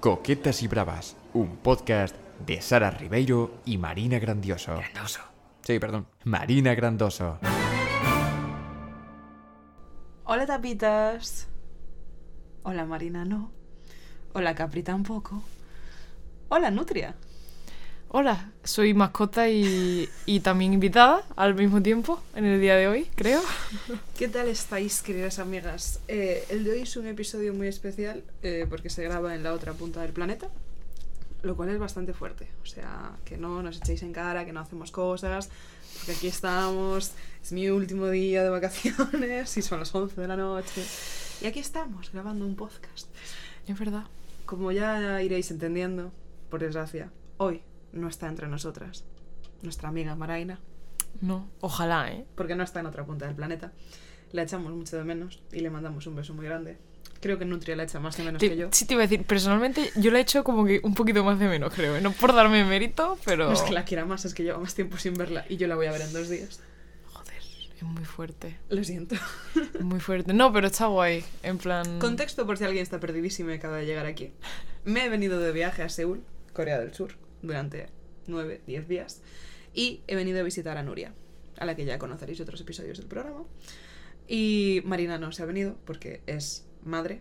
Coquetas y Bravas, un podcast de Sara Ribeiro y Marina Grandioso. Grandoso. Sí, perdón, Marina Grandoso. Hola tapitas. Hola Marina no. Hola Capri tampoco. Hola Nutria. Hola, soy mascota y, y también invitada al mismo tiempo en el día de hoy, creo. ¿Qué tal estáis, queridas amigas? Eh, el de hoy es un episodio muy especial eh, porque se graba en la otra punta del planeta, lo cual es bastante fuerte. O sea, que no nos echéis en cara, que no hacemos cosas, porque aquí estamos, es mi último día de vacaciones y son las 11 de la noche. Y aquí estamos, grabando un podcast. Es verdad. Como ya iréis entendiendo, por desgracia, hoy no está entre nosotras nuestra amiga Maraina, No, ojalá, ¿eh? porque no está en otra punta del planeta. La echamos mucho de menos y le mandamos un beso muy grande. Creo que Nutria la echa más de menos Te- que yo. sí, te iba a decir, personalmente yo le he hecho como que un poquito más de menos, creo. ¿eh? No por darme mérito, pero... No es que la quiera más, es que lleva más tiempo sin verla y yo la voy a ver en dos días. Joder, es muy fuerte. Lo siento. Muy fuerte. No, pero está guay. En plan... Contexto por si alguien está perdidísimo y acaba de llegar aquí. Me he venido de viaje a Seúl, Corea del Sur, durante 9, 10 días. Y he venido a visitar a Nuria, a la que ya conoceréis de otros episodios del programa. Y Marina no se ha venido porque es madre.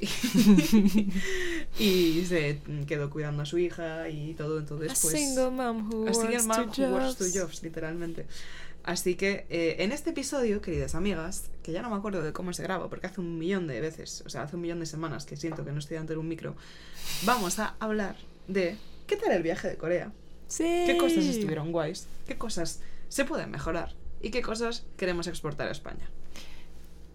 y se quedó cuidando a su hija y todo. Entonces, A pues. single mom who A single works mom who works two jobs. jobs, literalmente. Así que eh, en este episodio, queridas amigas, que ya no me acuerdo de cómo se graba, porque hace un millón de veces, o sea, hace un millón de semanas que siento que no estoy ante un micro, vamos a hablar de qué tal el viaje de Corea, Sí. qué cosas estuvieron guays, qué cosas se pueden mejorar y qué cosas queremos exportar a España.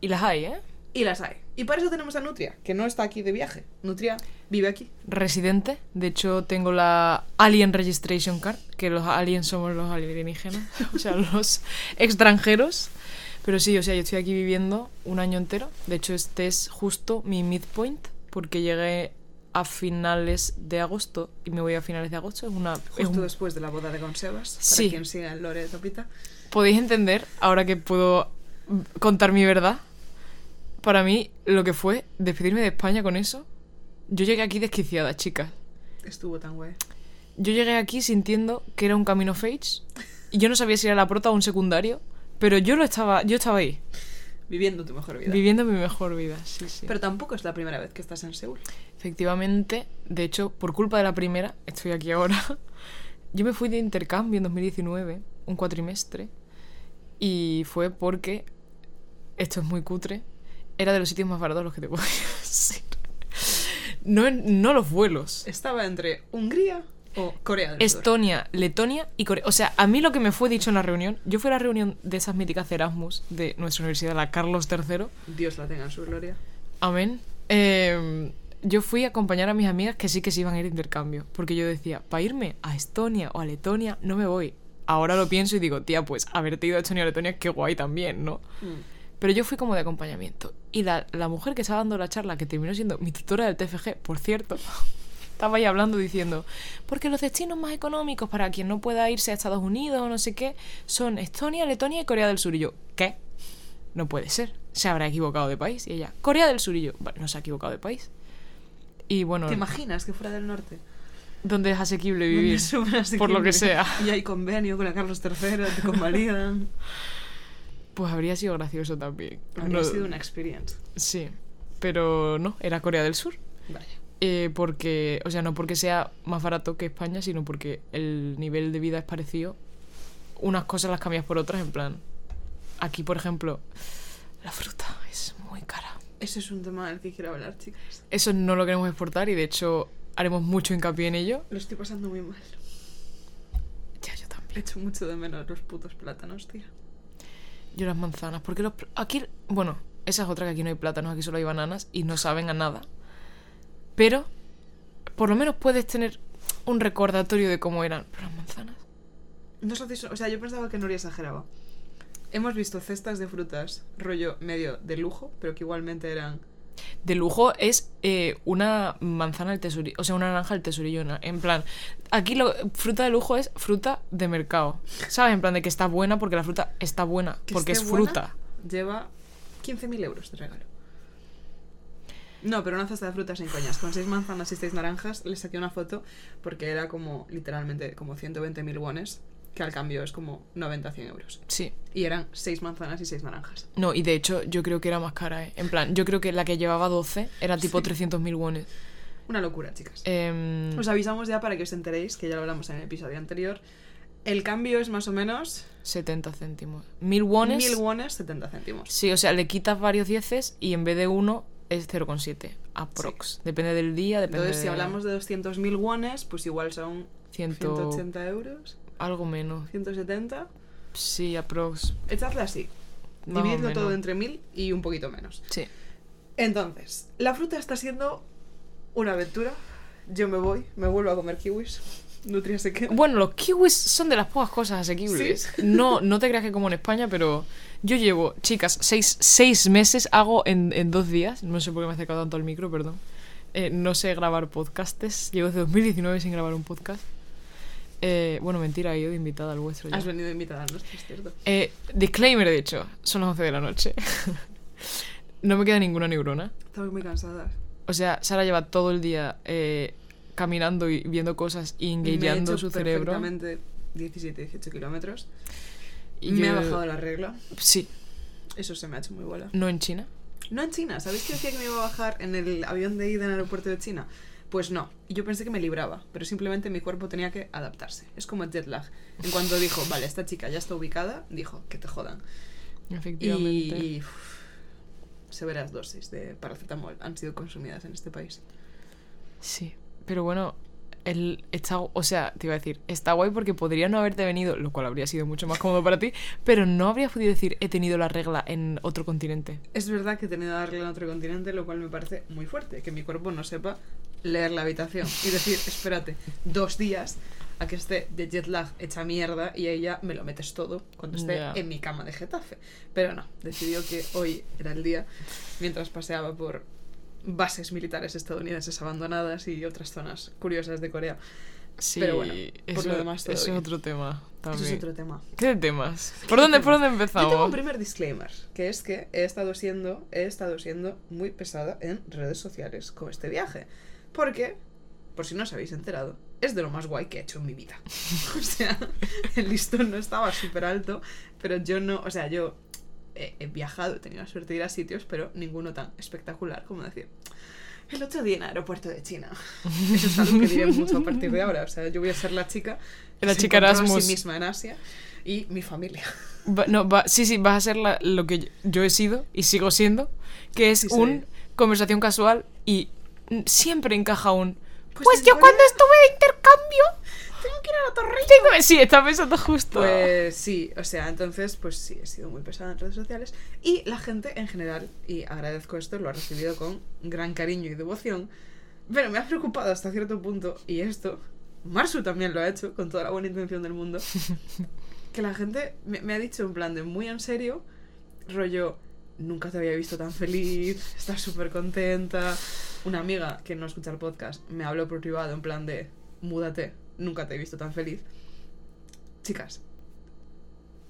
Y las hay, ¿eh? Y las hay. Y para eso tenemos a Nutria, que no está aquí de viaje. Nutria vive aquí. Residente. De hecho, tengo la Alien Registration Card, que los aliens somos los alienígenas, o sea, los extranjeros. Pero sí, o sea, yo estoy aquí viviendo un año entero. De hecho, este es justo mi midpoint, porque llegué a finales de agosto y me voy a finales de agosto. Es una, es Justo un- después de la boda de Consebas, para Sí. quien siga el lore de Topita. Podéis entender, ahora que puedo contar mi verdad, para mí lo que fue despedirme de España con eso, yo llegué aquí desquiciada, chicas. Estuvo tan guay. Yo llegué aquí sintiendo que era un camino Fates y yo no sabía si era la prota o un secundario, pero yo lo estaba, yo estaba ahí, Viviendo tu mejor vida. viviendo mi mejor vida, sí, sí. Pero tampoco es la primera vez que estás en Seúl. Efectivamente, de hecho, por culpa de la primera, estoy aquí ahora. Yo me fui de intercambio en 2019, un cuatrimestre, y fue porque, esto es muy cutre, era de los sitios más baratos los que te podías ir. No, no los vuelos. Estaba entre Hungría o Corea del Sur. Estonia, Letonia y Corea. O sea, a mí lo que me fue dicho en la reunión, yo fui a la reunión de esas míticas Erasmus de nuestra universidad, la Carlos III, Dios la tenga en su gloria. amén. Eh, yo fui a acompañar a mis amigas que sí que se iban a ir de intercambio, porque yo decía, para irme a Estonia o a Letonia no me voy. Ahora lo pienso y digo, tía, pues haberte ido a Estonia o Letonia, qué guay también, ¿no? Pero yo fui como de acompañamiento. Y la, la mujer que estaba dando la charla, que terminó siendo mi tutora del TFG, por cierto, estaba ahí hablando diciendo, porque los destinos más económicos para quien no pueda irse a Estados Unidos o no sé qué, son Estonia, Letonia y Corea del Sur. Y yo, ¿qué? No puede ser. Se habrá equivocado de país. Y ella, Corea del Sur. Y yo, vale, no se ha equivocado de país. Y bueno, ¿Te imaginas que fuera del norte? donde es asequible vivir. súper asequible. por lo que sea. Y hay convenio con la Carlos III, te convalidan. Pues habría sido gracioso también. Habría No- sido una experience. Sí. Pero no, era Corea del Sur. Vaya. Eh, porque, o sea, no porque sea más barato que España, sino porque el nivel de vida es parecido. Unas cosas las cambias por otras, en plan. Aquí, por ejemplo, la fruta es Ese es un tema del que quiero hablar, chicas. Eso no lo queremos exportar y de hecho haremos mucho hincapié en ello. Lo estoy pasando muy mal. Ya, yo también. Echo mucho de menos los putos plátanos, tía. Yo las manzanas, porque los aquí, bueno, esa es otra que aquí no hay plátanos, aquí solo hay bananas y no saben a nada. Pero por lo menos puedes tener un recordatorio de cómo eran. Pero las manzanas. No os hacéis- O sea, yo pensaba que Nuria exageraba. Hemos visto cestas de frutas, rollo medio de lujo, pero que igualmente eran. De lujo es eh, una manzana del tesorillo, o sea, una naranja del tesorillo. En plan, aquí lo, fruta de lujo es fruta de mercado. ¿Sabes? En plan de que está buena porque la fruta está buena, Que porque es fruta. Lleva 15.000 euros de regalo. No, pero una cesta de frutas sin coñas. Con seis manzanas y seis naranjas le saqué una foto porque era como, literalmente, como 120.000 wones, que al cambio es como 90-100 euros. Sí. Y eran seis manzanas y seis naranjas. No, y de hecho yo creo que era más cara, ¿eh? En plan, yo creo que la que llevaba 12 era tipo 300.000 wones. Una locura, chicas. Em, Os avisamos ya para que os enteréis, que ya lo hablamos en el episodio anterior. El cambio es más o menos 70 céntimos. Mil wones. mil wones, 70 céntimos. Sí, o sea, le quitas varios dieces y en vez de uno es 0,7. Aprox. Depende del día, depende Entonces, si de- hablamos de 200.000 wones, pues igual son Ciento- 180 euros, Algo menos. 170. Sí, aprox. Echadle así. Más Divididlo todo entre mil y un poquito menos. Sí. Entonces, la fruta está siendo una aventura. Yo me voy, me vuelvo a comer kiwis. Nutria se queda. Bueno, los kiwis son de las pocas cosas asequibles. No, no te creas que como en España, pero yo llevo, chicas, seis, seis meses, hago en, en dos días. No sé por qué me he acercado tanto al micro, perdón. Eh, no sé grabar podcasts. Llevo desde 2019 sin grabar un podcast. Eh, bueno, mentira, he ido de invitada al vuestro. ya. Has venido invitada a nuestro, es cierto. Eh, disclaimer, de hecho, son las 11 de la noche. no me queda ninguna neurona. Estamos muy cansadas. O sea, Sara lleva todo el día eh, caminando y viendo cosas y hecho su cerebro. perfectamente 17, 18 kilómetros. Y me ha bajado la regla. Sí, Eso se me ha hecho muy bola. no en China. No en China. ¿Sabéis que decía que me iba a bajar en el avión de ida en el aeropuerto de China? Pues no. Y yo pensé que me libraba, pero simplemente mi cuerpo tenía que adaptarse. Es como el jet lag. En cuanto dijo, vale, esta chica ya está ubicada, dijo, que te jodan. Efectivamente. Y, y, severas dosis de paracetamol han sido consumidas en este país. Sí, pero bueno, el, está, o sea, te iba a decir, está guay porque podría no haberte venido, lo cual habría sido mucho más cómodo para ti, pero no habrías podido decir he tenido la regla en otro continente. Es verdad que he tenido la regla en otro continente, lo cual me parece muy fuerte, que mi cuerpo no sepa leer la habitación y decir, espérate, dos días a que esté de jet lag hecha mierda y ya me lo metes todo cuando esté en mi cama de Getafe. Pero no, decidió que hoy era el día, mientras paseaba por bases militares estadounidenses abandonadas y otras zonas curiosas de Corea. Sí, Pero bueno, por eso, lo demás todo es bien. otro tema también. Eso es otro tema. ¿Qué temas? ¿Por dónde, ¿Por dónde Yo empezamos? tengo un primer disclaimer, que es que he estado siendo, he estado siendo muy pesada en redes sociales con este viaje. Porque, por si no os habéis enterado, es de lo más guay que he hecho en mi vida. o sea, el listón no estaba súper alto, pero yo no, o sea, yo he, he viajado, he tenido la suerte de ir a sitios, pero ninguno tan espectacular como decir. El otro día en el aeropuerto de China. Eso es algo que diré mucho a partir de ahora. O sea, yo voy a ser la chica. que La chica encontró a Erasmus. sí misma en Asia y mi familia. Va- no, va- sí, sí, vas a ser la- lo que yo, yo he sido y sigo siendo, que es Sí, un sí. conversación casual y siempre encaja un... Pues Pues, es yo cuando estuve de intercambio... Tengo que ir a la torre. tengo- Sí, estaba pensando justo. Pues sí, o sea, entonces, pues sí, he sido muy pesada en redes sociales. Y la gente en general, y agradezco esto, lo ha recibido con gran cariño y devoción. Pero me ha preocupado hasta cierto punto, y esto, Marsu también lo ha hecho, con toda la buena intención del mundo, que la gente me, me ha dicho en plan de muy en serio, rollo, nunca te había visto tan feliz, estás súper contenta. Una amiga que no escucha el podcast me habló por privado en plan de, múdate, nunca te he visto tan feliz. Chicas,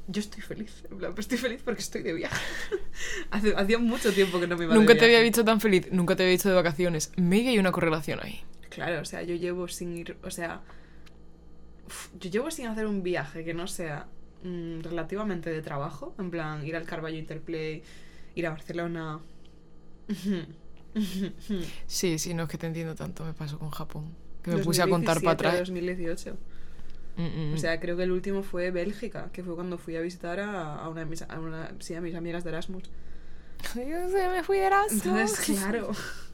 yo estoy feliz. En plan, estoy feliz porque estoy de viaje. Hace- Hacía mucho tiempo que no me iba de Nunca te viaje. había visto tan feliz, nunca te había visto de vacaciones. Maybe hay una correlación ahí. Claro, o sea, yo llevo sin ir, o sea, uf, yo llevo sin hacer un viaje que no sea mm, relativamente de trabajo, en plan, ir al Carballo Interplay, ir a Barcelona. Sí, sí, no es que te entiendo tanto, me pasó con Japón. Que me 2017 puse a contar para atrás. 2018. Mm, mm, O sea, creo que el último fue Bélgica, que fue cuando fui a visitar a, a una de mis, a una, sí, a mis amigas de Erasmus. Yo sé, me fui de Erasmus. Entonces, claro.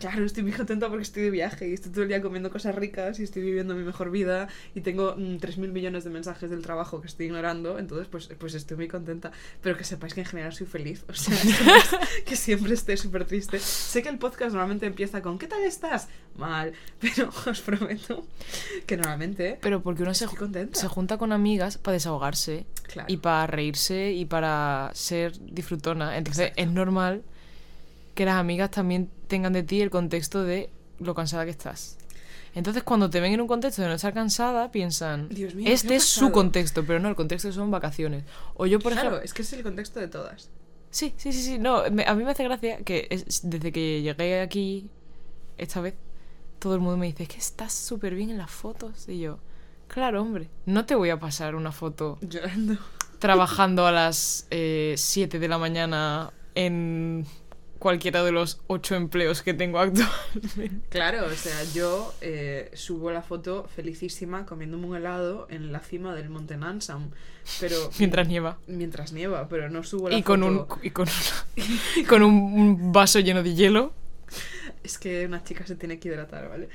Claro, estoy muy contenta porque estoy de viaje y estoy todo el día comiendo cosas ricas y estoy viviendo mi mejor vida y tengo mm, 3.000 millones de mensajes del trabajo que estoy ignorando, entonces pues, pues estoy muy contenta. Pero que sepáis que en general soy feliz, o sea, que siempre esté súper triste. Sé que el podcast normalmente empieza con ¿qué tal estás? Mal, pero os prometo que normalmente Pero porque uno se, junta con amigas para desahogarse Claro. y para reírse y para ser disfrutona. Entonces Exacto. es normal que las amigas también tengan de ti el contexto de lo cansada que estás. Entonces cuando te ven en un contexto de no estar cansada, piensan, Dios mío, ¿qué este es su pasado?". contexto, pero no, el contexto son vacaciones. O yo, por claro, ejemplo, es que es el contexto de todas. Sí, sí, sí, sí. No, me- a mí me hace gracia que es- desde que llegué aquí esta vez, todo el mundo me dice, es que estás súper bien en las fotos. Y yo, claro, hombre, no te voy a pasar una foto Llorando. trabajando a las 7 de la mañana en cualquiera de los ocho empleos que tengo actualmente. Claro, o sea, yo eh, subo la foto felicísima comiéndome un helado en la cima del monte Nansam, pero Mientras nieva. mientras nieva, pero no subo la Y con, foto. un, y con, una- con un, un vaso lleno de hielo. Es que una chica se tiene que hidratar, ¿vale?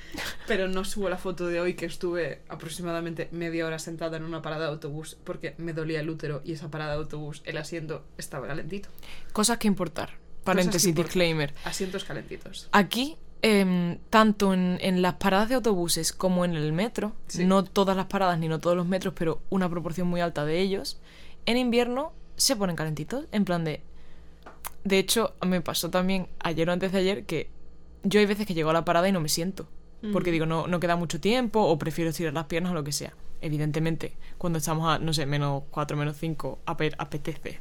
Pero no subo la foto de hoy que estuve aproximadamente media hora sentada en una parada de autobús porque me dolía el útero y esa parada de autobús, el asiento estaba calentito. Cosas que importar. Paréntesis, disclaimer. Asientos calentitos. Aquí, em, tanto en, en las paradas de autobuses como en el metro, Sí. no todas las paradas ni no todos los metros, pero una proporción muy alta de ellos, en invierno se ponen calentitos. En plan de. De hecho, me pasó también ayer o antes de ayer que yo hay veces que llego a la parada y no me siento. Porque Ujú. digo, no, no queda mucho tiempo o prefiero estirar las piernas o lo que sea. Evidentemente, cuando estamos a, no sé, menos 4, menos 5, apetece.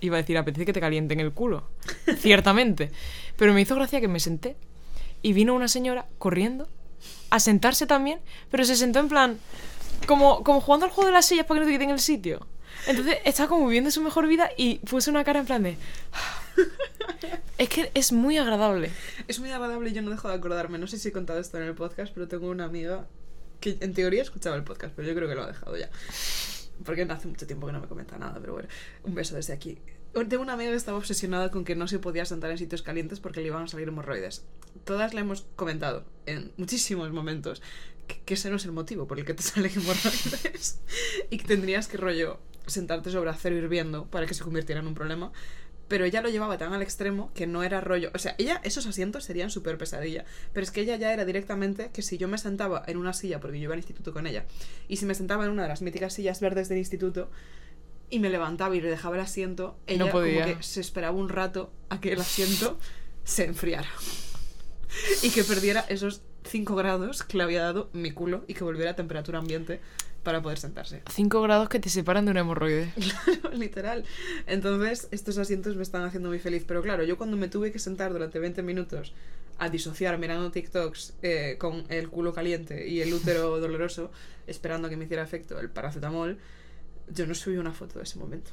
Iba a decir, apetece que te calienten el culo. Ciertamente. Pero me hizo gracia que me senté y vino una señora corriendo a sentarse también, pero se sentó en plan, como, como jugando al juego de las sillas para que no te quiten el sitio. Entonces estaba como viviendo su mejor vida y puso una cara en plan de... Es que es muy agradable. Es muy agradable y yo no dejo de acordarme. No sé si he contado esto en el podcast, pero tengo una amiga que en teoría escuchaba el podcast, pero yo creo que lo ha dejado ya. Porque hace mucho tiempo que no me comenta nada, pero bueno. Un beso desde aquí. Tengo una amiga que estaba obsesionada con que no se podía sentar en sitios calientes porque le iban a salir hemorroides. Todas le hemos comentado en muchísimos momentos que, que ese no es el motivo por el que te salen hemorroides y que tendrías que rollo sentarte sobre acero hirviendo para que se convirtiera en un problema. Pero ella lo llevaba tan al extremo que no era rollo. O sea, ella, esos asientos serían súper pesadilla. Pero es que ella ya era directamente que si yo me sentaba en una silla, porque yo iba al instituto con ella, y si me sentaba en una de las míticas sillas verdes del instituto, y me levantaba y le dejaba el asiento, ella No podía. como que se esperaba un rato a que el asiento se enfriara. y que perdiera esos 5 grados que le había dado mi culo y que volviera a temperatura ambiente para poder sentarse. 5 grados que te separan de un hemorroide. Literal. Entonces, estos asientos me están haciendo muy feliz. Pero claro, yo cuando me tuve que sentar durante 20 minutos a disociar mirando TikToks eh, con el culo caliente y el útero doloroso, esperando que me hiciera efecto el paracetamol, yo no subí una foto de ese momento.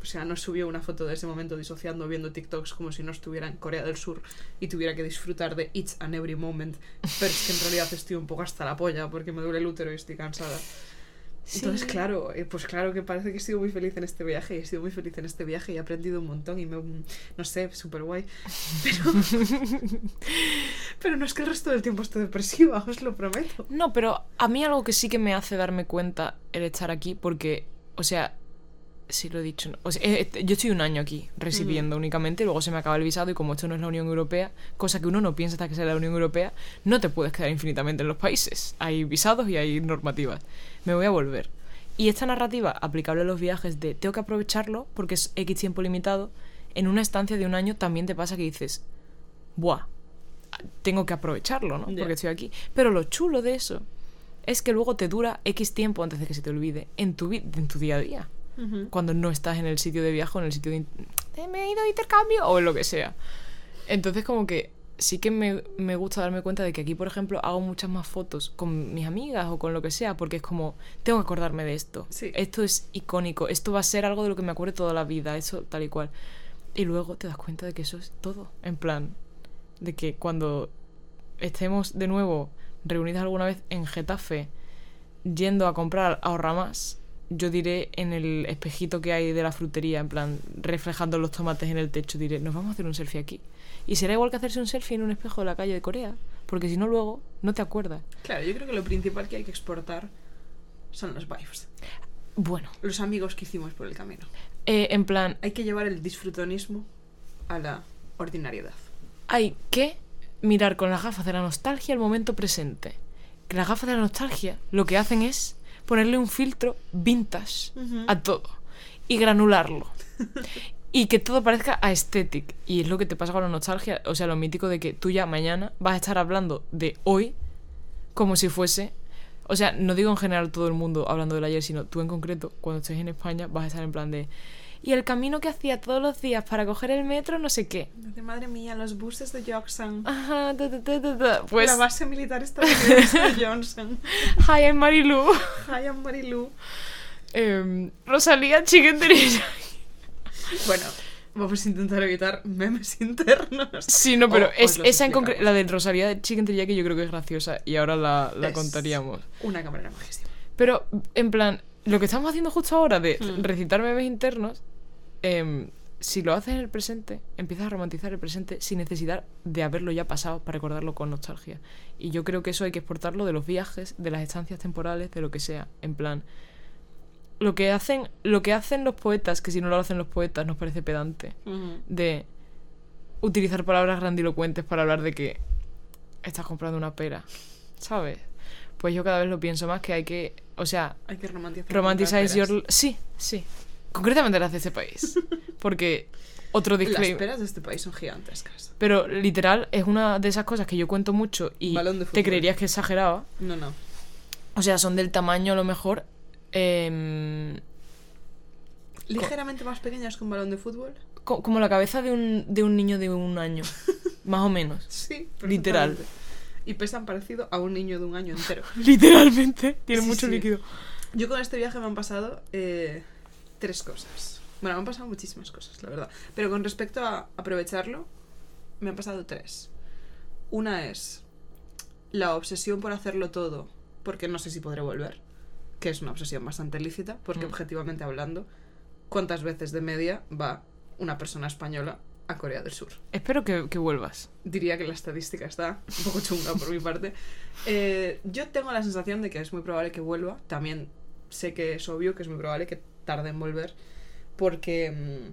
O sea, no subí una foto de ese momento disociando, viendo TikToks como si no estuviera en Corea del Sur y tuviera que disfrutar de each and every moment. Pero es que en realidad estoy un poco hasta la polla porque me duele el útero y estoy cansada. Entonces, claro, eh, pues claro que parece que he sido muy feliz en este viaje, he sido muy feliz en este viaje y he aprendido un montón y me, no sé, súper guay. Pero, pero no es que el resto del tiempo esté depresiva, os lo prometo. No, pero a mí algo que sí que me hace darme cuenta el estar aquí, porque, o sea, sí lo he dicho, ¿no? o sea, eh, eh, yo estoy un año aquí residiendo únicamente, luego se me acaba el visado y como esto no es la Unión Europea, cosa que uno no piensa hasta que sea la Unión Europea, no te puedes quedar infinitamente en los países. Hay visados y hay normativas. Me voy a volver. Y esta narrativa aplicable a los viajes de tengo que aprovecharlo porque es X tiempo limitado, en una estancia de un año también te pasa que dices, buah, tengo que aprovecharlo, ¿no? Porque estoy aquí. Pero lo chulo de eso es que luego te dura X tiempo antes de que se te olvide en tu, vi- en tu día a día. Cuando no estás en el sitio de viaje o en el sitio de, me he ido de intercambio o en lo que sea. Entonces como que sí que me, me gusta darme cuenta de que aquí, por ejemplo, hago muchas más fotos con mis amigas o con lo que sea, porque es como, tengo que acordarme de esto. Sí. Esto es icónico, esto va a ser algo de lo que me acuerde toda la vida, eso tal y cual. Y luego te das cuenta de que eso es todo. En plan, de que cuando estemos de nuevo reunidas alguna vez en Getafe, yendo a comprar ahorra más, yo diré en el espejito que hay de la frutería, en plan, reflejando los tomates en el techo, diré, nos vamos a hacer un selfie aquí. Y será igual que hacerse un selfie en un espejo de la calle de Corea, porque si no luego no te acuerdas. Claro, yo creo que lo principal que hay que exportar son los vibes. Bueno, Los amigos que hicimos por el camino. eh, en plan, Hay que llevar el disfrutonismo a la ordinariedad. hay que mirar con las gafas de la nostalgia el momento presente. Que las gafas de la nostalgia lo que hacen es ponerle un filtro vintage a todo y granularlo. y que todo parezca aesthetic. Y es lo que te pasa con la nostalgia, o sea, lo mítico de que tú ya mañana vas a estar hablando de hoy como si fuese... O sea, no digo en general todo el mundo hablando del ayer, sino tú en concreto, cuando estés en España, vas a estar en plan de... y el camino que hacía todos los días para coger el metro, no sé qué. Madre mía, los buses de Johnson. Ajá, ta, ta, ta, ta, ta. Pues, La base militar estadounidense de Johnson. hi, I'm Marilu. Hi, I'm Marilu. Em, Rosalía Chicken. Bueno, vamos a intentar evitar memes internos. Sí, no, pero O- es, os los esa en concreto, la de Rosalía de Chicken Teriyaki yo creo que es graciosa y ahora la, la Es contaríamos. Una camarera majísima. Pero, en plan, lo que estamos haciendo justo ahora de Hmm. recitar memes internos, em, si lo haces en el presente, empiezas a romantizar el presente sin necesidad de haberlo ya pasado para recordarlo con nostalgia. Y yo creo que eso hay que exportarlo de los viajes, de las estancias temporales, de lo que sea. En plan, lo que hacen, lo que hacen los poetas, que si no lo hacen los poetas nos parece pedante, de utilizar palabras grandilocuentes para hablar de que estás comprando una pera, ¿sabes? Pues yo cada vez lo pienso más que hay que, o sea, Hay que romantizar. romanticize your... Sí, sí. Concretamente las de este país. Porque otro peras. Las disclaimer... peras de este país son gigantescas. Pero literal es una de esas cosas que yo cuento mucho y te creerías que exageraba. No, no. O sea, son del tamaño a lo mejor... em, Ligeramente más pequeñas que un balón de fútbol. co- como la cabeza de un, de un niño de un año. más o menos. Sí, Literal. Y pesan parecido a un niño de un año entero. Literalmente. Tiene Sí, mucho sí. líquido. Yo con este viaje me han pasado eh, tres cosas. Bueno, me han pasado muchísimas cosas, la verdad. Pero con respecto a aprovecharlo, me han pasado tres. Una es la obsesión por hacerlo todo, porque no sé si podré volver, que es una obsesión bastante lícita, porque Mm. objetivamente hablando, ¿cuántas veces de media va una persona española a Corea del Sur? Espero que, que vuelvas. diría que la estadística está un poco chunga por mi parte. Eh, yo tengo la sensación de que es muy probable que vuelva. También sé que es obvio que es muy probable que tarde en volver. Porque, mm,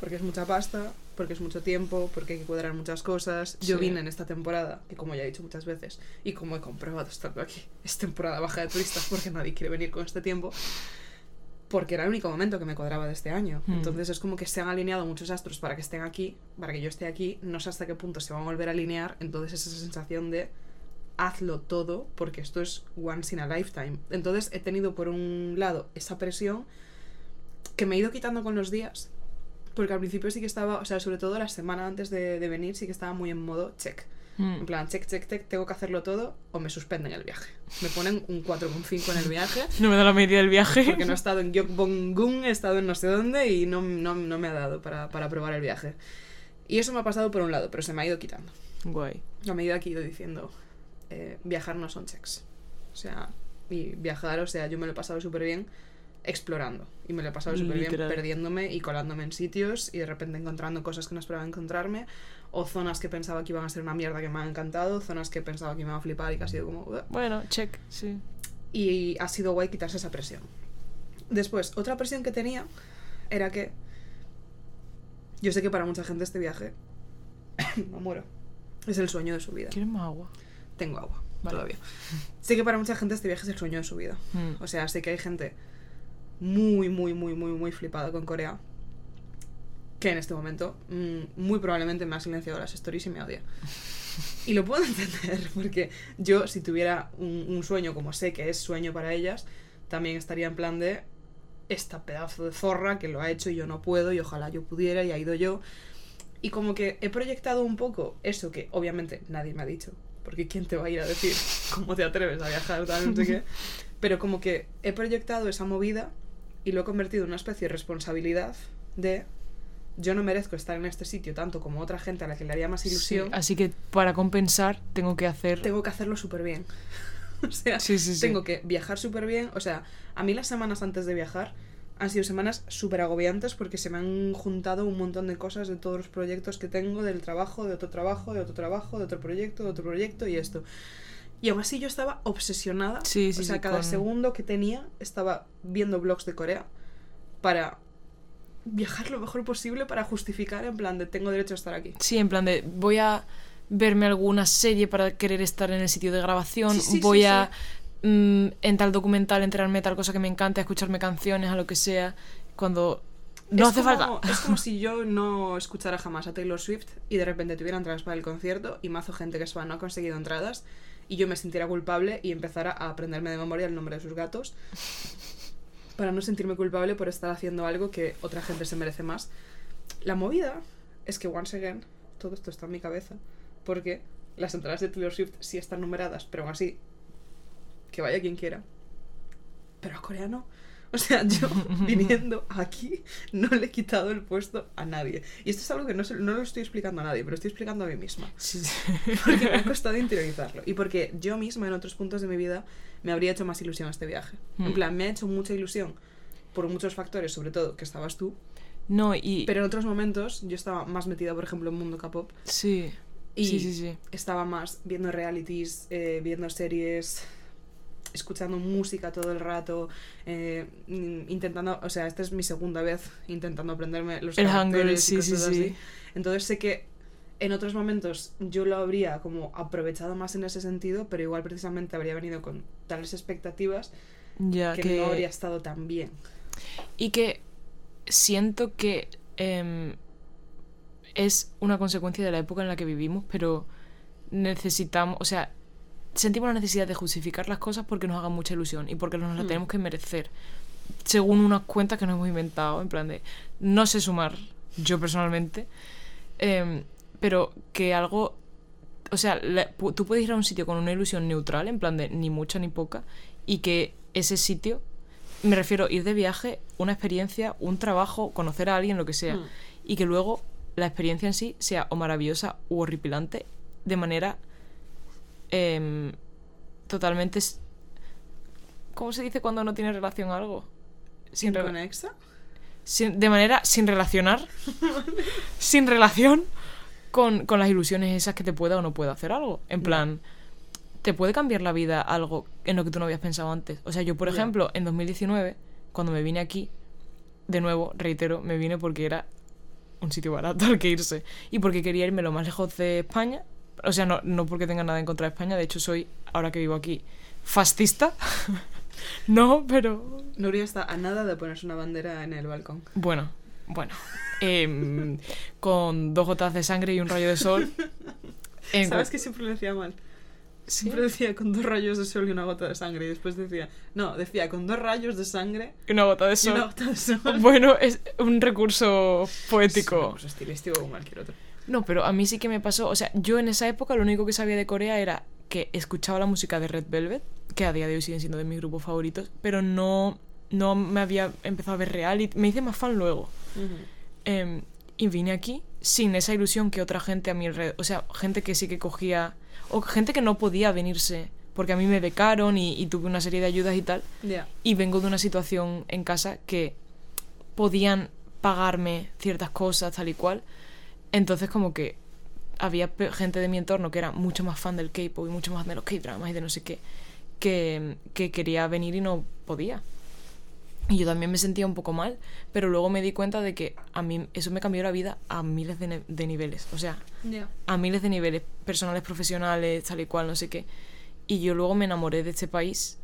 porque es mucha pasta, porque es mucho tiempo, porque hay que cuadrar muchas cosas. Yo Sí. vine en esta temporada, que como ya he dicho muchas veces, y como he comprobado estando aquí, es temporada baja de turistas porque nadie quiere venir con este tiempo. Porque era el único momento que me cuadraba de este año. Hmm. Entonces es como que se han alineado muchos astros para que estén aquí, para que yo esté aquí. No sé hasta qué punto se van a volver a alinear. Entonces es esa sensación de hazlo todo porque esto es once in a lifetime. Entonces he tenido por un lado esa presión que me he ido quitando con los días. Porque al principio sí que estaba, o sea, sobre todo la semana antes de, de venir sí que estaba muy en modo check. Mm. En plan, check, check, check, tengo que hacerlo todo o me suspenden el viaje. Me ponen un 4,5 en el viaje No me da la medida del viaje. porque no he estado en Gyeongbokgung, he estado en no sé dónde y no, no, no me ha dado para, para probar el viaje. Y eso me ha pasado por un lado, pero se me ha ido quitando. Guay. A medida que he ido diciendo, eh, viajar no son checks. O sea, y viajar, o sea, yo me lo he pasado súper bien explorando. Y me lo he pasado súper bien perdiéndome y colándome en sitios y de repente encontrando cosas que no esperaba encontrarme. O zonas que pensaba que iban a ser una mierda que me han encantado. Zonas que pensaba que me iban a flipar y que ha sido como... Bueno, check, sí. Y ha sido guay quitarse esa presión. Después, otra presión que tenía era que yo sé que para mucha gente este viaje, me muero, es el sueño de su vida. ¿Quieres más agua? Tengo agua Vale. todavía. Sé que para mucha gente este viaje es el sueño de su vida. Mm. O sea, sé que hay gente muy, muy, muy, muy, muy flipada con Corea. Que en este momento mm, muy probablemente me ha silenciado las stories y me odia. Y lo puedo entender, porque yo si tuviera un, un sueño como sé que es sueño para ellas, también estaría en plan de esta pedazo de zorra que lo ha hecho y yo no puedo y ojalá yo pudiera y ha ido yo. Y como que he proyectado un poco eso que obviamente nadie me ha dicho, porque ¿quién te va a ir a decir cómo te atreves a viajar, tal, no sé qué? Pero como que he proyectado esa movida y lo he convertido en una especie de responsabilidad de yo no merezco estar en este sitio tanto como otra gente a la que le haría más ilusión. Sí, así que para compensar tengo que hacer... Tengo que hacerlo súper bien. o sea, Sí, sí, sí. tengo que viajar súper bien. O sea, a mí las semanas antes de viajar han sido semanas súper agobiantes porque se me han juntado un montón de cosas de todos los proyectos que tengo, del trabajo, de otro trabajo, de otro trabajo, de otro proyecto, de otro proyecto y esto. Y aún así yo estaba obsesionada. Sí, sí, o sea, sí, cada con- segundo que tenía estaba viendo blogs de Corea para viajar lo mejor posible para justificar en plan de tengo derecho a estar aquí. Sí, en plan de voy a verme alguna serie para querer estar en el sitio de grabación, Sí, sí, voy a mm, en tal documental enterarme de tal cosa que me encanta, escucharme canciones, a lo que sea, cuando no Es hace como- falta. Es como si yo no escuchara jamás a Taylor Swift y de repente tuviera entradas para el concierto y mazo gente que es fan no ha conseguido entradas y yo me sintiera culpable y empezara a aprenderme de memoria el nombre de sus gatos para no sentirme culpable por estar haciendo algo que otra gente se merece más. La movida es que, once again, todo esto está en mi cabeza, porque las entradas de Taylor Swift sí están numeradas, pero aún así, que vaya quien quiera. Pero a Corea no. O sea, yo viniendo aquí no le he quitado el puesto a nadie. Y esto es algo que no, se- no lo estoy explicando a nadie, pero estoy explicando a mí misma. Sí, sí. Porque me ha costado interiorizarlo. Y porque yo misma en otros puntos de mi vida me habría hecho más ilusión este viaje. En Hmm. plan, me ha hecho mucha ilusión por muchos factores, sobre todo que estabas tú. No, y... Pero en otros momentos yo estaba más metida, por ejemplo, en mundo K-pop. Sí. Y Sí, sí, sí. estaba más viendo realities, eh, viendo series, escuchando música todo el rato, eh, intentando, o sea, esta es mi segunda vez intentando aprenderme los El Hangul, y sí, sí, cosas sí. así. Entonces sé que en otros momentos yo lo habría como aprovechado más en ese sentido, pero igual precisamente habría venido con tales expectativas Ya, que, que... no habría estado tan bien. Y que siento que em, es una consecuencia de la época en la que vivimos, pero necesitamos, o sea, sentimos la necesidad de justificar las cosas porque nos hagan mucha ilusión y porque nos la Hmm. tenemos que merecer. Según unas cuentas que nos hemos inventado, en plan de, no sé sumar, yo personalmente, em, pero que algo, o sea, la- tú puedes ir a un sitio con una ilusión neutral, en plan de ni mucha ni poca, y que ese sitio, me refiero ir de viaje, una experiencia, un trabajo, conocer a alguien, lo que sea, Hmm. y que luego la experiencia en sí sea o maravillosa u horripilante de manera em, totalmente... ¿Cómo se dice cuando no tiene relación algo? Sin ¿Inconexa? sin- de manera sin relacionar, sin relación con, con las ilusiones esas que te pueda o no pueda hacer algo. En plan, te puede cambiar la vida algo en lo que tú no habías pensado antes. O sea, yo, por ejemplo, en 2019, cuando me vine aquí, de nuevo, reitero, me vine porque era un sitio barato al que irse. Y porque quería irme lo más lejos de España. O sea, no, no porque tenga nada en contra de España, de hecho soy, ahora que vivo aquí, fascista. no, pero Nuria está a nada de ponerse una bandera en el balcón. bueno, bueno. Em, con dos gotas de sangre y un rayo de sol. En ¿Sabes que siempre lo decía mal? Sí. Siempre decía con dos rayos de sol y una gota de sangre. Y después decía, no, decía con dos rayos de sangre Una gota de y una gota de sol. Bueno, es un recurso poético. pues estilístico como cualquier otro. No, pero a mí sí que me pasó. O sea, yo en esa época lo único que sabía de Corea era que escuchaba la música de Red Velvet, que a día de hoy siguen siendo de mis grupos favoritos, pero no, no me había empezado a ver reality. Me hice más fan luego. Em, y vine aquí sin esa ilusión que otra gente a mi alrededor. O sea, gente que sí que cogía. O gente que no podía venirse. Porque a mí me becaron y, y tuve una serie de ayudas y tal. Ya. Y vengo de una situación en casa que podían pagarme ciertas cosas, tal y cual. Entonces, como que había gente de mi entorno que era mucho más fan del K-pop y mucho más de los K-dramas y de no sé qué, que, que quería venir y no podía. Y yo también me sentía un poco mal, pero luego me di cuenta de que a mí eso me cambió la vida a miles de, niveles. O sea, a miles de niveles, personales, profesionales, tal y cual, no sé qué. Y yo luego me enamoré de este país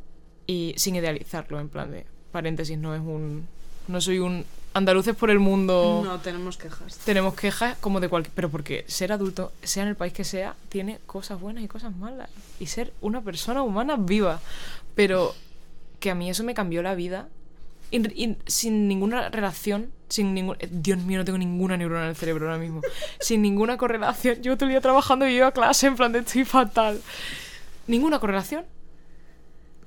y sin idealizarlo, en plan de paréntesis, no es un. No soy un. Andaluces por el mundo. No tenemos quejas. Tenemos quejas como de cualquier. Pero porque ser adulto, sea en el país que sea, tiene cosas buenas y cosas malas. Y ser una persona humana viva. Pero que a mí eso me cambió la vida. Sin ninguna relación, sin ningún. eh, Dios mío, no tengo ninguna neurona en el cerebro ahora mismo. sin ninguna correlación. Yo todo el día trabajando y yo a clase en plan de estoy fatal. Ninguna correlación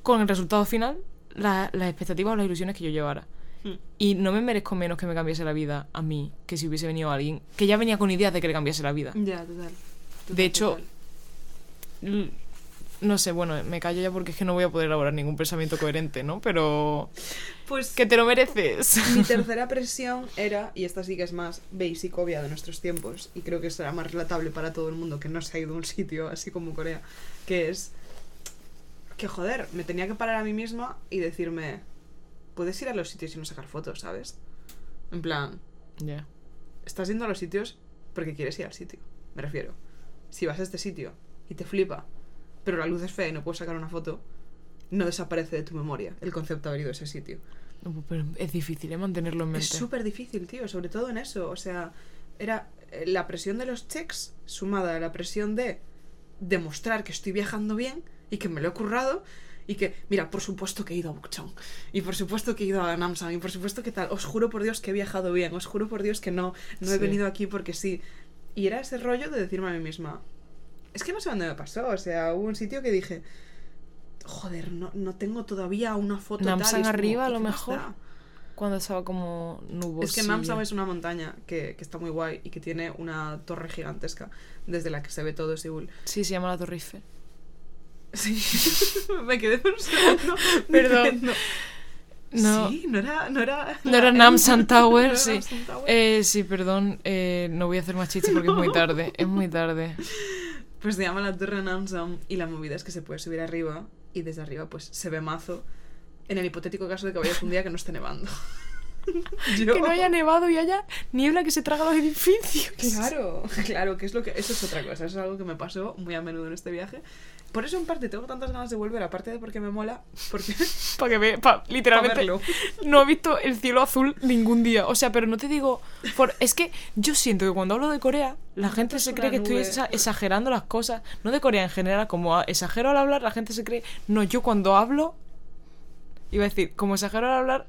con el resultado final, la- las expectativas o las ilusiones que yo llevara. Hmm. Y no me merezco menos que me cambiase la vida a mí que si hubiese venido alguien que ya venía con ideas de que le cambiase la vida. Ya, total. Total, De hecho, total. No sé, bueno, me callo ya porque es que no voy a poder elaborar ningún pensamiento coherente, ¿no? Pero Pues que te lo mereces. mi tercera presión era, y esta sí que es más basic, obvia de nuestros tiempos, y creo que será más relatable para todo el mundo que no se ha ido a un sitio así como Corea, que es que joder, me tenía que parar a mí misma y decirme, puedes ir a los sitios y no sacar fotos, ¿sabes? En plan, Ya. estás yendo a los sitios porque quieres ir al sitio, me refiero. Si vas a este sitio y te flipa, pero la luz es fea y no puedes sacar una foto, no desaparece de tu memoria el concepto de haber ido a ese sitio. No, Pero es difícil, ¿eh? Mantenerlo en mente. Es súper difícil, tío, sobre todo en eso. O sea, era eh, la presión de los checks sumada a la presión de demostrar que estoy viajando bien y que me lo he currado. Y que, mira, por supuesto que he ido a Bukchong. Y por supuesto que he ido a Namsan. Y por supuesto que tal. Os juro por Dios que he viajado bien. Os juro por Dios que no, no he venido aquí porque sí. Y era ese rollo de decirme a mí misma. Es que no sé dónde me pasó. O sea, hubo un sitio que dije. Joder, no, no tengo todavía una foto tal", Namsan como, arriba, a ¿qué lo mejor. da? Cuando estaba como nuboso. Es que Namsan es una montaña que, que está muy guay y que tiene una torre gigantesca desde la que se ve todo Seúl. Sí, se llama la Torre Eiffel. Sí, me quedé por un segundo. Perdón. No. Sí, no era. No era, No era Namsan no Tower, era sí. Tower. Eh, sí, perdón, eh, no voy a hacer más chistes porque es muy tarde. Es muy tarde. Pues se llama la Torre Namsan y la movida es que se puede subir arriba y desde arriba pues se ve mazo en el hipotético caso de que vayas un día que no esté nevando. Yo- Que no haya nevado y haya niebla que se traga los edificios. Claro, claro, que es lo que eso es otra cosa, eso es algo que me pasó muy a menudo en este viaje. Por eso en parte tengo tantas ganas de volver, aparte de porque me mola, porque Para que pa- literalmente no he visto el cielo azul ningún día. O sea, pero no te digo. Por, es que yo siento que cuando hablo de Corea, la gente se cree que estoy nube. exagerando las cosas. No de Corea en general, como exagero al hablar, la gente se cree. No, yo cuando hablo. Iba a decir, como exagero al hablar,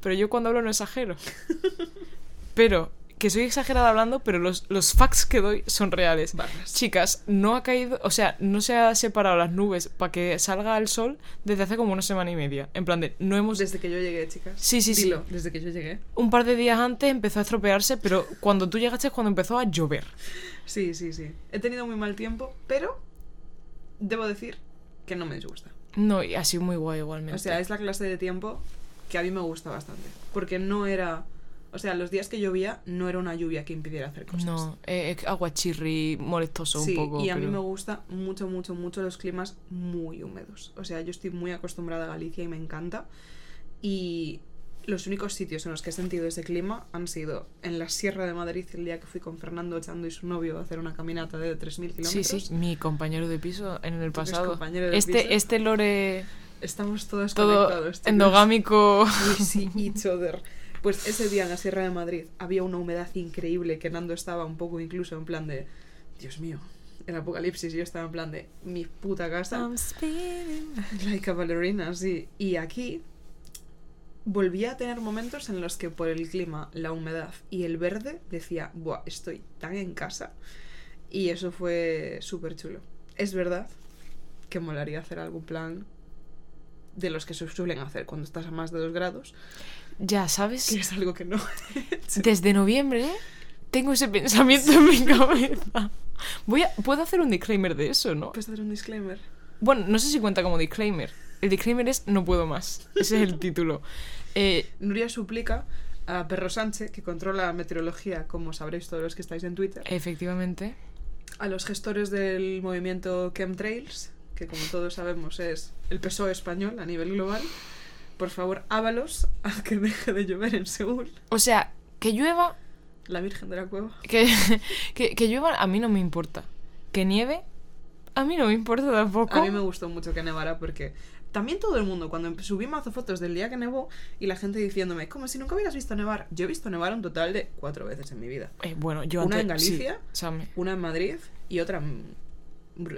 pero yo cuando hablo no exagero. Pero, que soy exagerada hablando, pero los, los facts que doy son reales. Barras. Chicas, no ha caído, o sea, no se ha separado las nubes para que salga el sol desde hace como una semana y media. En plan de, no hemos... desde que yo llegué, chicas. Sí, sí, sí. Dilo, desde que yo llegué. Un par de días antes empezó a estropearse, pero cuando tú llegaste es cuando empezó a llover. Sí, sí, sí. He tenido muy mal tiempo, pero debo decir que no me disgusta. No, y ha sido muy guay igualmente. O sea, es la clase de tiempo que a mí me gusta bastante. Porque no era. O sea, los días que llovía no era una lluvia que impidiera hacer cosas. No, eh, es aguachirri molestoso sí, un poco. y a mí me gusta mucho, mucho, mucho los climas muy húmedos. O sea, yo estoy muy acostumbrada a Galicia y me encanta. Y los únicos sitios en los que he sentido ese clima han sido en la Sierra de Madrid el día que fui con Fernando Echando y su novio a hacer una caminata de 3.000 kilómetros. Sí, sí, mi compañero de piso en el pasado. compañero de Este, piso. este lore Estamos todos todo conectados. chicos. endogámico. Each other. Pues ese día en la Sierra de Madrid había una humedad increíble que Nando estaba un poco incluso en plan de Dios mío, el apocalipsis. Yo estaba en plan de mi puta casa. I'm spinning. Like a ballerina, sí. Y aquí volví a tener momentos en los que por el clima, la humedad y el verde decía, Buah, estoy tan en casa. Y eso fue súper chulo. Es verdad que molaría hacer algún plan de los que se suelen hacer cuando estás a más de 2 grados, Ya, ¿sabes? que es algo que no. Desde noviembre tengo ese pensamiento en mi cabeza. Voy a, Puedo hacer un disclaimer de eso, ¿no? Puedes hacer un disclaimer. Bueno, no sé si cuenta como disclaimer. El disclaimer es no puedo más. Ese es el título. Eh, Nuria suplica a Perro Sánchez, que controla la meteorología, como sabréis todos los que estáis en Twitter, efectivamente. a los gestores del movimiento Chemtrails, que como todos sabemos es el PSOE español a nivel global, por favor, hábalos a que deje de llover en Seúl, O sea, que llueva, la Virgen de la Cueva. que, que, que llueva a mí no me importa. Que nieve, a mí no me importa tampoco. A mí me gustó mucho que nevara porque también todo el mundo, cuando subí mazo fotos del día que nevó y la gente diciéndome, como si nunca hubieras visto nevar. Yo he visto nevar un total de cuatro veces en mi vida. Eh, bueno, yo Una antes... en Galicia. sí. Una en Madrid y otra en,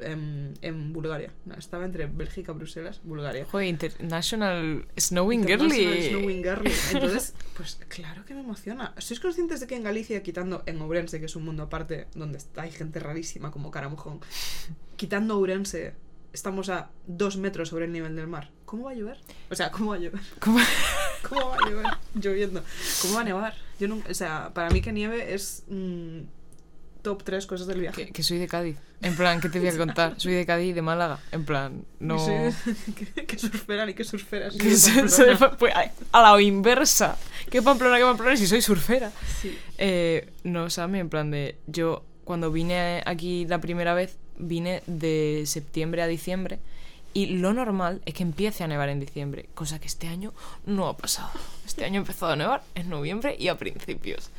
en- en Bulgaria. No, estaba entre Bélgica, Bruselas, Bulgaria. Joder, International Snowing International Girly. Snowing Girly. Entonces, pues claro que me emociona. ¿Sois conscientes de que en Galicia, quitando en Ourense, que es un mundo aparte donde hay gente rarísima como Caramojón, quitando Ourense, estamos a dos metros sobre el nivel del mar? ¿Cómo va a llover? O sea, ¿cómo va a llover? ¿Cómo? ¿Cómo va a llover? Lloviendo. ¿Cómo va a nevar? Yo nunca, o sea, para mí que nieve es mm, top 3 cosas del viaje. Que, que soy de Cádiz. En plan, ¿qué te voy a contar? Soy de Cádiz y de Málaga. En plan, no... Sí, que, que surferan y que surferas. Que soy- soy- pues, a la inversa. ¿Qué Pamplona, qué Pamplona si soy surfera? Sí. Eh, no, Sammy, en plan de... Yo, cuando vine aquí la primera vez, vine de septiembre a diciembre. Y lo normal es que empiece a nevar en diciembre. Cosa que este año no ha pasado. Este año ha empezado a nevar en noviembre y a principios.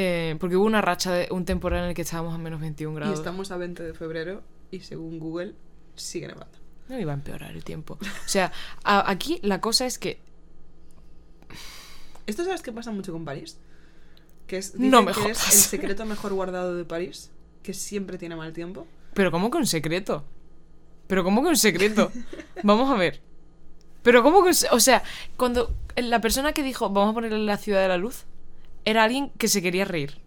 Eh, porque hubo una racha de un temporal en el que estábamos a menos 21 Y grados. estamos a 20 de febrero y según Google sigue nevando. No iba a empeorar el tiempo. O sea, a- aquí la cosa es que ¿Esto sabes qué pasa mucho con París? Que es, No me que es el secreto mejor guardado de París, que siempre tiene mal tiempo. Pero ¿cómo que un secreto? Pero ¿cómo que un secreto? Vamos a ver. Pero ¿cómo que... O sea, cuando la persona que dijo, vamos a ponerle la ciudad de la luz, era alguien que se quería reír.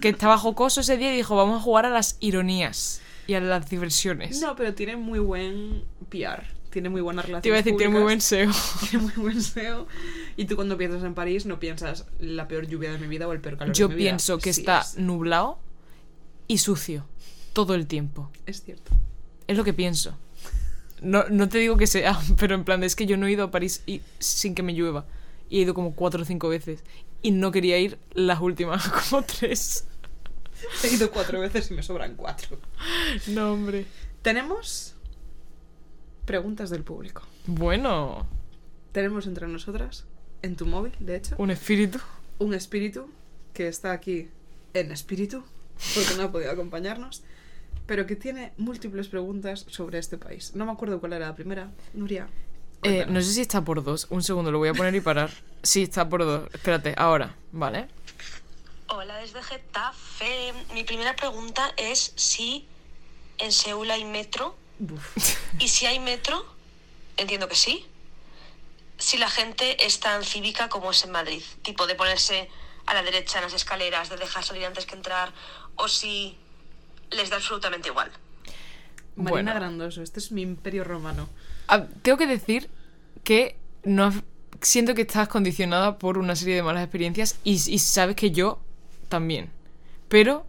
Que estaba jocoso ese día y dijo, vamos a jugar a las ironías y a las diversiones. No, pero tiene muy buen PR. Tiene muy buena relación. Te iba a decir, tiene muy buen SEO. Tiene muy buen SEO. Y tú cuando piensas en París no piensas la peor lluvia de mi vida o el peor calor Yo de mi vida. pienso que Sí está es. nublado y sucio. Todo el tiempo. Es cierto. Es lo que pienso. No, no te digo que sea, pero en plan, es que yo no he ido a París y, sin que me llueva. Y he ido como cuatro o cinco veces. Y no quería ir las últimas como tres. He ido cuatro veces y me sobran cuatro. No, hombre. Tenemos preguntas del público. Bueno, Tenemos entre nosotras, en tu móvil, de hecho, un espíritu. un espíritu que está aquí en espíritu, porque no ha podido acompañarnos, pero que tiene múltiples preguntas sobre este país. No me acuerdo cuál era la primera. Nuria. Eh, no sé si está por dos. Un segundo, lo voy a poner y parar. Sí, está por dos. Espérate, ahora, ¿vale? Hola desde Getafe. Mi primera pregunta es si en Seúl hay metro. Y si hay metro, entiendo que sí. Si la gente es tan cívica como es en Madrid, tipo de ponerse a la derecha en las escaleras, de dejar salir antes que entrar, o si les da absolutamente igual. Marina Bueno. Grandoso, este es mi imperio romano. Tengo que decir que no siento que estás condicionada por una serie de malas experiencias y, y sabes que yo también. Pero,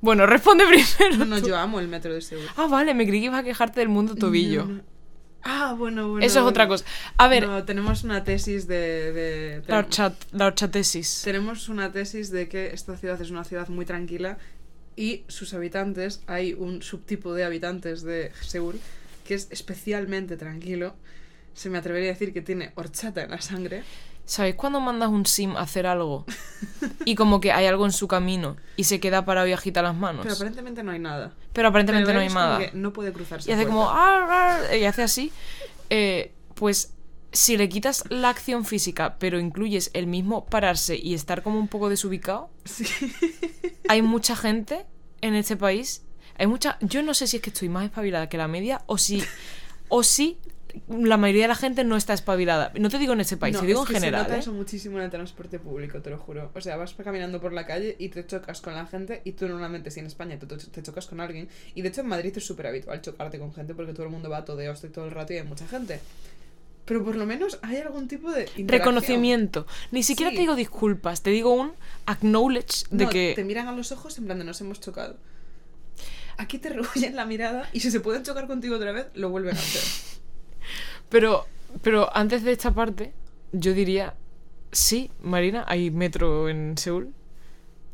bueno, responde primero. No, no, tú. yo amo el metro de Seúl. Ah, vale, me creí que ibas a quejarte del mundo tobillo. No, no. Ah, bueno, bueno. Eso es otra cosa. A ver, No, tenemos una tesis de... de- la, horchat- la horchatesis. Tenemos una tesis de que esta ciudad es una ciudad muy tranquila y sus habitantes, hay un subtipo de habitantes de Seúl que es especialmente tranquilo. Se me atrevería a decir que tiene horchata en la sangre. ¿Sabéis cuando mandas un sim a hacer algo y como que hay algo en su camino y se queda parado y agita las manos? Pero aparentemente no hay nada. Pero aparentemente Pero no hay nada. que no puede cruzarse. Y hace puerta. como... "Ar, ar", y hace así. eh, pues si le quitas la acción física, pero incluyes el mismo pararse y estar como un poco desubicado, Sí. hay mucha gente en este país. Hay mucha. Yo no sé si es que estoy más espabilada que la media o si. o si la mayoría de la gente no está espabilada. No te digo en este país, No, te digo es en que general. Se nota ¿eh? eso muchísimo en el transporte público, te lo juro. O sea, vas caminando por la calle y te chocas con la gente y tú normalmente si en España te, te chocas con alguien. Y de hecho en Madrid es súper habitual chocarte con gente porque todo el mundo va a todo de hostia todo el rato y hay mucha gente. Pero por lo menos hay algún tipo de. Reconocimiento. Ni siquiera Sí. te digo disculpas, te digo un acknowledge de No, que. te miran a los ojos en plan de nos hemos chocado. Aquí te rehuyen la mirada y si se pueden chocar contigo otra vez, lo vuelven a hacer. Pero, pero antes de esta parte, yo diría, sí, Marina, hay metro en Seúl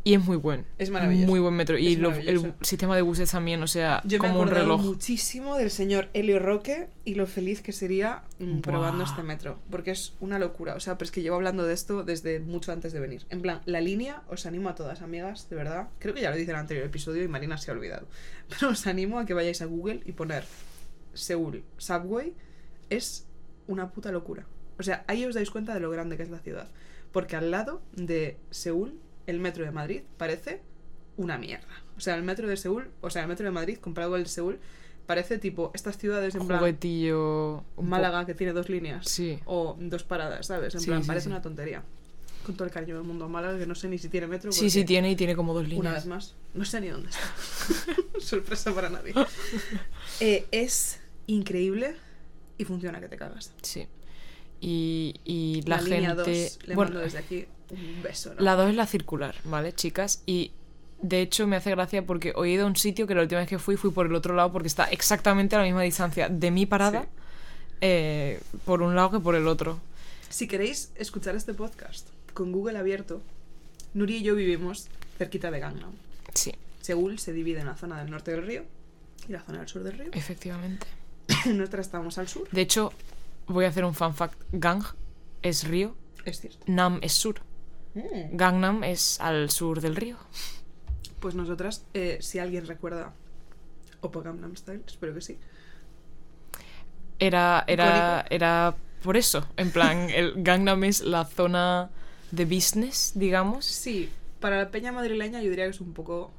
y es muy buen. Es maravilloso. Muy buen metro. Y lo- el sistema de buses también, o sea, Yo me como un acordado reloj. muchísimo del señor Helio Roque y lo feliz que sería mm, probando este metro. Porque es una locura. O sea, pero es que llevo hablando de esto desde mucho antes de venir. En plan, la línea, os animo a todas, amigas, de verdad. Creo que ya lo dije en el anterior episodio y Marina se ha olvidado. Pero os animo a que vayáis a Google y poner Seúl Subway. Es una puta locura. O sea, ahí os dais cuenta de lo grande que es la ciudad. Porque al lado de Seúl, el metro de Madrid parece una mierda. O sea, el metro de Seúl, o sea, el metro de Madrid comparado con el de Seúl, parece tipo estas ciudades en plan Juguetillo. Málaga que tiene dos líneas Sí. o dos paradas, ¿sabes? En Sí, plan, sí, parece sí. una tontería. Con todo el cariño del mundo a Málaga, que no sé ni si tiene metro. Sí, sí, tiene y tiene como dos Una líneas. vez más, no sé ni dónde está. Sorpresa para nadie. Eh, es increíble y funciona que te cagas. Sí. Y, y la, línea gente. 2, le bueno, mando desde aquí un beso. ¿no? la 2 es la circular, ¿vale, chicas? Y de hecho me hace gracia porque he ido a un sitio que la última vez que fui fui por el otro lado porque está exactamente a la misma distancia de mi parada Sí. eh, por un lado que por el otro. Si queréis escuchar este podcast con Google abierto, Nuri y yo vivimos cerquita de Gangnam. Sí, Seúl se divide en la zona del norte del río y la zona del sur del río. efectivamente. Nuestra estamos al sur, De hecho, voy a hacer un fan fact. Gang es río, es cierto. Nam es sur. Gangnam es al sur del río. Pues nosotras, eh, si alguien recuerda Oppa Gangnam Style, espero que sí. Era, era, Icónico. era por eso. En plan, el Gangnam es la zona de business, digamos. Sí, para la peña madrileña yo diría que es un poco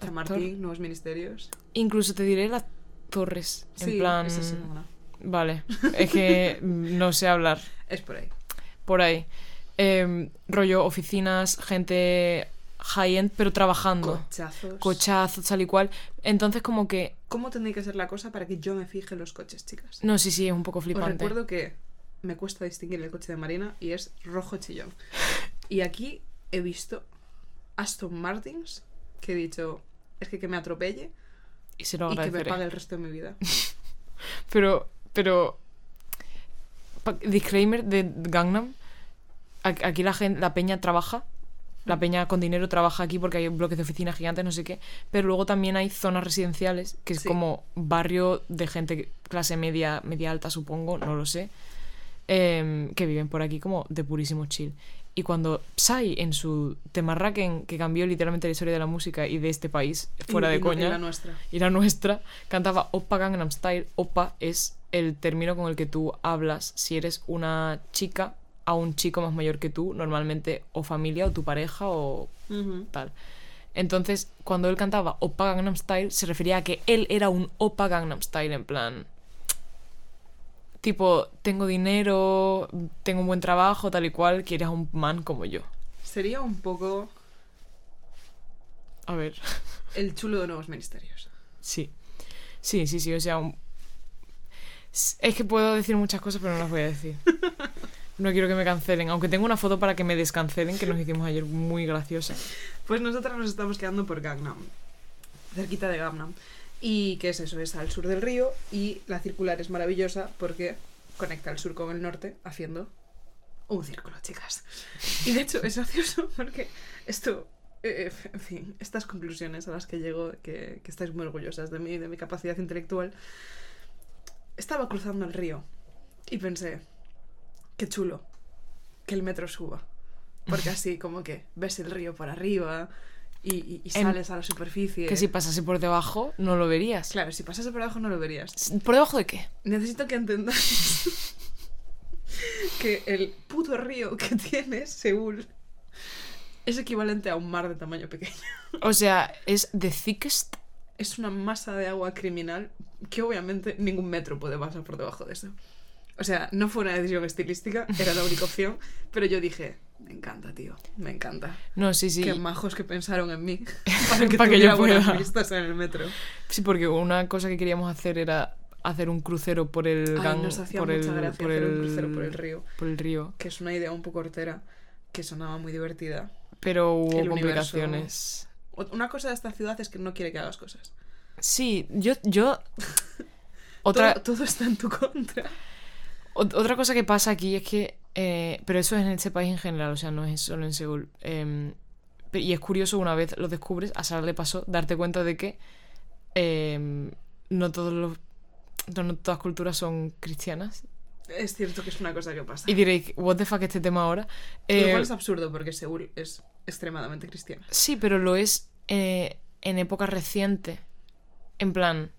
La Chamartín, Nuevos Ministerios. Incluso te diré las torres. En Sí, plan, esa es una. Vale, es que no sé hablar Es por ahí. por ahí. Em, rollo oficinas, gente high-end, pero trabajando. Cochazos. Cochazos, tal y cual. Entonces, como que. ¿Cómo tendría que ser la cosa para que yo me fije en los coches, chicas? No, sí, sí, es un poco Os flipante. recuerdo que me cuesta distinguir el coche de Marina y es rojo chillón. Y aquí he visto Aston Martins que he dicho, es que que me atropelle Y se lo y que me pague el resto de mi vida. Pero, pero. Disclaimer de Gangnam. Aquí la gente, la peña trabaja. La peña con dinero trabaja aquí porque hay bloques de oficinas gigantes, no sé qué. Pero luego también hay zonas residenciales, que es Sí. como barrio de gente clase media, media alta, supongo, no lo sé. em, que viven por aquí como de purísimo chill. Y cuando Psy, en su Temarraken, que cambió literalmente la historia de la música y de este país, fuera Y- de y no- y coña la nuestra. y la nuestra, cantaba Oppa Gangnam Style. Oppa es el término con el que tú hablas si eres una chica a un chico más mayor que tú, normalmente o familia o tu pareja o tal. Entonces, cuando él cantaba Oppa Gangnam Style, se refería a que él era un Oppa Gangnam Style, en plan... Tipo, tengo dinero, tengo un buen trabajo, tal y cual, quieres a un man como yo. Sería un poco A ver. el chulo de nuevos ministerios. Sí. Sí, sí, sí, o sea... un- Es que puedo decir muchas cosas, pero no las voy a decir. No quiero que me cancelen, aunque tengo una foto para que me descancelen que nos hicimos ayer muy graciosa. Pues nosotras nos estamos quedando por Gangnam, cerquita de Gangnam. ¿Y qué es eso? Es al sur del río y la circular es maravillosa porque conecta el sur con el norte haciendo un círculo, chicas. Y de hecho es gracioso porque esto, eh, en fin, estas conclusiones a las que llego, que, que estáis muy orgullosas de mí, de mi capacidad intelectual, estaba cruzando el río y pensé, qué chulo que el metro suba. Porque así como que ves el río por arriba y, y- y En- sales a la superficie. Que si pasase por debajo, no lo verías. Claro, si pasase por abajo no lo verías. ¿Por debajo de qué? Necesito que entendáis que el puto río que tiene Seúl es equivalente a un mar de tamaño pequeño. O sea, es the thickest. Es una masa de agua criminal que obviamente ningún metro puede pasar por debajo de eso. O sea, no fue una decisión estilística, era la única opción, pero yo dije, me encanta, tío, me encanta. No, sí, sí. Qué majos que pensaron en mí para que, Para que tuviera yo buenas pueda. vistas en el metro. Sí, porque una cosa que queríamos hacer era hacer un crucero por el Ay, gang. nos hacía por mucha el, gracia por hacer un crucero por el río. Por el río. que es una idea un poco hortera, que sonaba muy divertida. Pero hubo El universo- complicaciones. O- Una cosa de esta ciudad es que no quiere que hagas cosas. Sí, yo. yo... Otra, Todo, todo está en tu contra. Ot- Otra cosa que pasa aquí es que, eh, pero eso es en este país en general, o sea, no es solo en Seúl. eh, pe- y es curioso, una vez lo descubres, a Sara le pasó darte cuenta de que eh, no todos los, no, no todas culturas son cristianas. Es cierto que es una cosa que pasa. Y diréis, what the fuck este tema ahora. Lo Eh, cual es absurdo porque Seúl es extremadamente cristiana. Sí, pero lo es eh, en época reciente. En plan.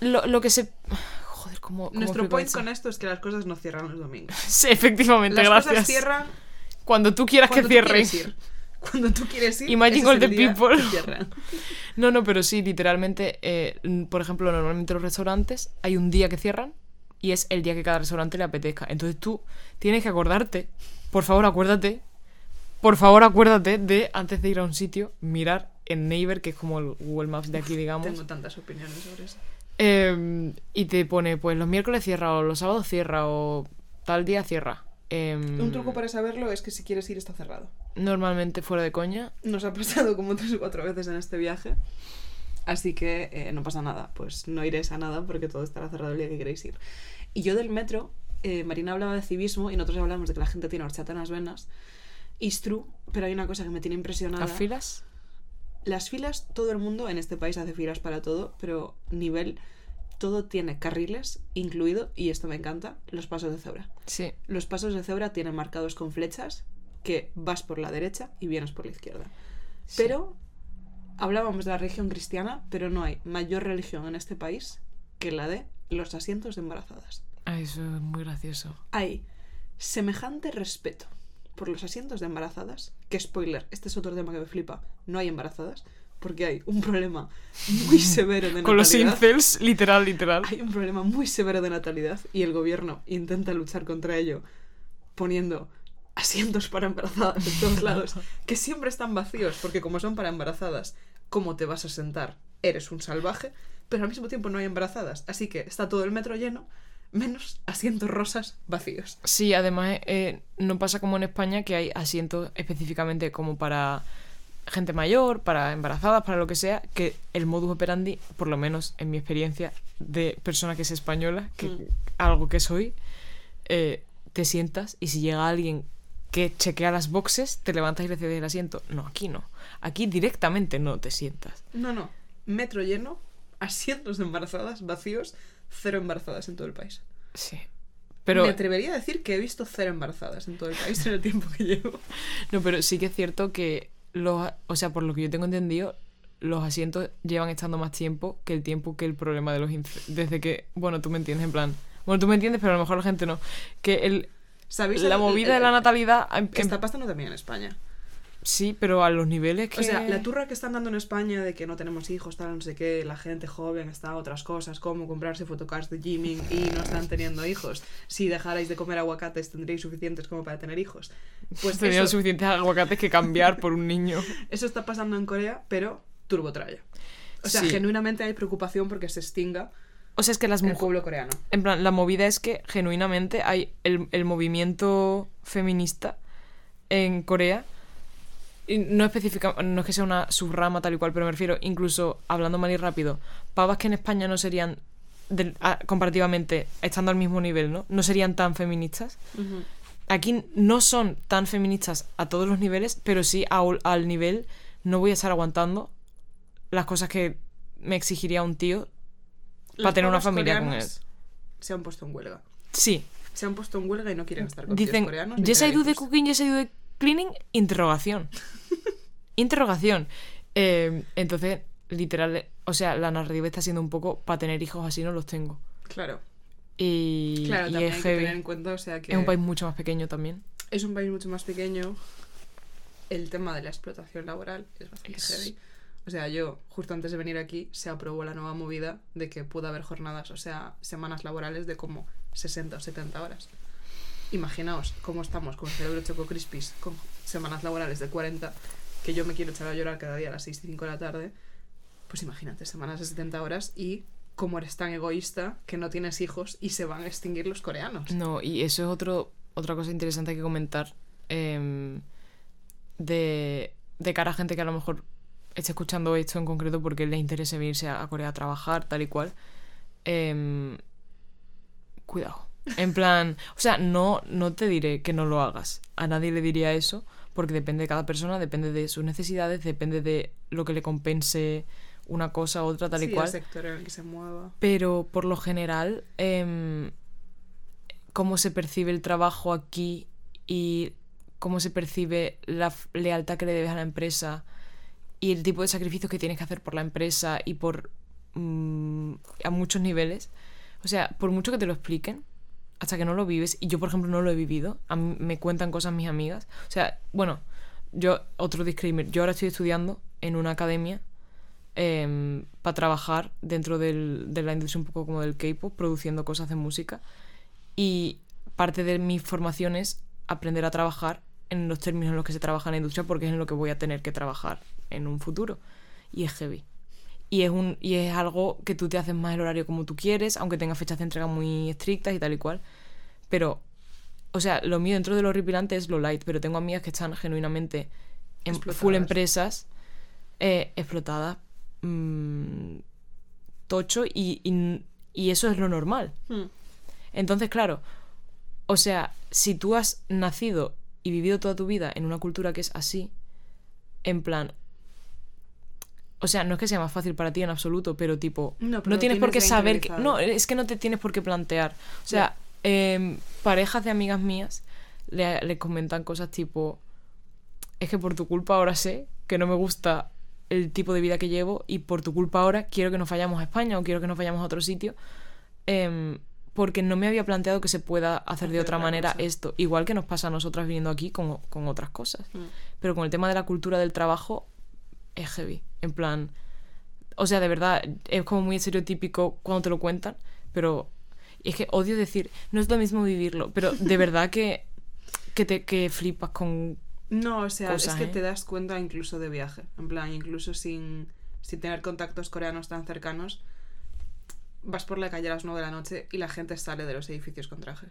Lo, lo que se. Joder, ¿cómo. cómo Nuestro point esto? con esto es que las cosas no cierran los domingos. Sí, efectivamente, Las gracias. cosas cierran Cuando tú quieras cuando que cierren. Cuando tú quieres ir. Imagine all the people. No, no, pero sí, literalmente, eh, por ejemplo, normalmente los restaurantes hay un día que cierran y es el día que cada restaurante le apetezca. Entonces tú tienes que acordarte, por favor acuérdate, por favor acuérdate de, antes de ir a un sitio, mirar en Neighbor, que es como el Google Maps de aquí, digamos. Tengo tantas opiniones sobre eso. eh, y te pone, pues los miércoles cierra o los sábados cierra o tal día cierra. Em, Un truco para saberlo es que si quieres ir está cerrado. Normalmente fuera de coña. Nos ha pasado como tres o cuatro veces en este viaje. Así que eh, no pasa nada. Pues no iréis a nada porque todo estará cerrado el día que queréis ir. Y yo del metro, eh, Marina hablaba de civismo y nosotros hablamos de que la gente tiene horchata en las venas. It's true, pero hay una cosa que me tiene impresionada. ¿Las filas? Las filas, todo el mundo en este país hace filas para todo, pero nivel, todo tiene carriles incluido, y esto me encanta, los pasos de cebra. Sí. Los pasos de cebra tienen marcados con flechas que vas por la derecha y vienes por la izquierda. Sí. Pero hablábamos de la religión cristiana, pero no hay mayor religión en este país que la de los asientos de embarazadas. Ay, eso es muy gracioso. Hay semejante respeto por los asientos de embarazadas, que spoiler, este es otro tema que me flipa, no hay embarazadas, porque hay un problema muy severo de Con los natalidad. incels, literal, literal. Hay un problema muy severo de natalidad y el gobierno intenta luchar contra ello poniendo asientos para embarazadas en todos lados que siempre están vacíos porque como son para embarazadas, ¿cómo te vas a sentar? Eres un salvaje, pero al mismo tiempo no hay embarazadas, así que está todo el metro lleno, menos asientos rosas vacíos. Sí, además eh, no pasa como en España que hay asientos específicamente como para gente mayor, para embarazadas, para lo que sea, que el modus operandi, por lo menos en mi experiencia de persona que es española, que Mm. algo que soy, eh, te sientas y si llega alguien que chequea las boxes, te levantas y le cedes el asiento. No, aquí no. Aquí directamente no te sientas. No, no, metro lleno, asientos de embarazadas vacíos, cero embarazadas en todo el país. Sí. Pero, Me atrevería a decir que he visto cero embarazadas en todo el país en el tiempo que llevo. no, pero sí que es cierto que los, o sea, por lo que yo tengo entendido, los asientos llevan estando más tiempo que el tiempo que el problema de los desde que, bueno, tú me entiendes en plan, bueno, tú me entiendes, pero a lo mejor la gente no, que el ¿Sabéis? la el- movida el- de la natalidad em- Que em- está pasando también en España. Sí, pero a los niveles que O sea, la turra que están dando en España de que no tenemos hijos, tal, no sé qué, la gente joven está a otras cosas, como comprarse photocards de gymming y no están teniendo hijos. Si dejarais de comer aguacates, tendréis suficientes como para tener hijos. Pues tenían eso, suficientes aguacates que cambiar por un niño. eso está pasando en Corea, pero turbotraya. O sea, Sí. genuinamente hay preocupación porque se extinga O sea, es que las mujeres pueblo coreano. En plan, la movida es que genuinamente hay el, el movimiento feminista en Corea. No específica, no es que sea una subrama tal y cual, pero me refiero, incluso hablando mal y rápido, pavas que en España no serían, del- a- comparativamente, estando al mismo nivel, ¿no? No serían tan feministas. Aquí no son tan feministas a todos los niveles, pero sí a- al nivel no voy a estar aguantando las cosas que me exigiría un tío para tener una familia con él. Se han puesto en huelga. Sí, Se han puesto en huelga y no quieren estar con tíos Dicen, coreanos. ni yes I do the hijos". cooking, yes I do the cleaning, interrogación. interrogación. Eh, entonces, literal, o sea, la narrativa está siendo un poco, para tener hijos así no los tengo. Claro, Y, claro, y también es hay que tener en cuenta, o sea, que Es un país mucho más pequeño también. es un país mucho más pequeño. El tema de la explotación laboral es bastante Es- heavy. O sea, yo, justo antes de venir aquí, se aprobó la nueva movida de que pueda haber jornadas, o sea, semanas laborales de como 60 o 70 horas. Imaginaos cómo estamos con cerebro choco crispis, con semanas laborales de 40, que yo me quiero echar a llorar cada día a las 6 y 5 de la tarde. Pues imagínate, semanas de 70 horas y cómo eres tan egoísta que no tienes hijos y se van a extinguir los coreanos. No, y eso es otro, otra cosa interesante que comentar. em, de, de cara a gente que a lo mejor esté escuchando esto en concreto porque le interese venirse a, Corea a trabajar, tal y cual. em, cuidado. En plan, o sea, no, no te diré que no lo hagas. A nadie le diría eso, porque depende de cada persona, depende de sus necesidades, depende de lo que le compense una cosa u otra, tal y Sí, cual. el sector en el que se mueva. Pero por lo general, em, cómo se percibe el trabajo aquí y cómo se percibe la lealtad que le debes a la empresa y el tipo de sacrificios que tienes que hacer por la empresa y por mm, a muchos niveles. O sea, por mucho que te lo expliquen, hasta que no lo vives, y yo por ejemplo no lo he vivido, me cuentan cosas mis amigas. O sea, bueno, yo, otro disclaimer, yo ahora estoy estudiando en una academia para trabajar dentro del- de la industria un poco como del K-pop, produciendo cosas de música. Y parte de mi formación es aprender a trabajar en los términos en los que se trabaja en la industria, porque es en lo que voy a tener que trabajar en un futuro. Y es heavy. Y es, un, y es algo que tú te haces más el horario como tú quieres, aunque tenga fechas de entrega muy estrictas y tal y cual. Pero, o sea, lo mío dentro de lo horripilante es lo light, pero tengo amigas que están genuinamente en full empresas eh, explotadas mm, tocho y, y, y eso es lo normal. Hmm. Entonces, claro, o sea, si tú has nacido y vivido toda tu vida en una cultura que es así, en plan... O sea, no es que sea más fácil para ti en absoluto, pero tipo, No, no, pero lo tienes por qué saber que... No, es que no te tienes por qué plantear. O sea, em, parejas de amigas mías le, le comentan cosas tipo, es que por tu culpa ahora sé que no me gusta el tipo de vida que llevo y por tu culpa ahora quiero que nos vayamos a España o quiero que nos vayamos a otro sitio em, porque no me había planteado que se pueda hacer de Hacer otra otra manera cosa. esto, igual que nos pasa a nosotras viniendo aquí con, con otras cosas. Mm. Pero con el tema de la cultura del trabajo es heavy. En plan. O sea, de verdad, es como muy estereotípico cuando te lo cuentan, pero es que odio decir, no es lo mismo vivirlo, pero de verdad que, que te que flipas con. No, o sea, Cosas, es que ¿eh? te das cuenta incluso de viaje. En plan, incluso sin, sin tener contactos coreanos tan cercanos, vas por la calle a las 9 de la noche y la gente sale de los edificios con traje.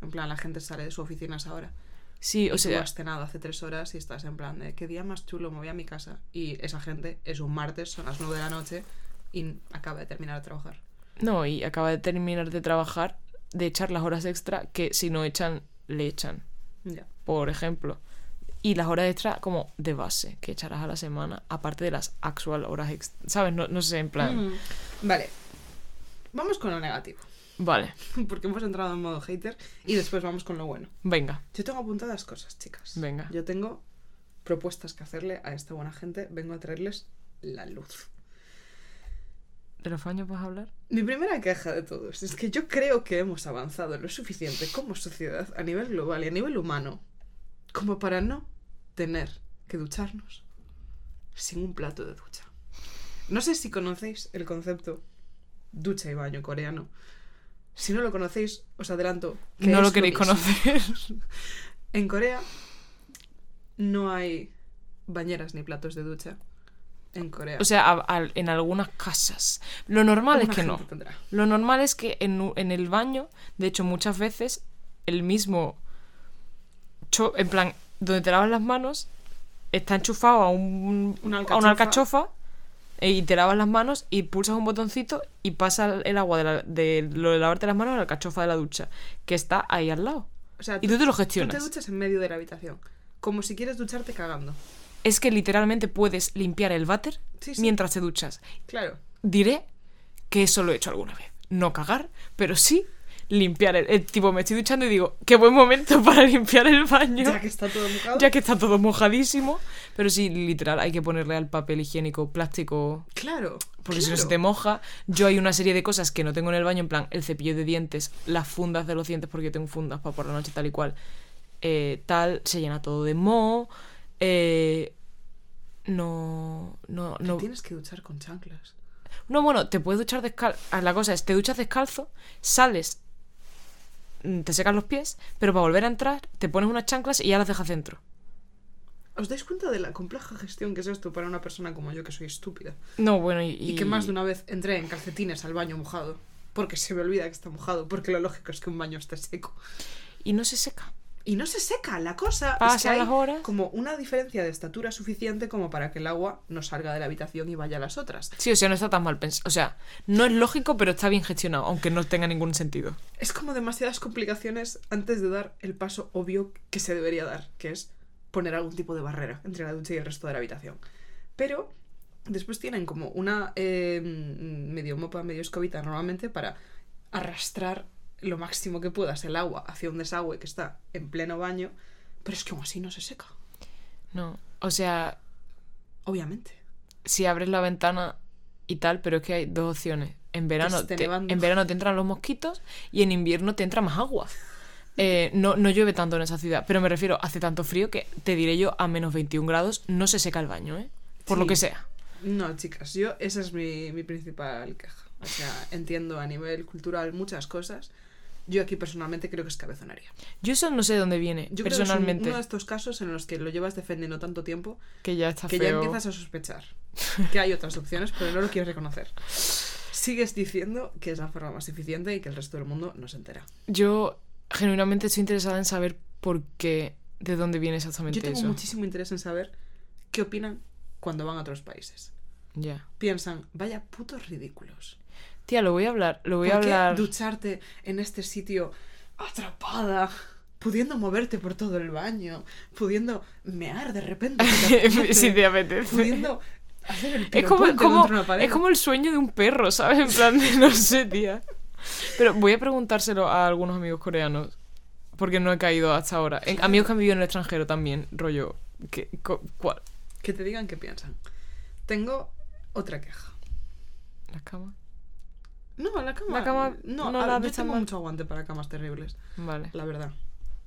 En plan, la gente sale de su oficina a esa hora. Sí, o tú sea, has cenado hace tres horas y estás en plan de qué día más chulo, me voy a mi casa. Y esa gente es un martes, son las 9 de la noche y acaba de terminar de trabajar. no, y acaba de terminar de trabajar, de echar las horas extra que si no echan, le echan, Ya. por ejemplo. Y las horas extra como de base que echarás a la semana, aparte de las actual horas extra. ¿Sabes? No, no sé, en plan. Mm. Vale. Vamos con lo negativo. Vale, Porque hemos entrado en modo hater y después vamos con lo bueno. venga, Yo tengo apuntadas cosas, chicas. Venga. Yo tengo propuestas que hacerle a esta buena gente. Vengo a traerles la luz. ¿de los años vas a hablar? Mi primera queja de todos es que yo creo que hemos avanzado lo suficiente como sociedad a nivel global y a nivel humano como para no tener que ducharnos sin un plato de ducha. No sé si conocéis el concepto ducha y baño coreano. Si no lo conocéis, os adelanto. que no lo queréis conocer. En Corea no hay bañeras ni platos de ducha. En Corea. o sea, a- en algunas casas. Lo normal es que no. tendrá. Lo normal es que en, en el baño, de hecho, muchas veces el mismo. cho- en plan, donde te lavas las manos, está enchufado a, un, Una a alcachofa. una alcachofa y te lavas las manos y pulsas un botoncito y pasa el agua de, la- de lo de lavarte las manos a la alcachofa de la ducha, que está ahí al lado. O sea, Y tú te lo Tú te gestionas. duchas en medio de la habitación. Como si quieres ducharte cagando. Es que literalmente puedes limpiar el váter Sí, sí. mientras te duchas. Claro. Diré que eso lo he hecho alguna vez. No cagar, pero sí limpiar el, el tipo me estoy duchando y digo, qué buen momento para limpiar el baño. Ya que está todo mojado. ya que está todo mojadísimo. Pero sí, literal, hay que ponerle al papel higiénico plástico. Claro. Porque si no se te moja, yo hay una serie de cosas que no tengo en el baño, en plan el cepillo de dientes, las fundas de los dientes, porque yo tengo fundas para por la noche tal y cual. eh, tal, se llena todo de moho. eh, no, no, no. Tienes que duchar con chanclas. No, bueno, te puedes duchar descalzo. La cosa es, te duchas descalzo, sales, mm, te secas los pies, pero para volver a entrar, te pones unas chanclas y ya las dejas dentro. ¿Os dais cuenta de la compleja gestión que es esto para una persona como yo que soy estúpida? No, bueno, y. Y, que más de una vez entré en calcetines al baño mojado. Porque se me olvida que está mojado. Porque lo lógico es que un baño esté seco. Y no se seca. Y no se seca la cosa. es que Pasan hay las horas. como una diferencia de estatura suficiente como para que el agua no salga de la habitación y vaya a las otras. Sí, o sea, no está tan mal pensado. O sea, no es lógico, pero está bien gestionado, aunque no tenga ningún sentido. Es como demasiadas complicaciones antes de dar el paso obvio que se debería dar, que es poner algún tipo de barrera entre la ducha y el resto de la habitación. Pero después tienen como una eh, medio mopa, medio escobita normalmente para arrastrar lo máximo que puedas el agua hacia un desagüe que está en pleno baño, pero es que aún así no se seca, No. O sea, obviamente. si abres la ventana y tal, pero es que hay dos opciones. En verano, te, en verano te entran los mosquitos y en invierno te entra más agua. Eh, no, no llueve tanto en esa ciudad, pero me refiero, hace tanto frío que te diré yo, a menos 21 grados no se seca el baño, ¿eh? Por lo que sea. No, chicas, yo esa es mi, mi principal queja. O sea, entiendo a nivel cultural muchas cosas. Yo aquí personalmente creo que es cabezonería. Yo eso no sé de dónde viene, Yo creo que es uno de estos casos en los que lo llevas defendiendo tanto tiempo que ya está que ya empiezas a sospechar que hay otras opciones, pero no lo quieres reconocer. Sigues diciendo que es la forma más eficiente y que el resto del mundo no se entera. Yo genuinamente estoy interesada en saber por qué, de dónde viene exactamente Yo tengo eso. muchísimo interés en saber qué opinan cuando van a otros países. Ya. Piensan, vaya putos ridículos. Tía, lo voy a hablar, lo voy a ¿Por qué hablar. ducharte en este sitio atrapada, pudiendo moverte por todo el baño, pudiendo mear de repente? si te apetece, si te apetece. pudiendo hacer el Es como, como- contra una pared. es como el sueño de un perro, ¿sabes? En plan de, no sé, tía. Pero voy a preguntárselo a algunos amigos coreanos, porque no he caído hasta ahora. En- amigos que han vivido en el extranjero también, rollo. ¿qué, ¿Cuál? Que te digan qué piensan. Tengo otra queja. ¿La cama? No, la cama. La cama No, no a- la yo tengo mal. mucho aguante para camas terribles, Vale. la verdad.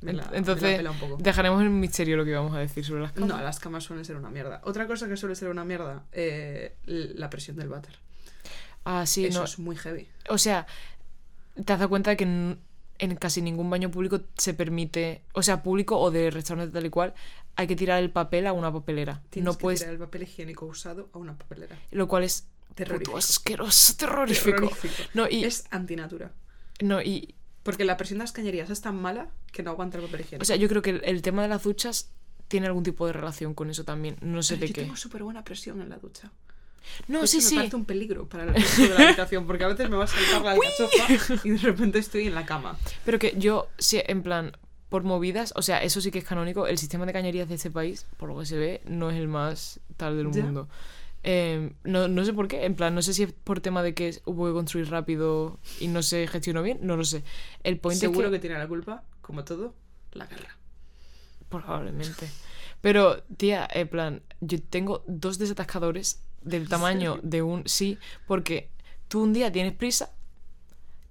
Me la- me la Entonces, un poco. dejaremos en misterio lo que vamos a decir sobre las camas. No, las camas suelen ser una mierda. Otra cosa que suele ser una mierda, eh, la presión del váter. Ah, sí, Eso no. es muy heavy. O sea, te has dado cuenta de que en, en casi ningún baño público se permite, o sea, público o de restaurante tal y cual, hay que tirar el papel a una papelera. Tienes no que puedes, tirar el papel higiénico usado a una papelera. lo cual es Terrorífico. puto asqueroso, terrorífico. Terrorífico. No, y Es antinatura. no y Porque la presión de las cañerías es tan mala que no aguanta el papel higiénico. o sea, yo creo que el, el tema de las duchas tiene algún tipo de relación con eso también, no sé Pero de yo qué. tengo súper buena presión en la ducha. No, De sí, hecho, sí. Me parece un peligro para el resto de la habitación porque a veces me va a saltar la alcachofa y de repente estoy en la cama. Pero que yo, sí, en plan, por movidas, o sea, eso sí que es canónico. El sistema de cañerías de este país, por lo que se ve, no es el más tal del Ya. mundo. Eh, no, no sé por qué, en plan, no sé si es por tema de que hubo que construir rápido y no se gestionó bien, no lo sé. El point Seguro es que... que, tiene la culpa, como todo, la guerra. Probablemente. Pero, tía, en plan, yo tengo dos desatascadores del tamaño de un sí, porque tú un día tienes prisa,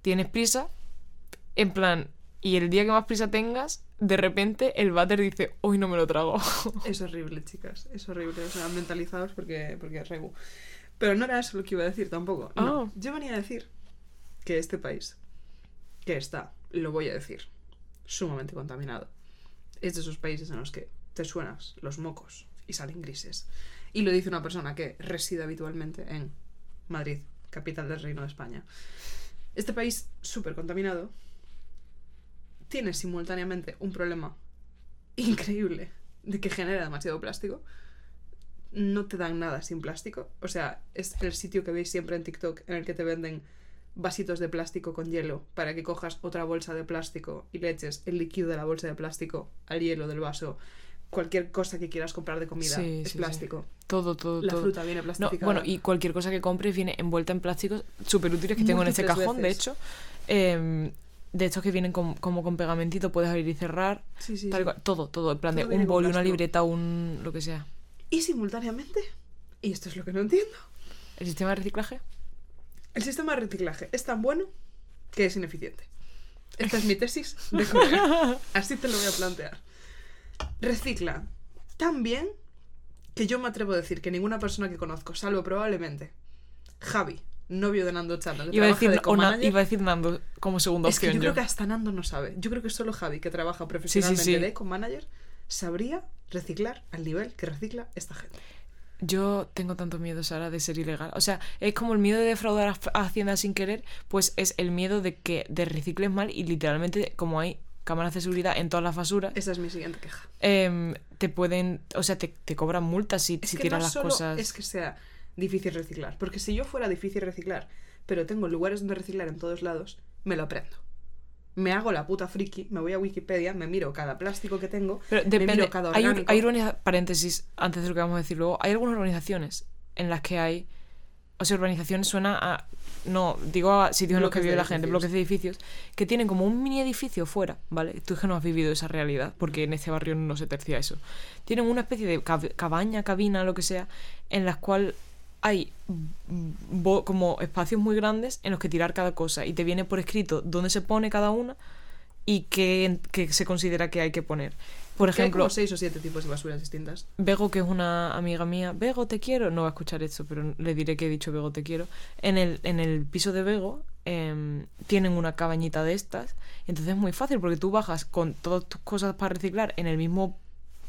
tienes prisa, en plan, y el día que más prisa tengas, de repente el váter dice, hoy no me lo trago. Es horrible, chicas. Es horrible. O sea, mentalizados porque, porque es regu. Pero no era eso lo que iba a decir tampoco. No. Ah. Yo venía a decir que este país, que está, lo voy a decir, sumamente contaminado, es de esos países en los que te suenas los mocos y salen grises. Y lo dice una persona que reside habitualmente en Madrid, capital del Reino de España. Este país súper contaminado tiene simultáneamente un problema increíble de que genera demasiado plástico. No te dan nada sin plástico. O sea, es el sitio que veis siempre en TikTok en el que te venden vasitos de plástico con hielo para que cojas otra bolsa de plástico y le eches el líquido de la bolsa de plástico al hielo del vaso. Cualquier cosa que quieras comprar de comida Sí, es sí, sí. plástico. todo, todo, La todo. fruta viene No, plastificada. bueno, y cualquier cosa que compres viene envuelta en plásticos súper útiles que tengo en este cajón, de hecho. Em, de estos que vienen con- como con pegamentito, puedes abrir y cerrar. Sí, sí, tal y sí. cual. todo, todo. En plan Todo de un boli, una plástico. libreta, un. lo que sea. Y simultáneamente, y esto es lo que no entiendo, ¿El sistema de reciclaje? el sistema de reciclaje es tan bueno que es ineficiente. Esta es mi tesis de. Así te lo voy a plantear. Recicla tan bien que yo me atrevo a decir que ninguna persona que conozco, salvo probablemente Javi, novio de Nando Chano, que Iba a, trabaja decir, de o Na- co-manager, iba a decir Nando como segunda es que yo opción. creo que hasta Nando no sabe. Yo creo que solo Javi, que trabaja profesionalmente sí. de co-manager, sabría reciclar al nivel que recicla esta gente. Yo tengo tanto miedo, Sara, de ser ilegal. O sea, es como el miedo de defraudar a a Hacienda sin querer, pues es el miedo de que de recicles mal y literalmente, como hay cámaras de seguridad en todas las basuras, Esa es mi siguiente queja. em, te pueden, o sea, te, te cobran multas si, si tiras no las solo cosas. es que sea difícil reciclar, porque si yo fuera difícil reciclar, pero tengo lugares donde reciclar en todos lados, me lo aprendo. Me hago la puta friki, me voy a Wikipedia, me miro cada plástico que tengo, Pero me depende. miro cada hay, orgánico. hay paréntesis, antes de lo que vamos a decir luego, hay algunas organizaciones en las que hay. O sea, urbanizaciones suena a. No, digo a sitios en los que vive la gente, bloques de edificios, que tienen como un mini edificio fuera, ¿vale? Tú es que no has vivido esa realidad, porque en este barrio no se tercia eso. Tienen una especie de cab- cabaña, cabina, lo que sea, en las cual hay como espacios muy grandes en los que tirar cada cosa y te viene por escrito dónde se pone cada una y qué, qué se considera que hay que poner. Por hay ejemplo, como seis o siete tipos de basuras distintas. Bego, que es una amiga mía, Bego, te quiero, no va a escuchar esto, pero le diré que he dicho Bego, te quiero. En el, en el piso de Bego em, tienen una cabañita de estas, entonces es muy fácil porque tú bajas con todas tus cosas para reciclar en el mismo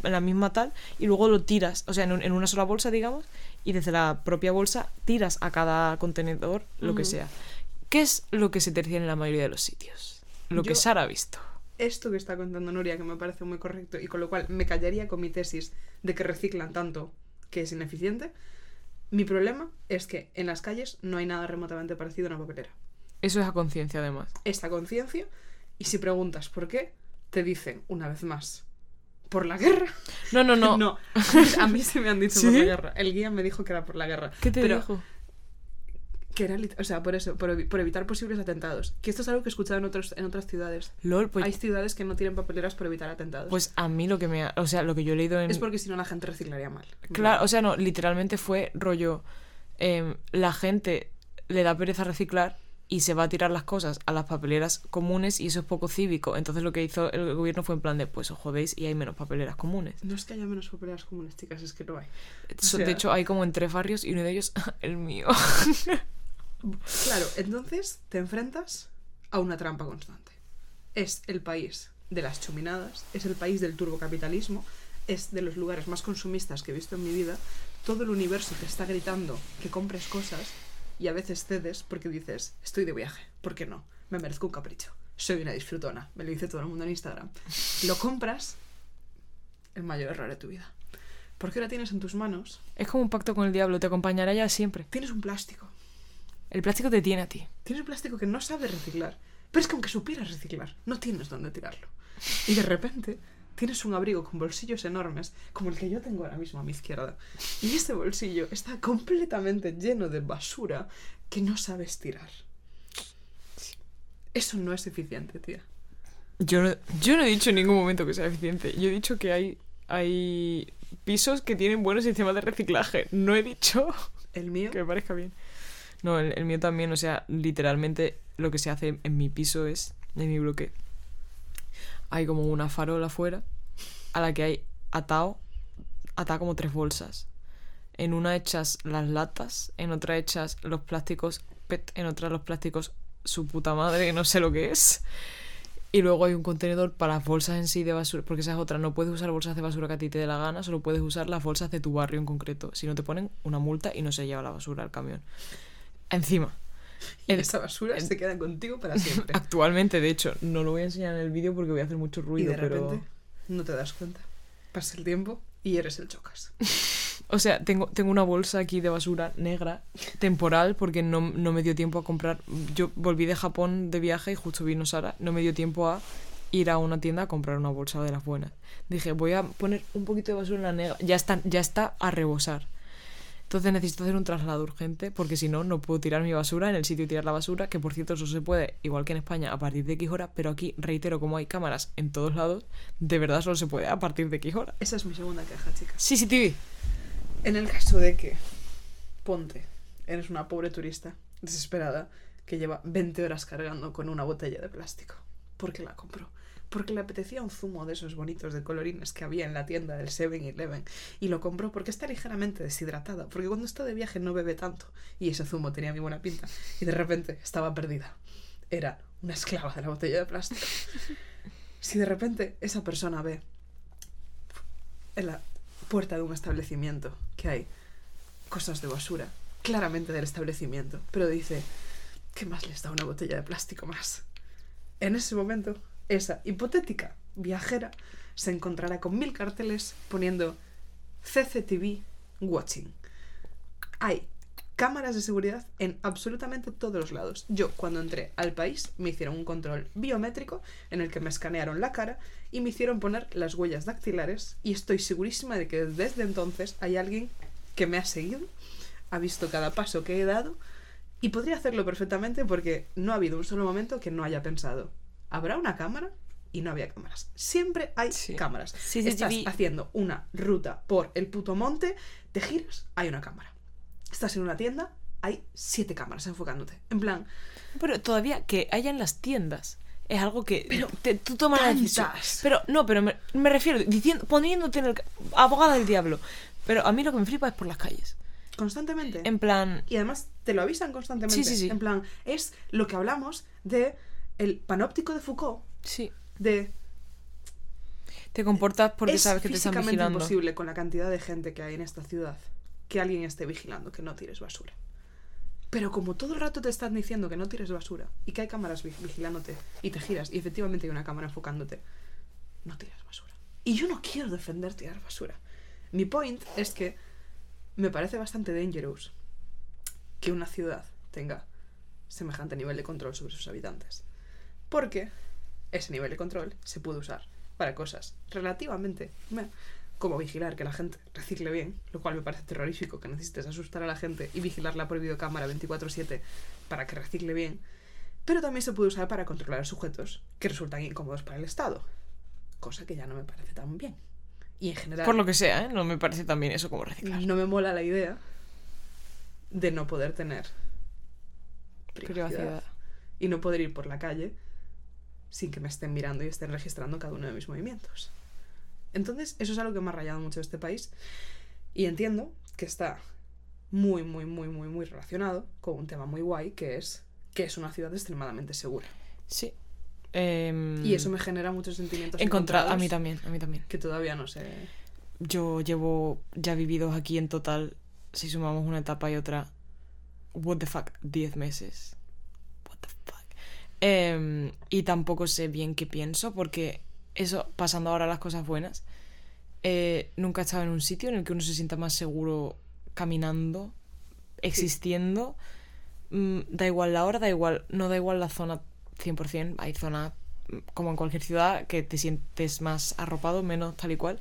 en la misma tal y luego lo tiras, o sea, en, un- en una sola bolsa, digamos, y desde la propia bolsa tiras a cada contenedor lo que sea. ¿Qué es lo que se tercia en la mayoría de los sitios? Lo que Sara ha visto. Esto que está contando Nuria, que me parece muy correcto, y con lo cual me callaría con mi tesis de que reciclan tanto que es ineficiente, mi problema es que en las calles no hay nada remotamente parecido a una papelera. Eso es a conciencia, además. esta conciencia y si preguntas por qué, te dicen una vez más, por la guerra. No, no, no. No, a mí, se me han dicho por la guerra. El guía me dijo que era por la guerra. ¿Qué te Pero dijo? Que era, o sea, por eso, por, por evitar posibles atentados. Que esto es algo que he escuchado en, otros, en otras ciudades. LOL, pues Hay ciudades que no tienen papeleras por evitar atentados. Pues a mí lo que me ha, o sea, lo que yo he leído en es porque si no la gente reciclaría mal. claro, o sea, no, literalmente fue rollo em, la gente le da pereza reciclar y se va a tirar las cosas a las papeleras comunes y eso es poco cívico. Entonces lo que hizo el gobierno fue en plan de, pues os jodéis y hay menos papeleras comunes. No es que haya menos papeleras comunes, chicas, es que no hay. So- sea- De hecho, hay como en tres barrios y uno de ellos, el mío. Claro, entonces te enfrentas a una trampa constante. Es el país de las chuminadas, es el país del turbocapitalismo, es de los lugares más consumistas que he visto en mi vida. Todo el universo te está gritando que compres cosas y a veces cedes porque dices, estoy de viaje, ¿por qué no? Me merezco un capricho. Soy una disfrutona, me lo dice todo el mundo en Instagram. Lo compras, el mayor error de tu vida. Porque ahora tienes en tus manos, Es como un pacto con el diablo, te acompañará ya siempre. tienes un plástico. El plástico te tiene a ti. Tienes un plástico que no sabes reciclar. Pero es que aunque supieras reciclar, no tienes dónde tirarlo. Y de repente tienes un abrigo con bolsillos enormes, como el que yo tengo ahora mismo a mi izquierda. Y ese bolsillo está completamente lleno de basura que no sabes tirar. Eso no es eficiente, tía. Yo no, yo no he dicho en ningún momento que sea eficiente. Yo he dicho que hay, hay pisos que tienen buenos sistemas de reciclaje. No he dicho El mío, que me parezca bien. No, el, mío también, o sea, literalmente lo que se hace en mi piso es, en mi bloque, hay como una farola afuera a la que hay atado, atado como tres bolsas. En una echas las latas, en otra echas los plásticos PET, en otra los plásticos su puta madre, que no sé lo que es. Y luego hay un contenedor para las bolsas en sí de basura, porque esa es otra, no puedes usar bolsas de basura que a ti te dé la gana, solo puedes usar las bolsas de tu barrio en concreto. Si no te ponen una multa y no se lleva la basura al camión. Encima, y el- esa basura el- se queda contigo para siempre. actualmente, de hecho, no lo voy a enseñar en el vídeo porque voy a hacer mucho y ruido, de pero... repente no te das cuenta. Pasa el tiempo y eres el chocas. O sea, tengo, tengo una bolsa aquí de basura negra, temporal, porque no, no me dio tiempo a comprar. Yo volví de Japón de viaje y justo vino Sara. No me dio tiempo a ir a una tienda a comprar una bolsa de las buenas. Dije, voy a poner un poquito de basura en la negra. Ya está, ya está a rebosar. Entonces necesito hacer un traslado urgente, porque si no, no puedo tirar mi basura en el sitio y tirar la basura, que por cierto eso se puede, igual que en España, a partir de X hora, pero aquí, reitero, como hay cámaras en todos lados, de verdad solo se puede a partir de X hora. Esa es mi segunda queja, chicas. Sí, sí, TV. En el caso de que, ponte, eres una pobre turista desesperada que lleva 20 horas cargando con una botella de plástico. ¿Por qué la compró? Porque le apetecía un zumo de esos bonitos de colorines que había en la tienda del 7-Eleven. Y lo compró porque está ligeramente deshidratada. Porque cuando está de viaje no bebe tanto. Y ese zumo tenía muy buena pinta. Y de repente estaba perdida. Era una esclava de la botella de plástico. Si de repente esa persona ve en la puerta de un establecimiento que hay cosas de basura, claramente del establecimiento, pero dice, ¿qué más les da una botella de plástico más? En ese momento, esa hipotética viajera se encontrará con mil carteles poniendo CCTV Watching. Hay cámaras de seguridad en absolutamente todos los lados. Yo, cuando entré al país, me hicieron un control biométrico en el que me escanearon la cara y me hicieron poner las huellas dactilares y estoy segurísima de que desde entonces hay alguien que me ha seguido, ha visto cada paso que he dado y podría hacerlo perfectamente porque no ha habido un solo momento que no haya pensado, ¿habrá una cámara? Y no había cámaras. Siempre hay Sí. cámaras. Sí, sí, Estás haciendo una ruta por el puto monte, te giras, hay una cámara. Estás en una tienda, hay siete cámaras enfocándote. En plan, Pero todavía que haya en las tiendas es algo que Pero te- tú tomas la decisión. Pero no, pero me, me refiero diciendo poniéndote en el abogada del diablo. Pero a mí lo que me flipa es por las calles. constantemente. En plan, Y además te lo avisan constantemente. Sí, sí, sí. En plan, es lo que hablamos de el panóptico de Foucault, sí, de te comportas porque es sabes que te están físicamente vigilando. imposible con la cantidad de gente que hay en esta ciudad que alguien esté vigilando que no tires basura. Pero como todo el rato te están diciendo que no tires basura y que hay cámaras vi- vigilándote y te giras y efectivamente hay una cámara enfocándote, no tires basura. Y yo no quiero defender tirar basura. Mi point es que me parece bastante dangerous que una ciudad tenga semejante nivel de control sobre sus habitantes. Porque ese nivel de control se puede usar para cosas relativamente como vigilar que la gente recicle bien, lo cual me parece terrorífico que necesites asustar a la gente y vigilarla por videocámara 24/7 para que recicle bien, pero también se puede usar para controlar sujetos que resultan incómodos para el Estado, cosa que ya no me parece tan bien. Y en general Por lo que sea, ¿eh? No me parece también eso como reciclar. no me mola la idea de no poder tener privacidad. Privacidad. y no poder ir por la calle sin que me estén mirando y estén registrando cada uno de mis movimientos. Entonces, eso es algo que me ha rayado mucho de este país y entiendo que está muy, muy, muy, muy, muy relacionado con un tema muy guay que es que es una ciudad extremadamente segura. Sí. Em, Y eso me genera muchos sentimientos encontra- A encontrados mí también, a mí también. que todavía no sé. Yo llevo ya vividos aquí en total, si sumamos una etapa y otra, what the fuck, 10 meses. Em, y tampoco sé bien qué pienso, porque eso, pasando ahora a las cosas buenas, eh, nunca he estado en un sitio en el que uno se sienta más seguro caminando, existiendo. Mm, da igual la hora, da igual, no da igual la zona 100%, hay zonas mm, como en cualquier ciudad que te sientes más arropado, menos tal y cual.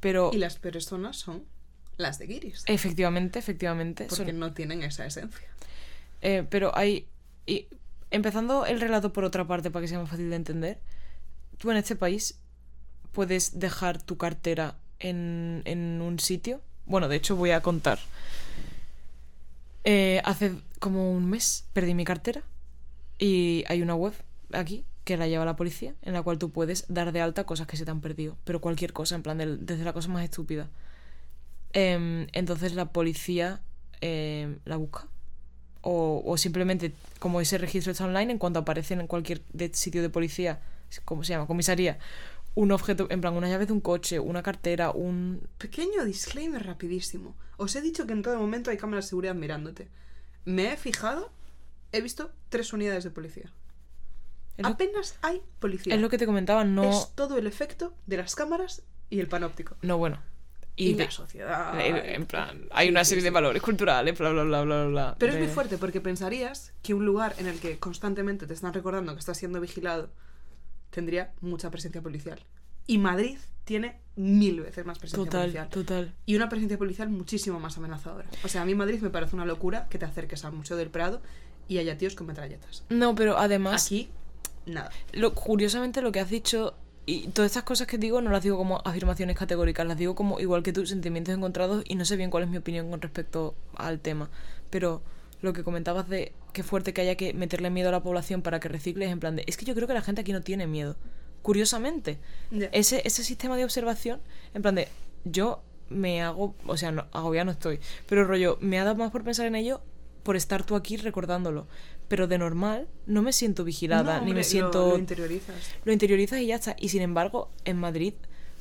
Pero Y las peores zonas son las de Guiris. efectivamente, efectivamente. porque son- no tienen esa esencia. eh, pero hay. Y empezando el relato por otra parte para que sea más fácil de entender. Tú en este país puedes dejar tu cartera en, en un sitio. Bueno, de hecho voy a contar. Eh, hace como un mes perdí mi cartera y hay una web aquí que la lleva la policía en la cual tú puedes dar de alta cosas que se te han perdido, pero cualquier cosa, en plan, del- desde la cosa más estúpida. Em, entonces la policía em, la busca o, o simplemente como ese registro está online, en cuanto aparece en cualquier de- sitio de policía, ¿cómo se llama? Comisaría, un objeto, en plan, una llave de un coche, una cartera, un... Pequeño disclaimer rapidísimo. Os he dicho que en todo momento hay cámaras de seguridad mirándote. Me he fijado, he visto tres unidades de policía. Lo, Apenas hay policía. es lo que te comentaba, no... Es todo el efecto de las cámaras y el panóptico. No, bueno. Y, Y, de- la sociedad. en plan, hay Sí, una sí, serie de valores culturales, bla, bla, bla, bla, bla. Pero es muy fuerte porque pensarías que un lugar en el que constantemente te están recordando que estás siendo vigilado tendría mucha presencia policial. Y Madrid tiene mil veces más presencia Total, policial. total. Y una presencia policial muchísimo más amenazadora. O sea, a mí Madrid me parece una locura que te acerques al Museo del Prado y haya tíos con metralletas. No, pero además... Aquí, nada. Lo, curiosamente lo que has dicho y todas estas cosas que digo no las digo como afirmaciones categóricas, las digo como igual que tú, sentimientos encontrados y no sé bien cuál es mi opinión con respecto al tema. Pero lo que comentabas de qué fuerte que haya que meterle miedo a la población para que recicle es en plan de, es que yo creo que la gente aquí no tiene miedo. Curiosamente, ese, ese sistema de observación, en plan de, yo me hago, o sea, no, agobiada no estoy, pero rollo, me ha dado más por pensar en ello por estar tú aquí recordándolo. Pero de normal no me siento vigilada, No, ni me siento lo interiorizas. lo interiorizas y ya está. Y sin embargo, en Madrid,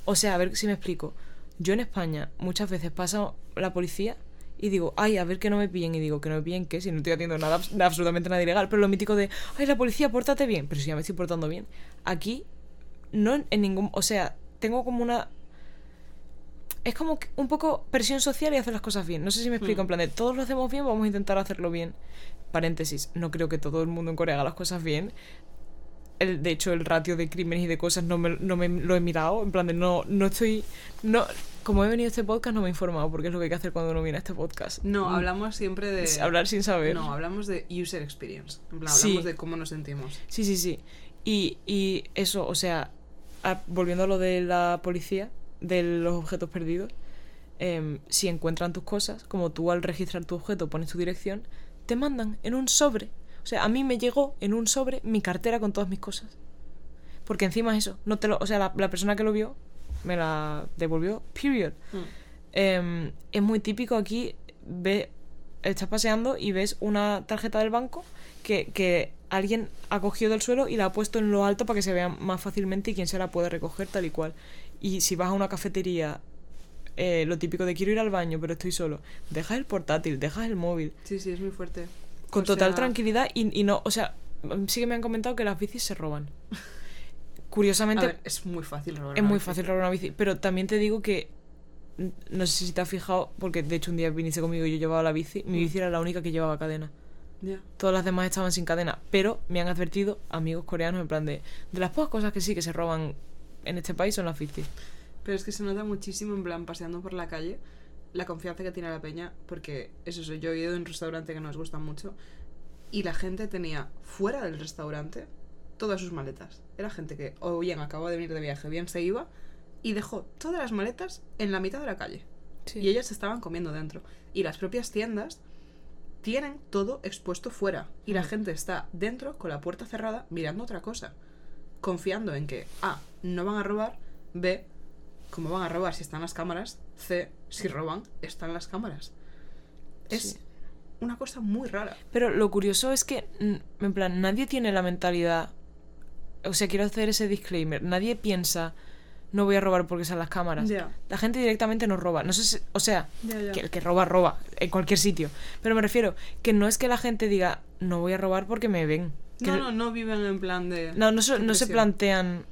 o sea, a ver si me explico. Yo en España muchas veces pasa la policía y digo, ay, a ver que no me pillen. Y digo, que no me pillen, ¿qué? Si no estoy haciendo nada, abs- absolutamente nada ilegal. Pero lo mítico de, ay, la policía, pórtate bien. Pero si ya me estoy portando bien. Aquí, no en ningún. O sea, tengo como una. Es como que un poco presión social y hacer las cosas bien. No sé si me explico. En plan de, todos lo hacemos bien, vamos a intentar hacerlo bien. Paréntesis, no creo que todo el mundo en Corea haga las cosas bien el, de hecho, el ratio de crímenes y de cosas no me, no me lo he mirado. En plan de no, no estoy. no Como he venido a este podcast, no me he informado, porque es lo que hay que hacer cuando uno viene a este podcast. No, Mm, hablamos siempre de. hablar sin saber. No, hablamos de user experience. En plan, Sí. hablamos de cómo nos sentimos. Sí, sí, sí. Y, y eso, o sea, a- volviendo a lo de la policía, de los objetos perdidos, em, si encuentran tus cosas, como tú al registrar tu objeto pones tu dirección, te mandan en un sobre. O sea, a mí me llegó en un sobre mi cartera con todas mis cosas. Porque encima eso, no te lo, o sea, la, la persona que lo vio me la devolvió, period. Mm. Em, es muy típico aquí, ve, estás paseando y ves una tarjeta del banco que, que alguien ha cogido del suelo y la ha puesto en lo alto para que se vea más fácilmente y quien se la puede recoger tal y cual. Y si vas a una cafetería, eh, lo típico de quiero ir al baño pero estoy solo, dejas el portátil, dejas el móvil, Sí, sí, es muy fuerte. con O total sea, tranquilidad y, y no, o sea, sí que me han comentado que las bicis se roban. Curiosamente, ver, es muy fácil robar es una muy bici. fácil robar una bici, pero también te digo que no sé si te has fijado, porque de hecho un día viniste conmigo y yo llevaba la bici, mi bici era la única que llevaba cadena. Todas las demás estaban sin cadena, pero me han advertido amigos coreanos en plan de de las pocas cosas que sí que se roban en este país son las bicis. Pero es que se nota muchísimo, en plan, paseando por la calle, la confianza que tiene la peña, porque es eso, yo he ido a un restaurante que nos gusta mucho y la gente tenía fuera del restaurante todas sus maletas. Era gente que o bien acababa de venir de viaje, bien se iba y dejó todas las maletas en la mitad de la calle. Y ellas estaban comiendo dentro. Y las propias tiendas tienen todo expuesto fuera y la gente está dentro con la puerta cerrada mirando otra cosa, confiando en que A, no van a robar, B, como van a robar si están las cámaras, C, si roban, están las cámaras. Es Sí. una cosa muy rara. Pero lo curioso es que, mm, en plan, nadie tiene la mentalidad. O sea, quiero hacer ese disclaimer. Nadie piensa, no voy a robar porque están las cámaras. La gente directamente no roba. No sé si- o sea, que el que roba, roba, en cualquier sitio. Pero me refiero que no es que la gente diga, no voy a robar porque me ven. Que No, no, no viven en plan de... no, no se, no se plantean.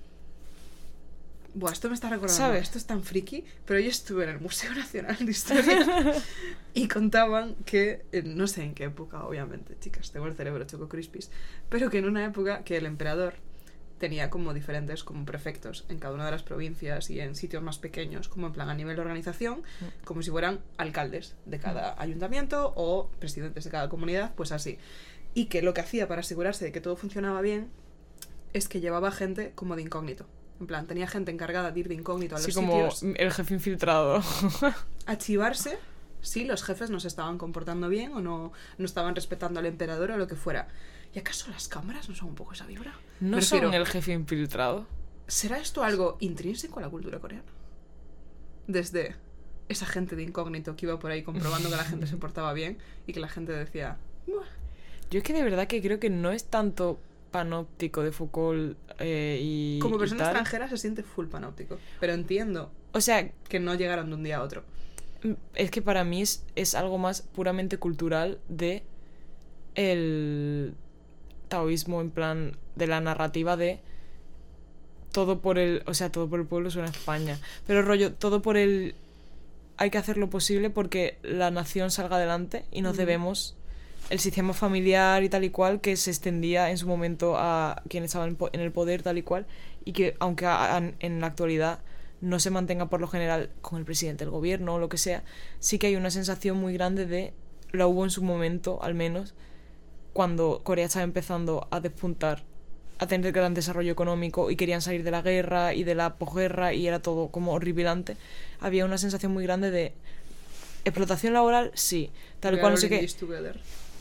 Buah, esto me está recordando. ¿Sabes? Esto es tan friki, pero yo estuve en el Museo Nacional de Historia y contaban que, eh, no sé en qué época, obviamente, chicas, tengo el cerebro choco crispis, pero que en una época que el emperador tenía como diferentes como prefectos en cada una de las provincias y en sitios más pequeños, como en plan a nivel de organización, como si fueran alcaldes de cada ayuntamiento o presidentes de cada comunidad, pues así. Y que lo que hacía para asegurarse de que todo funcionaba bien es que llevaba gente como de incógnito. En plan, tenía gente encargada de ir de incógnito a los Así como sitios el jefe infiltrado. a chivarse si los jefes no se estaban comportando bien o no, no estaban respetando al emperador o lo que fuera. ¿Y acaso las cámaras no son un poco esa vibra? No son el jefe infiltrado. ¿Será esto algo intrínseco a la cultura coreana? Desde esa gente de incógnito que iba por ahí comprobando que la gente se portaba bien y que la gente decía... "Buah". Yo es que de verdad que creo que no es tanto panóptico de Foucault eh, y. Como y persona tal. extranjera se siente full panóptico. Pero entiendo O sea, que no llegaron de un día a otro. Mm, Es que para mí es, es algo más puramente cultural de el taoísmo, en plan, de la narrativa de todo por el, o sea, todo por el pueblo suena a España, pero rollo, todo por el hay que hacer lo posible porque la nación salga adelante y nos debemos el sistema familiar y tal y cual que se extendía en su momento a quien estaba en el poder tal y cual y que aunque a- en la actualidad no se mantenga por lo general con el presidente del gobierno o lo que sea, sí que hay una sensación muy grande de, la hubo en su momento al menos, cuando Corea estaba empezando a despuntar, a tener gran desarrollo económico y querían salir de la guerra y de la posguerra y era todo como horripilante, había una sensación muy grande de explotación laboral, sí, tal We cual no sé qué.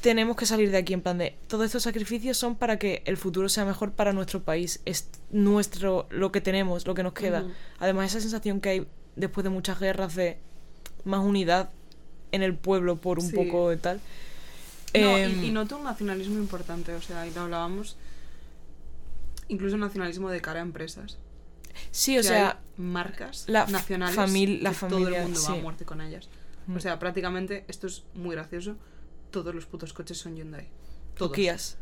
Tenemos que salir de aquí en plan de todos estos sacrificios son para que el futuro sea mejor para nuestro país es nuestro lo que tenemos lo que nos queda además esa sensación que hay después de muchas guerras de más unidad en el pueblo por un Sí. poco de tal No, Em, y, y noto un nacionalismo importante, o sea, ahí lo hablábamos. Incluso un nacionalismo de cara a empresas. sí o Que sea hay marcas la nacionales la que todo familia, el mundo va a muerte con ellas. Mm. O sea, prácticamente, esto es muy gracioso, todos los putos coches son Hyundai. Todos. Kias.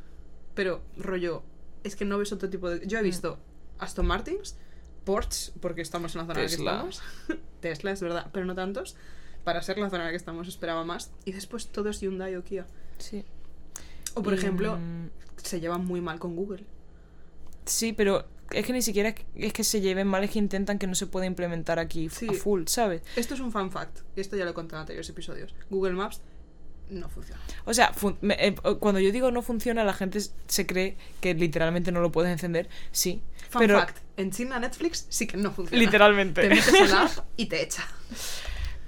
Pero, rollo, es que no ves otro tipo de... Yo he Mm. visto Aston Martins, Porsche, porque estamos en la zona Tesla. en la que estamos. Tesla, es verdad, pero no tantos. Para ser la zona en la que estamos esperaba más. Y después todo es Hyundai o Kia. sí O, por Y, ejemplo, mm, se llevan muy mal con Google. sí pero es que ni siquiera es que- se lleven mal es que intentan que no se pueda implementar aquí a full sabes Esto es un fun fact, esto ya lo he contado en anteriores episodios. Google Maps no funciona. O sea, fun- me- eh, cuando yo digo no funciona, la gente se cree que literalmente no lo puedes encender. Sí, Fun pero fact, en China Netflix sí que no funciona. literalmente. Te metes en la app y te echa.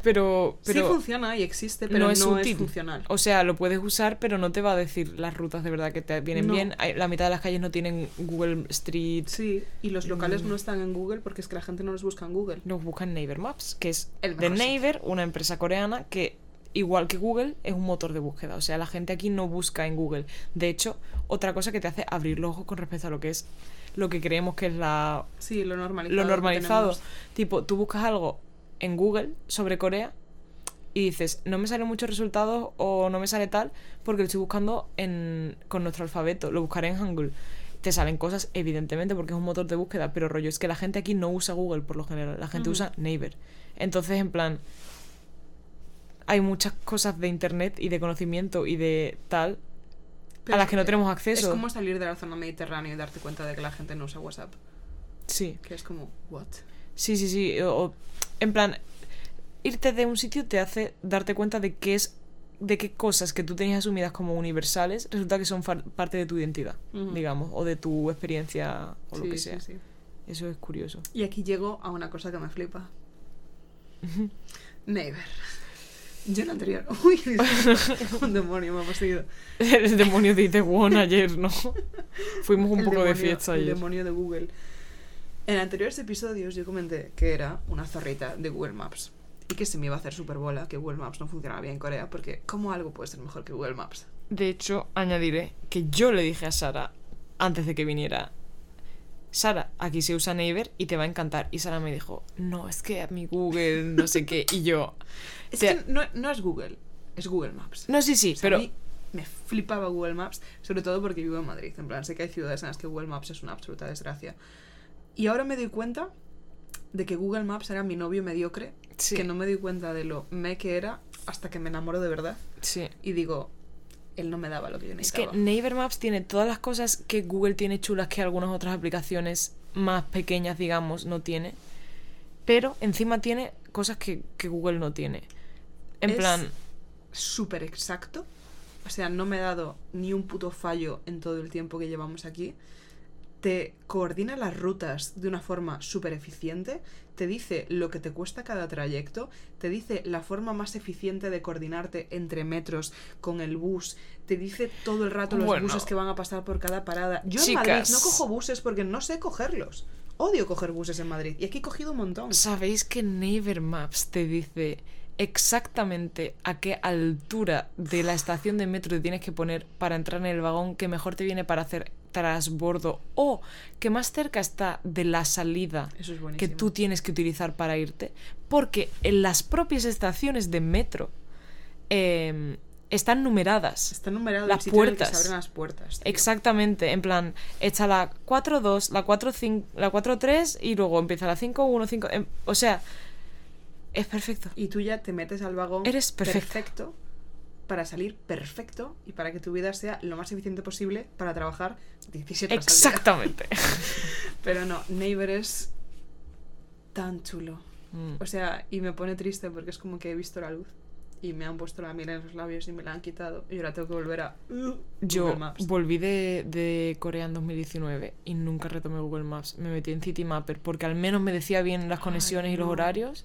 pero pero sí funciona y existe, pero no no es es, útil. funcional. O sea, lo puedes usar, pero no te va a decir las rutas de verdad que te vienen No. bien. La mitad de las calles no tienen Google Street. Sí, y los locales Mm. no están en Google porque es que la gente no los busca en Google. Nos buscan Naver Maps, que es El de. Naver, una empresa coreana que, igual que Google, es un motor de búsqueda. O sea, la gente aquí no busca en Google. De hecho, otra cosa que te hace abrir los ojos con respecto a lo que es lo que creemos que es la Sí, lo normalizado. lo normalizado. Tipo, tú buscas algo en Google sobre Corea y dices, no me salen muchos resultados o no me sale tal porque lo estoy buscando en, con nuestro alfabeto, lo buscaré en Hangul. Te salen cosas, evidentemente, porque es un motor de búsqueda, pero rollo, es que la gente aquí no usa Google por lo general, la gente usa Naver. Entonces, en plan, hay muchas cosas de internet y de conocimiento y de tal Pero a las que no es- tenemos Es acceso. como salir de la zona mediterránea y darte cuenta de que la gente no usa WhatsApp. Sí. Que es como, ¿what? Sí, sí, sí. O, o- en plan, irte de un sitio te hace darte cuenta de qué es de qué cosas que tú tenías asumidas como universales resulta que son parte de tu identidad, digamos, o de tu experiencia o lo que sí, sea. sí. Eso es curioso. Y aquí llego a una cosa que me flipa. Neighbor. Yo en el anterior. Uy, un demonio me ha poseído. El demonio de Itaewon ayer, ¿no? Fuimos un El poco de demonio- fiesta El ayer. demonio de Google. En anteriores episodios yo comenté que era una zorrita de Google Maps. Y que se me iba a hacer super bola que Google Maps no funcionaba bien en Corea. Porque, ¿cómo algo puede ser mejor que Google Maps? De hecho, añadiré que yo le dije a Sara, antes de que viniera, Sara, aquí se usa Naver y te va a encantar. Y Sara me dijo, no, es que a mi Google, no sé qué. Y yo, Es Te- que no, no es Google, es Google Maps. no, sí, sí, O sea, pero a mí me flipaba Google Maps, sobre todo porque vivo en Madrid. En plan, sé que hay ciudades en las que Google Maps es una absoluta desgracia. Y ahora me doy cuenta de que Google Maps era mi novio mediocre, sí, que no me di cuenta de lo me que era hasta que me enamoro de verdad. sí. Y digo, él no me daba lo que yo Es que necesitaba. Naver Maps tiene todas las cosas que Google tiene chulas que algunas otras aplicaciones más pequeñas, digamos, no tiene. Pero encima tiene cosas que, que Google no tiene. En Es- plan, súper exacto. O sea, no me he dado ni un puto fallo en todo el tiempo que llevamos aquí. Te coordina las rutas de una forma súper eficiente. Te dice lo que te cuesta cada trayecto. Te dice la forma más eficiente de coordinarte entre metros con el bus. Te dice todo el rato los Bueno. buses que van a pasar por cada parada. Yo en Madrid no cojo buses porque no sé cogerlos. Odio coger buses en Madrid. Y aquí he cogido un montón. ¿sabéis que Naver Maps te dice exactamente a qué altura de la estación de metro te tienes que poner para entrar en el vagón que mejor te viene para hacer trasbordo o que más cerca está de la salida Eso es que tú tienes que utilizar para irte, porque en las propias estaciones de metro eh, están numeradas. Está numerado las el sitio en el que puertas. se abren las puertas. tío. Exactamente, en plan, está la 4-2, la 4-5, la 4-3 y luego empieza la 5-1-5. em, O sea, es perfecto. Y tú ya te metes al vagón Eres perfecto para salir perfecto y para que tu vida sea lo más eficiente posible para trabajar 17 horas al día. Exactamente. Pero no, Neighbor es tan chulo. Mm. O sea, y me pone triste porque es como que he visto la luz y me han puesto la miel en los labios y me la han quitado y ahora tengo que volver a uh, Yo Google Maps. volví de, de Corea en 2019 y nunca retomé Google Maps. Me metí en Citymapper porque al menos me decía bien las conexiones y los no. horarios.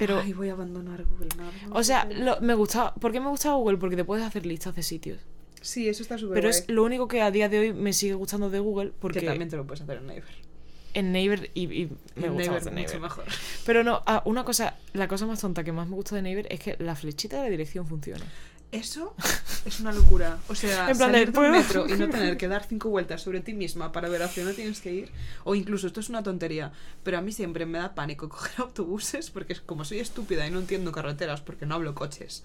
Pero, Ay, voy a abandonar Google Maps. no o sea, lo- me gustaba. ¿Por qué me gustaba Google? Porque te puedes hacer listas de sitios. Sí, eso está súper Pero guay. es lo único que a día de hoy me sigue gustando de Google Que porque también te lo puedes hacer en Neighbor. en Naver y, y me En gusta mucho Naver. mejor. Pero no, ah, una cosa, la cosa más tonta que más me gusta de Naver es que la flechita de la dirección funciona. Eso es una locura. O sea, En plan salir de un metro y no tener que dar cinco vueltas sobre ti misma para ver hacia dónde tienes que ir. O incluso, esto es una tontería, pero a mí siempre me da pánico coger autobuses porque es como soy estúpida y no entiendo carreteras porque no hablo coches.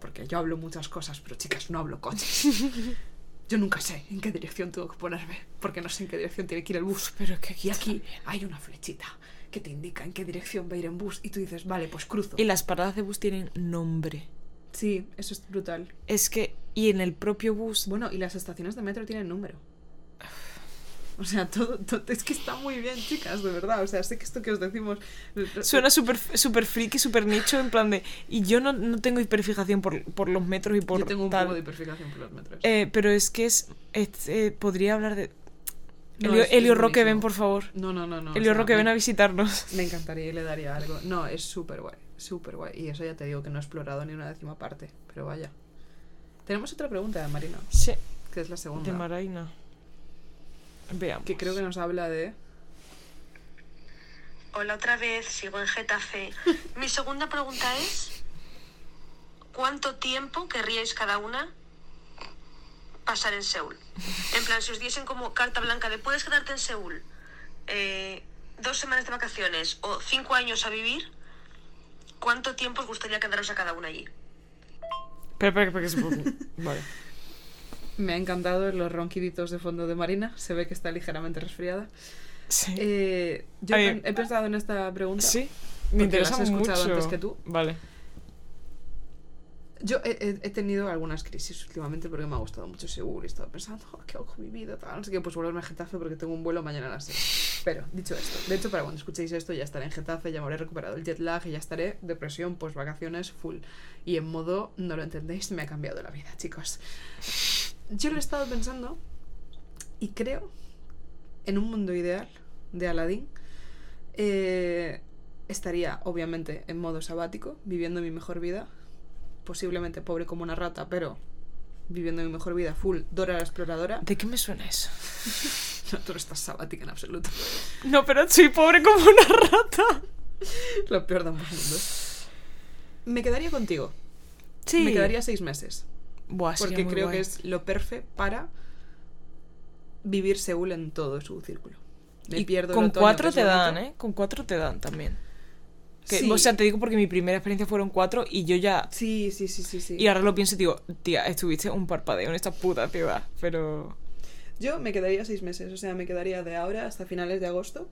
Porque yo hablo muchas cosas, pero chicas, no hablo coches. Yo nunca sé en qué dirección tengo que ponerme porque no sé en qué dirección tiene que ir el bus. Pero es que aquí Y aquí hay una flechita que te indica en qué dirección va a ir en bus y tú dices, vale, pues cruzo. Y las paradas de bus tienen nombre. Sí, eso es brutal. Es que, y en el propio bus, Bueno, y las estaciones de metro tienen número. O sea, todo, todo- es que está muy bien, chicas, de verdad. O sea, sé que esto que os decimos. suena súper super friki, súper nicho, en plan de. Y yo no, no tengo hiperfijación por, por los metros y por Yo tengo un tal. poco de hiperfijación por los metros. Eh, pero es que es. es, eh, podría hablar de. No, Elio, Roque, ven, por favor. No, no, no, no. o Elio sea, Roque, me, ven a visitarnos. me encantaría y le daría algo. No, es súper guay. Súper guay. Y eso ya te digo que no he explorado ni una décima parte. Pero vaya. Tenemos otra pregunta de Marina, Sí, que es la segunda. de Maraina. Veamos. que creo que nos habla de. Hola otra vez, sigo en Getafe. Mi segunda pregunta es, ¿cuánto tiempo querríais cada una pasar en Seúl? En plan, si os diesen como carta blanca de puedes quedarte en Seúl eh, dos semanas de vacaciones o cinco años a vivir, ¿cuánto tiempo os gustaría quedaros a cada una allí? Espera, espera, espera, que se puede- Vale. Me ha encantado los ronquiditos de fondo de Marina. Se ve que está ligeramente resfriada. Sí. Eh, yo he pensado en esta pregunta. sí. Me interesa las he escuchado mucho. antes que tú. Vale. Yo he, tenido algunas crisis últimamente porque me ha gustado mucho Seúl y he estado pensando, "Oh, ¿qué hago mi vida? Tal. Sé qué, pues volverme a Getafe porque tengo un vuelo mañana a las 6. Pero, dicho esto, de hecho, para cuando escuchéis esto ya estaré en Getafe, ya me habré recuperado el jet lag y ya estaré depresión, pues vacaciones full. Y en modo, no lo entendéis, me ha cambiado la vida, chicos. Yo lo he estado pensando y creo, en un mundo ideal de Aladdin, eh, estaría, obviamente, en modo sabático, viviendo mi mejor vida. Posiblemente pobre como una rata, pero viviendo mi mejor vida full Dora la exploradora. ¿De qué me suena eso? No, tú no estás sabática en absoluto. No, pero soy pobre como una rata. Lo peor de ambos mundos. Me quedaría contigo. Sí. Me quedaría seis meses. Buah, Porque creo guay. que es lo perfecto para vivir Seúl en todo su círculo. Me Y pierdo el con otoño, cuatro te dan. ¿eh? Con cuatro te dan también. Que, Sí. O sea, te digo porque mi primera experiencia fueron cuatro y yo ya... Sí, sí, sí, sí, sí. Y ahora lo pienso y digo, tía, estuviste un parpadeo en esta puta ciudad, pero... Yo me quedaría seis meses, o sea, me quedaría de ahora hasta finales de agosto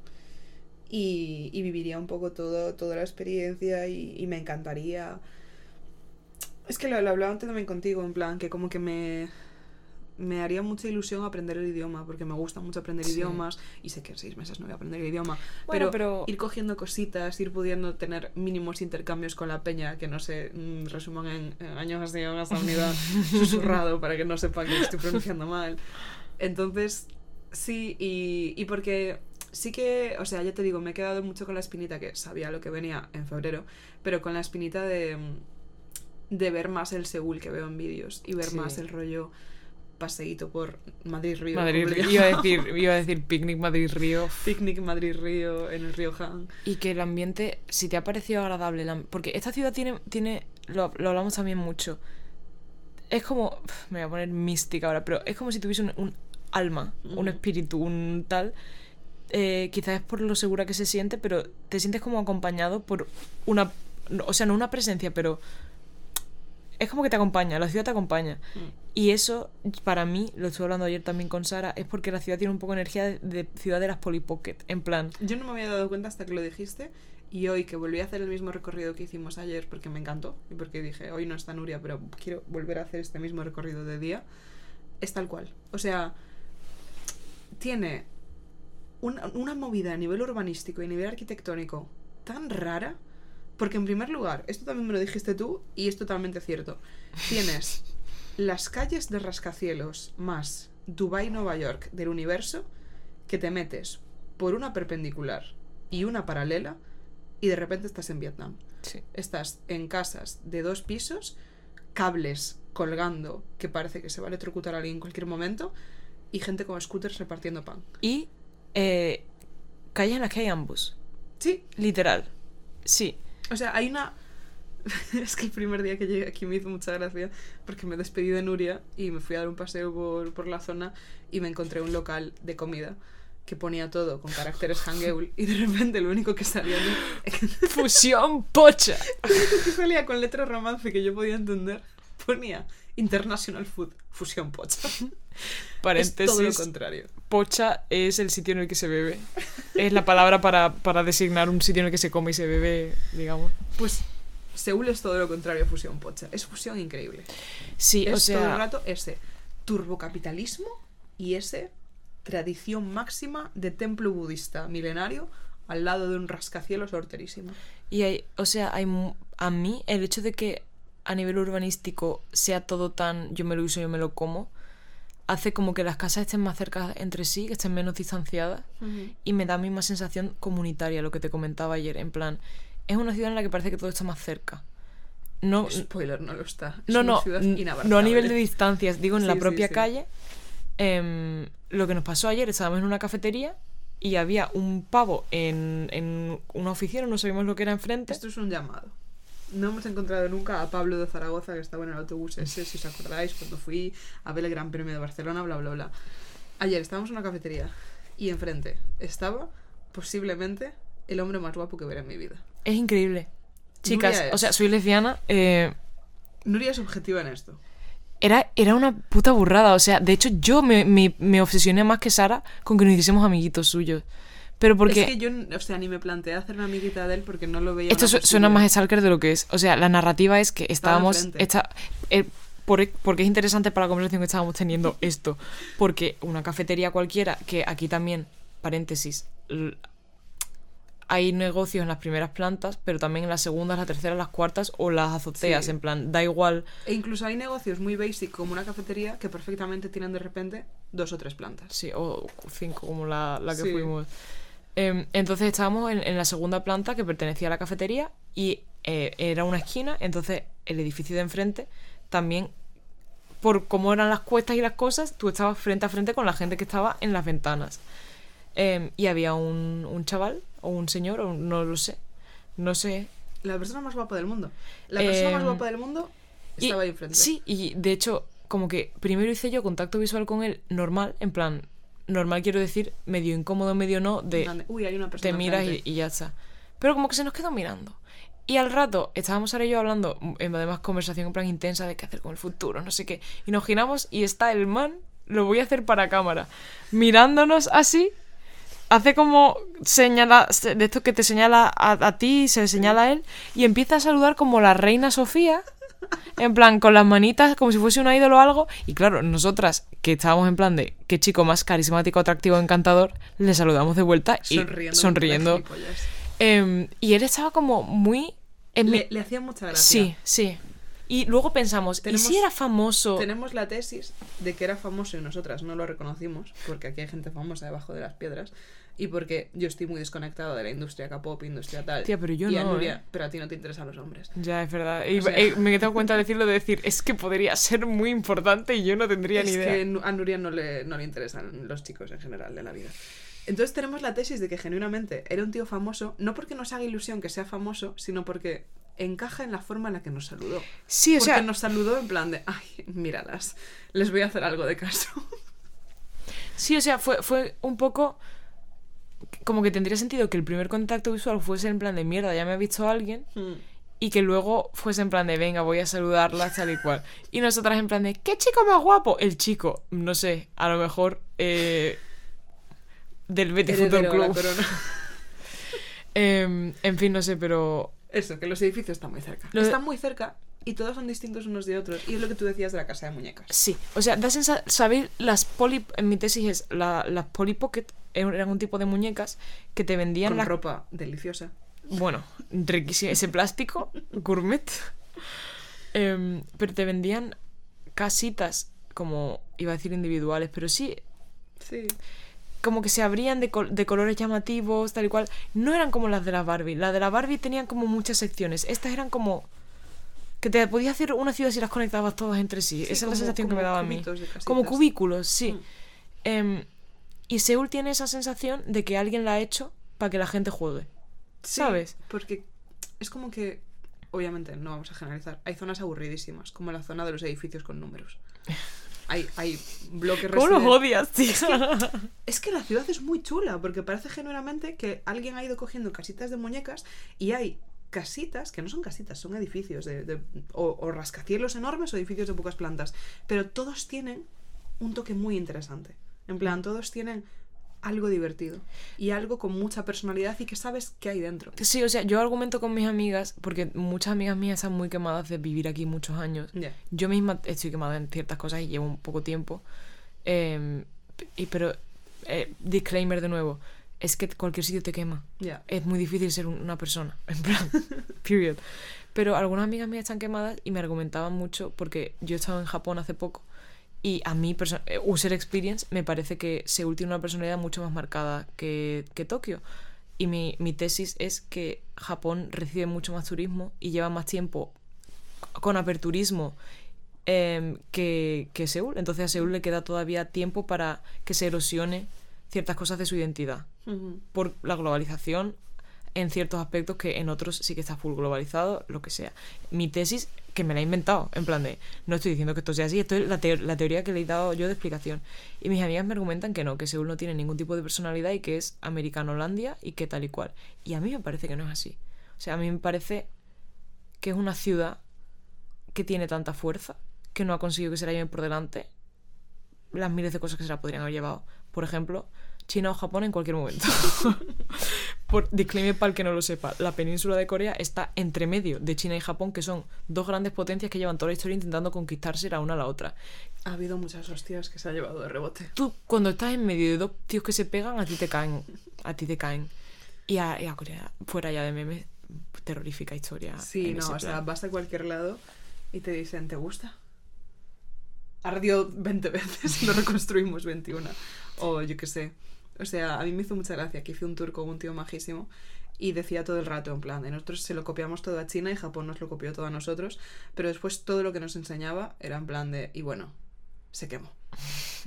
y, y viviría un poco todo, toda la experiencia y, y me encantaría. Es que lo, lo hablaba antes también contigo, en plan, que como que me, me haría mucha ilusión aprender el idioma, porque me gusta mucho aprender Sí. idiomas y sé que en seis meses no voy a aprender el idioma, Bueno, pero, pero- ir cogiendo cositas, ir pudiendo tener mínimos intercambios con la peña que no se mm, resuman en, en años así, en esta unidad susurrado para que no sepan que estoy pronunciando mal. Entonces, sí, y, y porque sí que, o sea, ya te digo, me he quedado mucho con la espinita, que sabía lo que venía en febrero, pero con la espinita de, de ver más el Seúl que veo en vídeos y ver Sí. más el rollo paseíto por Madrid-Río. Madrid, le iba a decir, iba a decir picnic Madrid-Río. Picnic Madrid-Río en el río Han. Y que el ambiente, si te ha parecido agradable, porque esta ciudad tiene, tiene lo, lo hablamos también mucho, es como, me voy a poner mística ahora, pero es como si tuviese un, un alma, un espíritu, un tal, eh, quizás es por lo segura que se siente, pero te sientes como acompañado por una, o sea, no una presencia, pero es como que te acompaña, la ciudad te acompaña. Y eso, para mí, lo estuve hablando ayer también con Sara, es porque la ciudad tiene un poco energía de, de ciudad de las Polly Pocket, en plan... Yo no me había dado cuenta hasta que lo dijiste. Y hoy que volví a hacer el mismo recorrido que hicimos ayer porque me encantó y porque dije, hoy no está Nuria, pero quiero volver a hacer este mismo recorrido de día, es tal cual. O sea, tiene una, una movida a nivel urbanístico y a nivel arquitectónico tan rara, porque en primer lugar, esto también me lo dijiste tú y es totalmente cierto, tienes las calles de rascacielos más Dubai Nueva York del universo que te metes por una perpendicular y una paralela y de repente estás en Vietnam. Sí. Estás en casas de dos pisos, cables colgando que parece que se va a electrocutar a alguien en cualquier momento y gente con scooters repartiendo pan. Y eh, calles en las que hay ambos. Sí, Literal. Sí. O sea, hay una... es que el primer día que llegué aquí me hizo mucha gracia porque me despedí de Nuria y me fui a dar un paseo por, por la zona y me encontré un local de comida que ponía todo con caracteres hangeul y de repente lo único que salía Fusión pocha. Lo único que salía con letra romance que yo podía entender ponía International Food Fusión Pocha. Es todo lo Paréntesis. contrario. Pocha es el sitio en el que se bebe. Es la palabra para, para designar un sitio en el que se come y se bebe, digamos. Pues Seúl es todo lo contrario a Fusión Pocha. Es fusión increíble. Sí, es o sea. todo el rato ese turbocapitalismo y ese tradición máxima de templo budista milenario al lado de un rascacielos horterísimo. Y hay, o sea, hay a mí el hecho de que a nivel urbanístico sea todo tan yo me lo uso, yo me lo como, hace como que las casas estén más cerca entre sí, que estén menos distanciadas. Y me da a mí más sensación comunitaria, lo que te comentaba ayer. En plan, es una ciudad en la que parece que todo está más cerca. No, Spoiler, no lo está. Es no, no, no a nivel de distancias, digo en la Sí, propia sí. calle. Em, lo que nos pasó ayer, estábamos en una cafetería y había un pavo en, en una oficina, no sabíamos lo que era enfrente. Esto es un llamado. No hemos encontrado nunca a Pablo de Zaragoza, que estaba en el autobús ese, si os acordáis, cuando fui a ver el Gran Premio de Barcelona, bla, bla, bla. Ayer estábamos en una cafetería y enfrente estaba posiblemente el hombre más guapo que veré en mi vida. Es increíble. Chicas, es- o sea, soy lesbiana. eh, Nuria es objetiva en esto. era, era una puta burrada. O sea, de hecho, yo me, me, me obsesioné más que Sara con que nos hiciésemos amiguitos suyos. Pero porque. Es que yo, o sea, ni me planteé hacer una amiguita de él porque no lo veía. Esto su- suena más Stalker de lo que es. O sea, la narrativa es que estábamos. Esta, eh, por- porque es interesante para la conversación que estábamos teniendo esto. Porque una cafetería cualquiera, que aquí también, paréntesis, hay negocios en las primeras plantas, pero también en las segundas, las terceras, las cuartas o las azoteas. Sí. En plan, da igual. E incluso hay negocios muy basic como una cafetería que perfectamente tienen de repente dos o tres plantas. Sí, o cinco, como la, la que Sí. fuimos. Em, entonces estábamos en, en la segunda planta que pertenecía a la cafetería y eh, era una esquina, entonces el edificio de enfrente también, por cómo eran las cuestas y las cosas, tú estabas frente a frente con la gente que estaba en las ventanas. Em, y había un, un chaval o un señor, o no lo sé, no sé. La persona más guapa del mundo. La persona más Em, guapa del mundo y- estaba ahí enfrente. Sí, y de hecho, como que primero hice yo contacto visual con él normal, en plan, normal quiero decir, medio incómodo, medio no, de plan de, Uy, hay una persona te miras y, enfrente". y ya está. Pero como que se nos quedó mirando. Y al rato estábamos ahora y yo hablando, mm, en además conversación en plan intensa de qué hacer con el futuro, no sé qué. Y nos giramos y está el man, lo voy a hacer para cámara, mirándonos así. Hace como señala, de esto que te señala a, a ti, se señala a él, y empieza a saludar como la reina Sofía, en plan, con las manitas, como si fuese un ídolo o algo. Y claro, nosotras, que estábamos en plan de qué chico más carismático, atractivo, encantador, le saludamos de vuelta y Sonriendo. sonriendo. Em, y él estaba como muy... en mi- Le, le hacía mucha gracia. Sí, sí. Y luego pensamos, Tenemos- ¿y si era famoso? Tenemos la tesis de que era famoso y nosotras no lo reconocimos, porque aquí hay gente famosa debajo de las piedras, y porque yo estoy muy desconectado de la industria K-pop, industria tal. Tía, pero yo y a no, Nuria- ¿eh? Pero a ti no te interesan los hombres. Ya, es verdad. Y, sea- eh, me he dado cuenta de decirlo, de decir, es que podría ser muy importante y yo no tendría ni es idea. que nu- a Nuria no le, no le interesan los chicos en general de la vida. Entonces tenemos la tesis de que genuinamente era un tío famoso, no porque nos haga ilusión que sea famoso, sino porque encaja en la forma en la que nos saludó. Sí, o porque sea, nos saludó en plan de, ay, míralas, les voy a hacer algo de caso. sí, o sea, fue, fue un poco como que tendría sentido que el primer contacto visual fuese en plan de mierda, ya me ha visto alguien, y que luego fuese en plan de venga, voy a saludarla, tal y cual. Y nosotras en plan de, ¿qué chico más guapo? El chico, no sé, a lo mejor eh, del Betis Fútbol Club. Em, en fin, no sé, pero Eso, que los edificios están muy cerca. Lo de- Están muy cerca y todos son distintos unos de otros. Y es lo que tú decías de la casa de muñecas. sí. O sea, da sensación, ¿sabéis? Las poli, en mi tesis es, la- las Polly Pocket eran un tipo de muñecas que te vendían Con la ropa deliciosa. Bueno, riquísimo. Ese plástico, gourmet. Em, pero te vendían casitas como, iba a decir individuales, pero sí, Sí. como que se abrían de, col- de colores llamativos, tal y cual. No eran como las de la Barbie. Las de la Barbie tenían como muchas secciones. Estas eran como... Que te podías hacer una ciudad si las conectabas todas entre sí. Esa es la sensación que me daba a mí. Como cubículos, sí. Mm. Em, y Seúl tiene esa sensación de que alguien la ha hecho para que la gente juegue. Sí, ¿Sabes? Porque es como que, obviamente, no vamos a generalizar. Hay zonas aburridísimas, como la zona de los edificios con números. Hay, hay bloques ¿Cómo los odias, tío? Es que la ciudad es muy chula, porque parece genuinamente que alguien ha ido cogiendo casitas de muñecas y hay casitas, que no son casitas, son edificios de, de- o, o rascacielos enormes o edificios de pocas plantas, pero todos tienen un toque muy interesante. En plan, todos tienen algo divertido y algo con mucha personalidad y que sabes qué hay dentro. Sí, o sea, yo argumento con mis amigas, porque muchas amigas mías están muy quemadas de vivir aquí muchos años. Yo misma estoy quemada en ciertas cosas y llevo un poco tiempo. Eh, y, pero, eh, disclaimer de nuevo, es que cualquier sitio te quema. Ya. Es muy difícil ser un- una persona, en plan, period. Pero algunas amigas mías están quemadas y me argumentaban mucho porque yo he estado en Japón hace poco y a mí, eh, user experience, me parece que Seúl tiene una personalidad mucho más marcada que, que Tokio. Y mi, mi tesis es que Japón recibe mucho más turismo y lleva más tiempo con aperturismo em, que, que Seúl. Entonces a Seúl le queda todavía tiempo para que se erosione ciertas cosas de su identidad por la globalización en ciertos aspectos que en otros sí que está full globalizado, lo que sea. Mi tesis, que me la he inventado, en plan de, no estoy diciendo que esto sea así, esto es la, teo- la teoría que le he dado yo de explicación. Y mis amigas me argumentan que no, que Seúl no tiene ningún tipo de personalidad y que es americano-holandia y que tal y cual. Y a mí me parece que no es así. O sea, a mí me parece que es una ciudad que tiene tanta fuerza, que no ha conseguido que se la lleven por delante las miles de cosas que se la podrían haber llevado. Por ejemplo, China o Japón en cualquier momento. Por disclaimer para el que no lo sepa, la península de Corea está entre medio de China y Japón, que son dos grandes potencias que llevan toda la historia intentando conquistarse la una a la otra. Ha habido muchas hostias que se ha llevado de rebote. Tú, cuando estás en medio de dos tíos que se pegan, a ti te caen. A ti te caen. Y a, y a Corea, fuera ya de memes, terrorífica historia. Sí, no, o sea, vas a cualquier lado y te dicen, ¿te gusta? Ardió 20 veces, lo reconstruimos 21. O yo qué sé. O sea, a mí me hizo mucha gracia que hice un tour con un tío majísimo y decía todo el rato en plan, de nosotros se lo copiamos todo a China y Japón nos lo copió todo a nosotros, pero después todo lo que nos enseñaba era en plan de, y bueno, se quemó.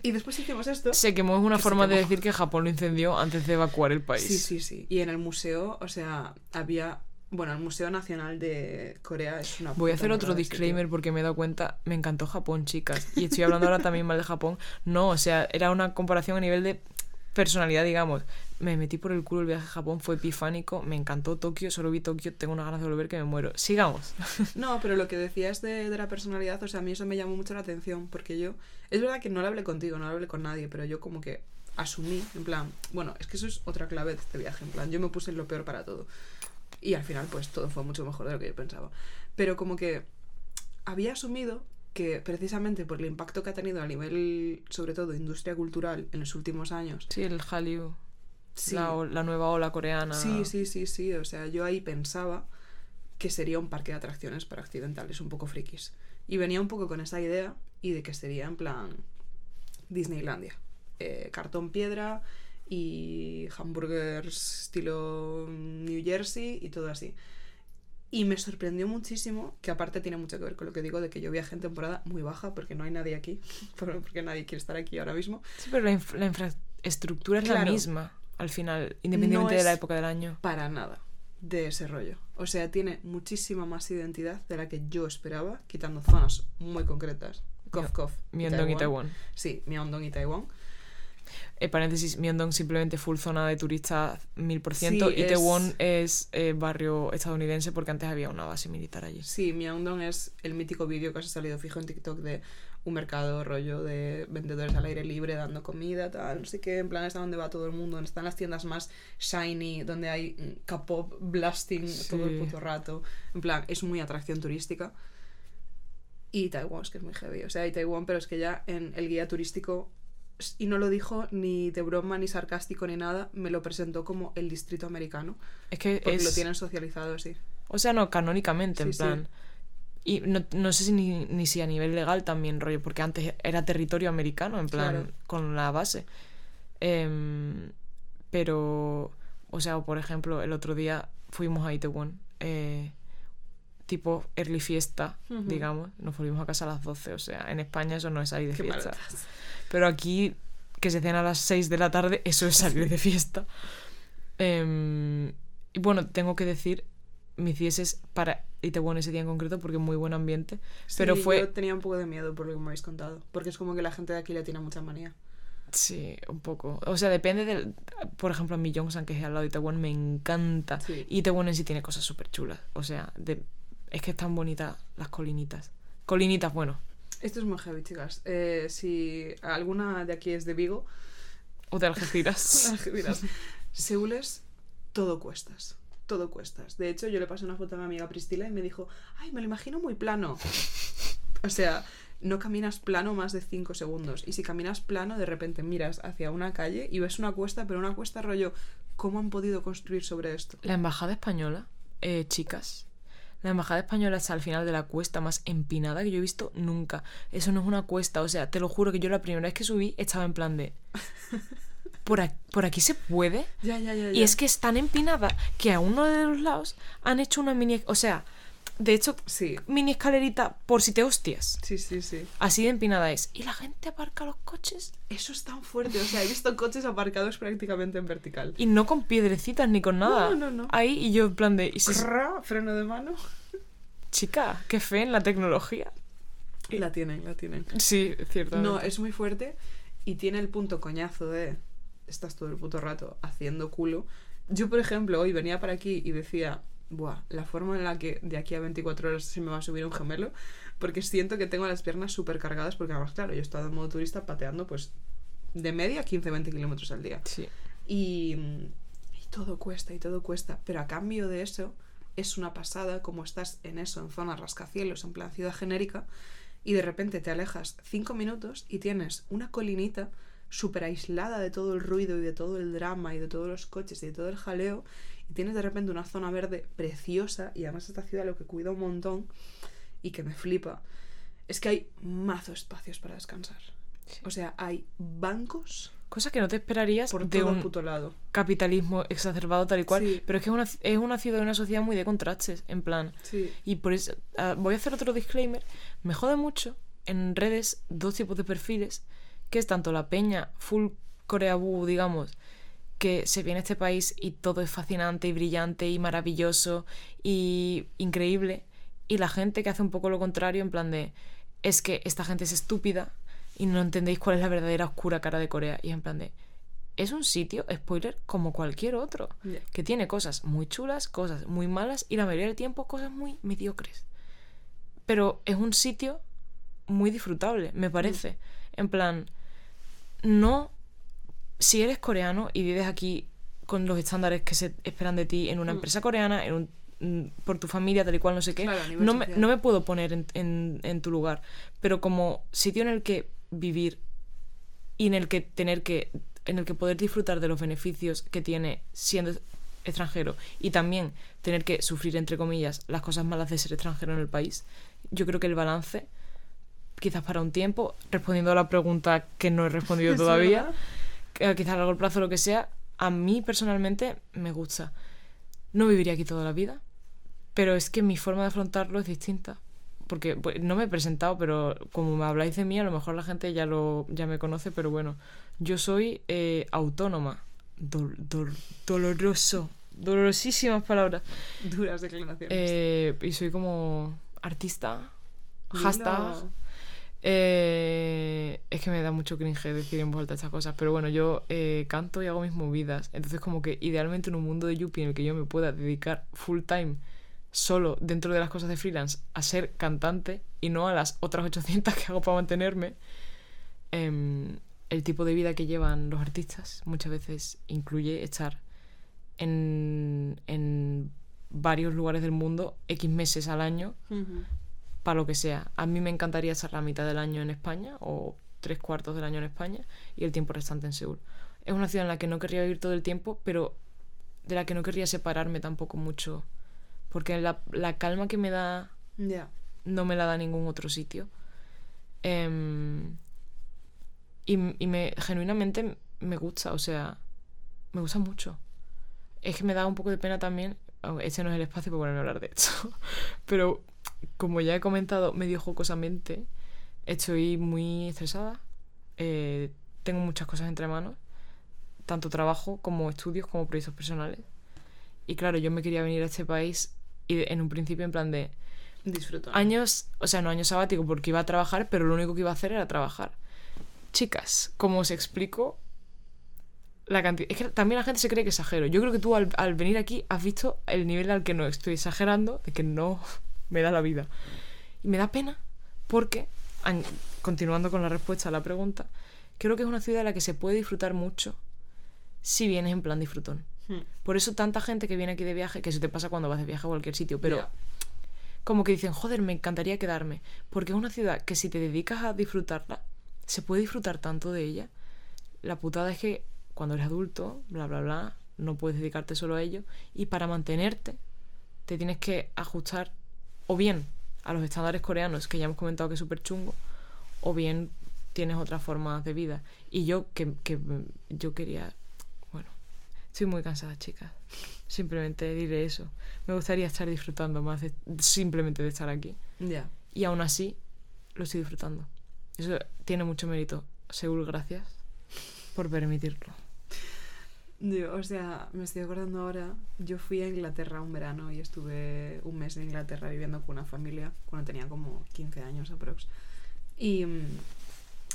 Y después hicimos esto. Se quemó es una Que forma de decir que Japón lo incendió antes de evacuar el país. Sí, sí, sí. Y en el museo, o sea, había, bueno, el Museo Nacional de Corea es una... Voy a hacer otro disclaimer porque me he dado cuenta, me encantó Japón, chicas. Y estoy hablando ahora también mal de Japón. No, o sea, era una comparación a nivel de personalidad, digamos. Me metí por el culo el viaje a Japón, fue epifánico, me encantó Tokio, solo vi Tokio, tengo unas ganas de volver que me muero. Sigamos. No, pero lo que decías de, de la personalidad, o sea, a mí eso me llamó mucho la atención, porque yo, es verdad que no lo hablé contigo, no lo hablé con nadie, pero yo como que asumí, en plan, bueno, es que eso es otra clave de este viaje, en plan, yo me puse en lo peor para todo. Y al final, pues todo fue mucho mejor de lo que yo pensaba. Pero como que había asumido que precisamente por el impacto que ha tenido a nivel, sobre todo, industria cultural en los últimos años, Sí, el Hallyu, sí, la, nueva ola coreana. Sí, sí, sí, sí. O sea, yo ahí pensaba que sería un parque de atracciones para accidentales un poco frikis. Y venía un poco con esa idea y de que sería en plan Disneylandia. Eh, cartón piedra y hamburgers estilo New Jersey y todo así. Y me sorprendió muchísimo, que aparte tiene mucho que ver con lo que digo de que yo viajé en temporada muy baja porque no hay nadie aquí, por- porque nadie quiere estar aquí ahora mismo. Sí, pero la, inf- la infraestructura es la misma, al final, independientemente de la época del año. para nada de ese rollo. O sea, tiene muchísima más identidad de la que yo esperaba, quitando zonas muy concretas. Cof, cof. Myeongdong y Taiwán. Sí, Myeongdong y Taiwán. Eh, paréntesis, Myeongdong simplemente full zona de turistas mil por ciento Sí, y es- Taiwán es eh, barrio estadounidense porque antes había una base militar allí. Sí, Myeongdong es el mítico vídeo que ha salido fijo en TikTok de un mercado rollo de vendedores al aire libre dando comida, tal, no sé qué, en plan es donde va todo el mundo, donde están las tiendas más shiny, donde hay mm, K-pop blasting todo el puto rato. En plan, es muy atracción turística. Y Taiwán es que es muy heavy. O sea, hay Taiwán, pero es que ya en el guía turístico, y no lo dijo ni de broma, ni sarcástico, ni nada, me lo presentó como el distrito americano. Es que Porque es... lo tienen socializado así. O sea, no, canónicamente, en Sí, sí. plan... Y no, no sé si ni, ni si a nivel legal también, rollo, porque antes era territorio americano, en plan, Claro. con la base. Em, pero, o sea, por ejemplo, el otro día fuimos a Itaewon, eh, tipo early fiesta, digamos, nos volvimos a casa a las 12, o sea, en España eso no es salir de Qué fiesta. Pero aquí, que se cena a las 6 de la tarde, eso es salir de fiesta. Em, y bueno, tengo que decir, me hicieses para Itaewon ese día en concreto porque muy buen ambiente. Pero fue- Yo tenía un poco de miedo por lo que me habéis contado. Porque es como que la gente de aquí le tiene mucha manía. Sí, un poco. O sea, depende del... Por ejemplo, a mi Yongsan, que es al lado de Itaewon, me encanta. Sí. Y Itaewon en sí tiene cosas súper chulas. O sea, de... es que están bonitas las colinitas. Colinitas, bueno. Esto es muy heavy, chicas. Eh, si alguna de aquí es de Vigo, O de Algeciras. dirás, Seúl es todo cuestas. Todo cuestas. De hecho, yo le pasé una foto a mi amiga Priscila y me dijo, ay, me lo imagino muy plano. O sea, no caminas plano más de 5 segundos. Y si caminas plano, de repente miras hacia una calle y ves una cuesta, pero una cuesta rollo, ¿cómo han podido construir sobre esto? La embajada española, eh, chicas, la embajada española está al final de la cuesta más empinada que yo he visto nunca. Eso no es una cuesta, o sea, te lo juro que yo la primera vez que subí estaba en plan de... ¿Por aquí, por aquí se puede? Ya, ya, ya. Y es que es tan empinada que a uno de los lados han hecho una mini... O sea, de hecho, Sí, mini escalerita por si te hostias. sí, sí, sí. Así de empinada es. ¿Y la gente aparca los coches? Eso es tan fuerte. O sea, he visto coches aparcados prácticamente en vertical. Y no con piedrecitas ni con nada. No, no, no. Ahí y yo en plan de... ¿y si- freno de mano. Chica, qué fe en la tecnología. La tienen, la tienen. Sí, cierto. No, es muy fuerte y tiene el punto coñazo de estás todo el puto rato haciendo culo. Yo, por ejemplo, hoy venía para aquí y decía, buah, la forma en la que de aquí a 24 horas se me va a subir un gemelo, porque siento que tengo las piernas súper cargadas, porque además, claro, yo he estado en modo turista pateando pues de media 15-20 kilómetros al día. Sí. Y, y todo cuesta y todo cuesta. Pero a cambio de eso, es una pasada como estás en eso, en zona rascacielos, en plan ciudad genérica, y de repente te alejas cinco minutos y tienes una colinita súper aislada de todo el ruido y de todo el drama y de todos los coches y de todo el jaleo, y tienes de repente una zona verde preciosa, y además esta ciudad lo que cuida un montón y que me flipa, es que hay mazo espacios para descansar. O sea, hay bancos Cosas que no te esperarías Por de todo un puto lado. capitalismo exacerbado tal y cual. Sí. Pero es que es una, es una ciudad y una sociedad muy de contrastes, en plan. Sí. Y por eso, ah, voy a hacer otro disclaimer. Me jode mucho en redes dos tipos de perfiles, que es tanto la peña full coreabú, digamos, que se viene a este país y todo es fascinante y brillante y maravilloso y increíble, y la gente que hace un poco lo contrario, en plan de, es que esta gente es estúpida y no entendéis cuál es la verdadera oscura cara de Corea, y en plan de, es un sitio, spoiler, como cualquier otro que tiene cosas muy chulas, cosas muy malas y la mayoría del tiempo cosas muy mediocres. Pero es un sitio muy disfrutable, me parece. En plan, no. Si eres coreano y vives aquí con los estándares que se esperan de ti en una Mm. empresa coreana, en un, mm, por tu familia, tal y cual, no sé qué, Claro, no, me, no me puedo poner en, en- en tu lugar. Pero como sitio en el que vivir y en el que tener que en el que poder disfrutar de los beneficios que tiene siendo extranjero y también tener que sufrir entre comillas las cosas malas de ser extranjero en el país yo creo que el balance quizás para un tiempo respondiendo a la pregunta que no he respondido Es todavía que quizás a largo plazo lo que sea a mí personalmente me gusta no viviría aquí toda la vida pero es que mi forma de afrontarlo es distinta porque pues, no me he presentado, pero como me habláis de mí, a lo mejor la gente ya lo ya me conoce, pero bueno, yo soy eh, autónoma. Dol- dol- doloroso. Dolorosísimas palabras. Duras declaraciones. Eh, y soy como artista. Hashtag. Eh, es que me da mucho cringe decir en voz alta estas cosas, pero bueno, yo eh, canto y hago mis movidas. Entonces, como que idealmente en un mundo de Yuppie en el que yo me pueda dedicar full time solo dentro de las cosas de freelance a ser cantante y no a las otras 800 que hago para mantenerme, em, el tipo de vida que llevan los artistas muchas veces incluye estar en, en varios lugares del mundo X meses al año. Para lo que sea. A mí me encantaría estar la mitad del año en España o tres cuartos del año en España y el tiempo restante en Seúl. Es una ciudad en la que no querría vivir todo el tiempo, pero de la que no querría separarme tampoco mucho. Porque la, la calma que me da no me la da ningún otro sitio. Em, y y me, genuinamente me gusta, o sea, me gusta mucho. Es que me da un poco de pena también, este no es el espacio para ponerme a hablar de esto, pero como ya he comentado medio jocosamente, estoy muy estresada, eh, tengo muchas cosas entre manos, tanto trabajo como estudios como proyectos personales. Y claro, yo me quería venir a este país y en un principio en plan de, Disfruto. años, o sea, no años sabático porque iba a trabajar, pero lo único que iba a hacer era trabajar. Chicas, como os explico, la cantidad... Es que también la gente se cree que exagero. Yo creo que tú al, al venir aquí has visto el nivel al que no estoy exagerando, de que no me da la vida. Y me da pena porque, an- continuando con la respuesta a la pregunta, creo que es una ciudad en la que se puede disfrutar mucho si vienes en plan disfrutón. Hmm. Por eso tanta gente que viene aquí de viaje, que eso te pasa cuando vas de viaje a cualquier sitio, pero como que dicen, joder, me encantaría quedarme. Porque es una ciudad que si te dedicas a disfrutarla, se puede disfrutar tanto de ella. La putada es que cuando eres adulto, bla, bla, bla, no puedes dedicarte solo a ello. Y para mantenerte, te tienes que ajustar o bien a los estándares coreanos, que ya hemos comentado que es súper chungo, o bien tienes otras formas de vida. Y yo, que, que yo quería, bueno, estoy muy cansada, chicas. Simplemente diré eso. Me gustaría estar disfrutando más de, simplemente de estar aquí. Ya. Y aún así, lo estoy disfrutando. Eso tiene mucho mérito. Seúl, gracias por permitirlo. Yo, o sea, me estoy acordando ahora, yo fui a Inglaterra un verano y estuve un mes en Inglaterra viviendo con una familia cuando tenía como 15 años aprox. Y,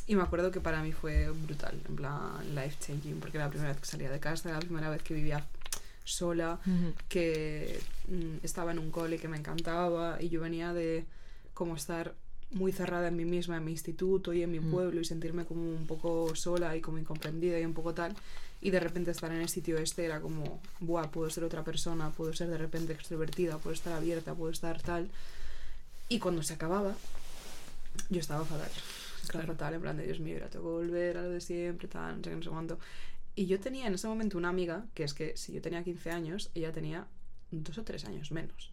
y me acuerdo que para mí fue brutal, en plan life changing, porque era la primera vez que salía de casa, era la primera vez que vivía sola, que mm, estaba en un cole que me encantaba y yo venía de como estar muy cerrada en mí misma, en mi instituto y en mi Mm. pueblo y sentirme como un poco sola y como incomprendida y un poco tal. Y de repente estar en el sitio este era como, buah, puedo ser otra persona, puedo ser de repente extrovertida, puedo estar abierta, puedo estar tal. Y cuando se acababa, yo estaba fatal. Estaba Claro. fatal, en plan de Dios mío, ahora tengo que volver a lo de siempre, tal, no sé qué, no sé cuánto. Y yo tenía en ese momento una amiga, que es que si yo tenía 15 años, ella tenía dos o tres años menos.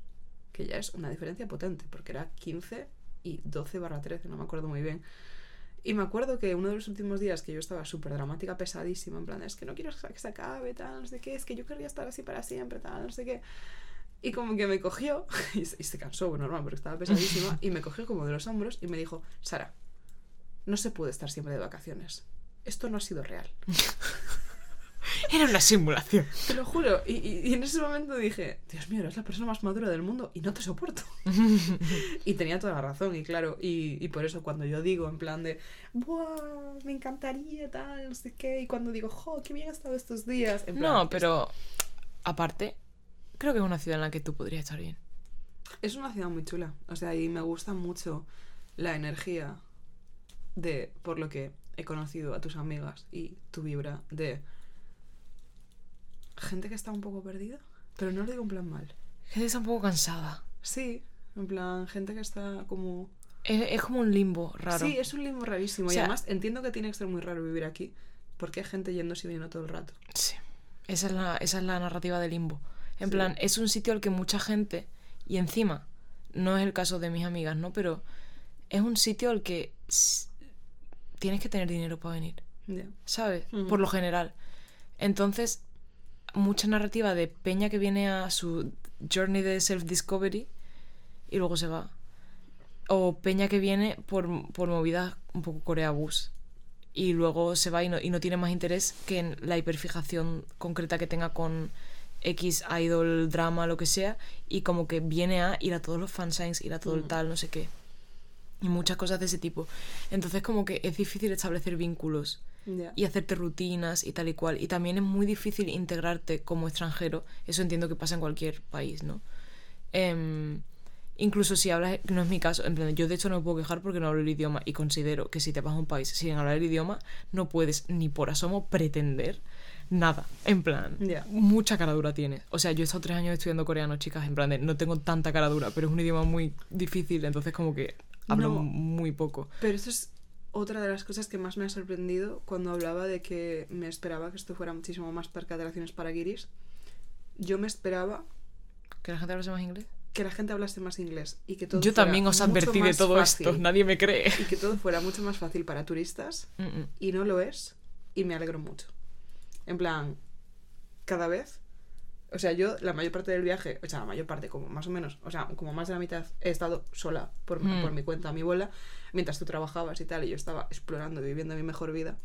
Que ya es una diferencia potente, porque era 15 y 12 barra 13, no me acuerdo muy bien. Y me acuerdo que uno de los últimos días que yo estaba súper dramática, pesadísima, en plan, es que no quiero que se acabe, tal, no sé qué, es que yo querría estar así para siempre, tal, no sé qué. Y como que me cogió, y se, y se cansó, normal, porque estaba pesadísima, y me cogió como de los hombros y me dijo, Sara, no se puede estar siempre de vacaciones. Esto no ha sido real. Era una simulación. Te lo juro. Y, y- y en ese momento dije, Dios mío, eres la persona más madura del mundo y no te soporto. y tenía toda la razón, y claro, y, y por eso cuando yo digo en plan de, ¡buah! Me encantaría tal, no sé qué, y cuando digo, ¡jo! ¡Qué bien he estado estos días! En plan, No, pero aparte, creo que es una ciudad en la que tú podrías estar bien. Es una ciudad muy chula. O sea, y me gusta mucho la energía de, por lo que he conocido a tus amigas y tu vibra de gente que está un poco perdida, pero no lo digo en plan mal. Gente está un poco cansada. Sí, en plan, gente que está como... Es, es como un limbo raro. Sí, es un limbo rarísimo. O y además entiendo que tiene que ser muy raro vivir aquí, porque hay gente yéndose y viniendo todo el rato. Sí. Esa es la, esa es la narrativa de limbo. En Sí. plan, es un sitio al que mucha gente, y encima, no es el caso de mis amigas, ¿no? Pero es un sitio al que tienes que tener dinero para venir, Ya. ¿sabes? Por lo general. Entonces, mucha narrativa de peña que viene a su journey de self-discovery y luego se va. O peña que viene por, por movidas un poco Corea Bus y luego se va y no, y no tiene más interés que en la hiperfijación concreta que tenga con X idol, drama, lo que sea, y como que viene a ir a todos los fansigns, ir a todo el Mm. tal, no sé qué. Y muchas cosas de ese tipo. Entonces como que es difícil establecer vínculos Y hacerte rutinas y tal y cual. Y también es muy difícil integrarte como extranjero. Eso entiendo que pasa en cualquier país, ¿no? Em, incluso si hablas, no es mi caso, en plan, yo de hecho no me puedo quejar porque no hablo el idioma y considero que si te vas a un país sin hablar el idioma, no puedes ni por asomo pretender nada. En plan, Ya. mucha cara dura tienes. O sea, yo he estado tres años estudiando coreano, chicas, en plan, de, no tengo tanta cara dura, pero es un idioma muy difícil, entonces como que hablo No. muy poco. Pero eso es otra de las cosas que más me ha sorprendido cuando hablaba de que me esperaba que esto fuera muchísimo más perca de para guiris. Yo me esperaba ¿Que la gente hable más inglés? que la gente hablase más inglés y que todo Yo fuera también os advertí de todo fácil, esto, nadie me cree. y que todo fuera mucho más fácil para turistas Mm, mm. y no lo es y me alegro mucho. En plan, cada vez, o sea, yo la mayor parte del viaje, o sea, la mayor parte, como más o menos, o sea, como más de la mitad he estado sola por, Mm. por mi cuenta, a mi bola, mientras tú trabajabas y tal, y yo estaba explorando y viviendo mi mejor vida.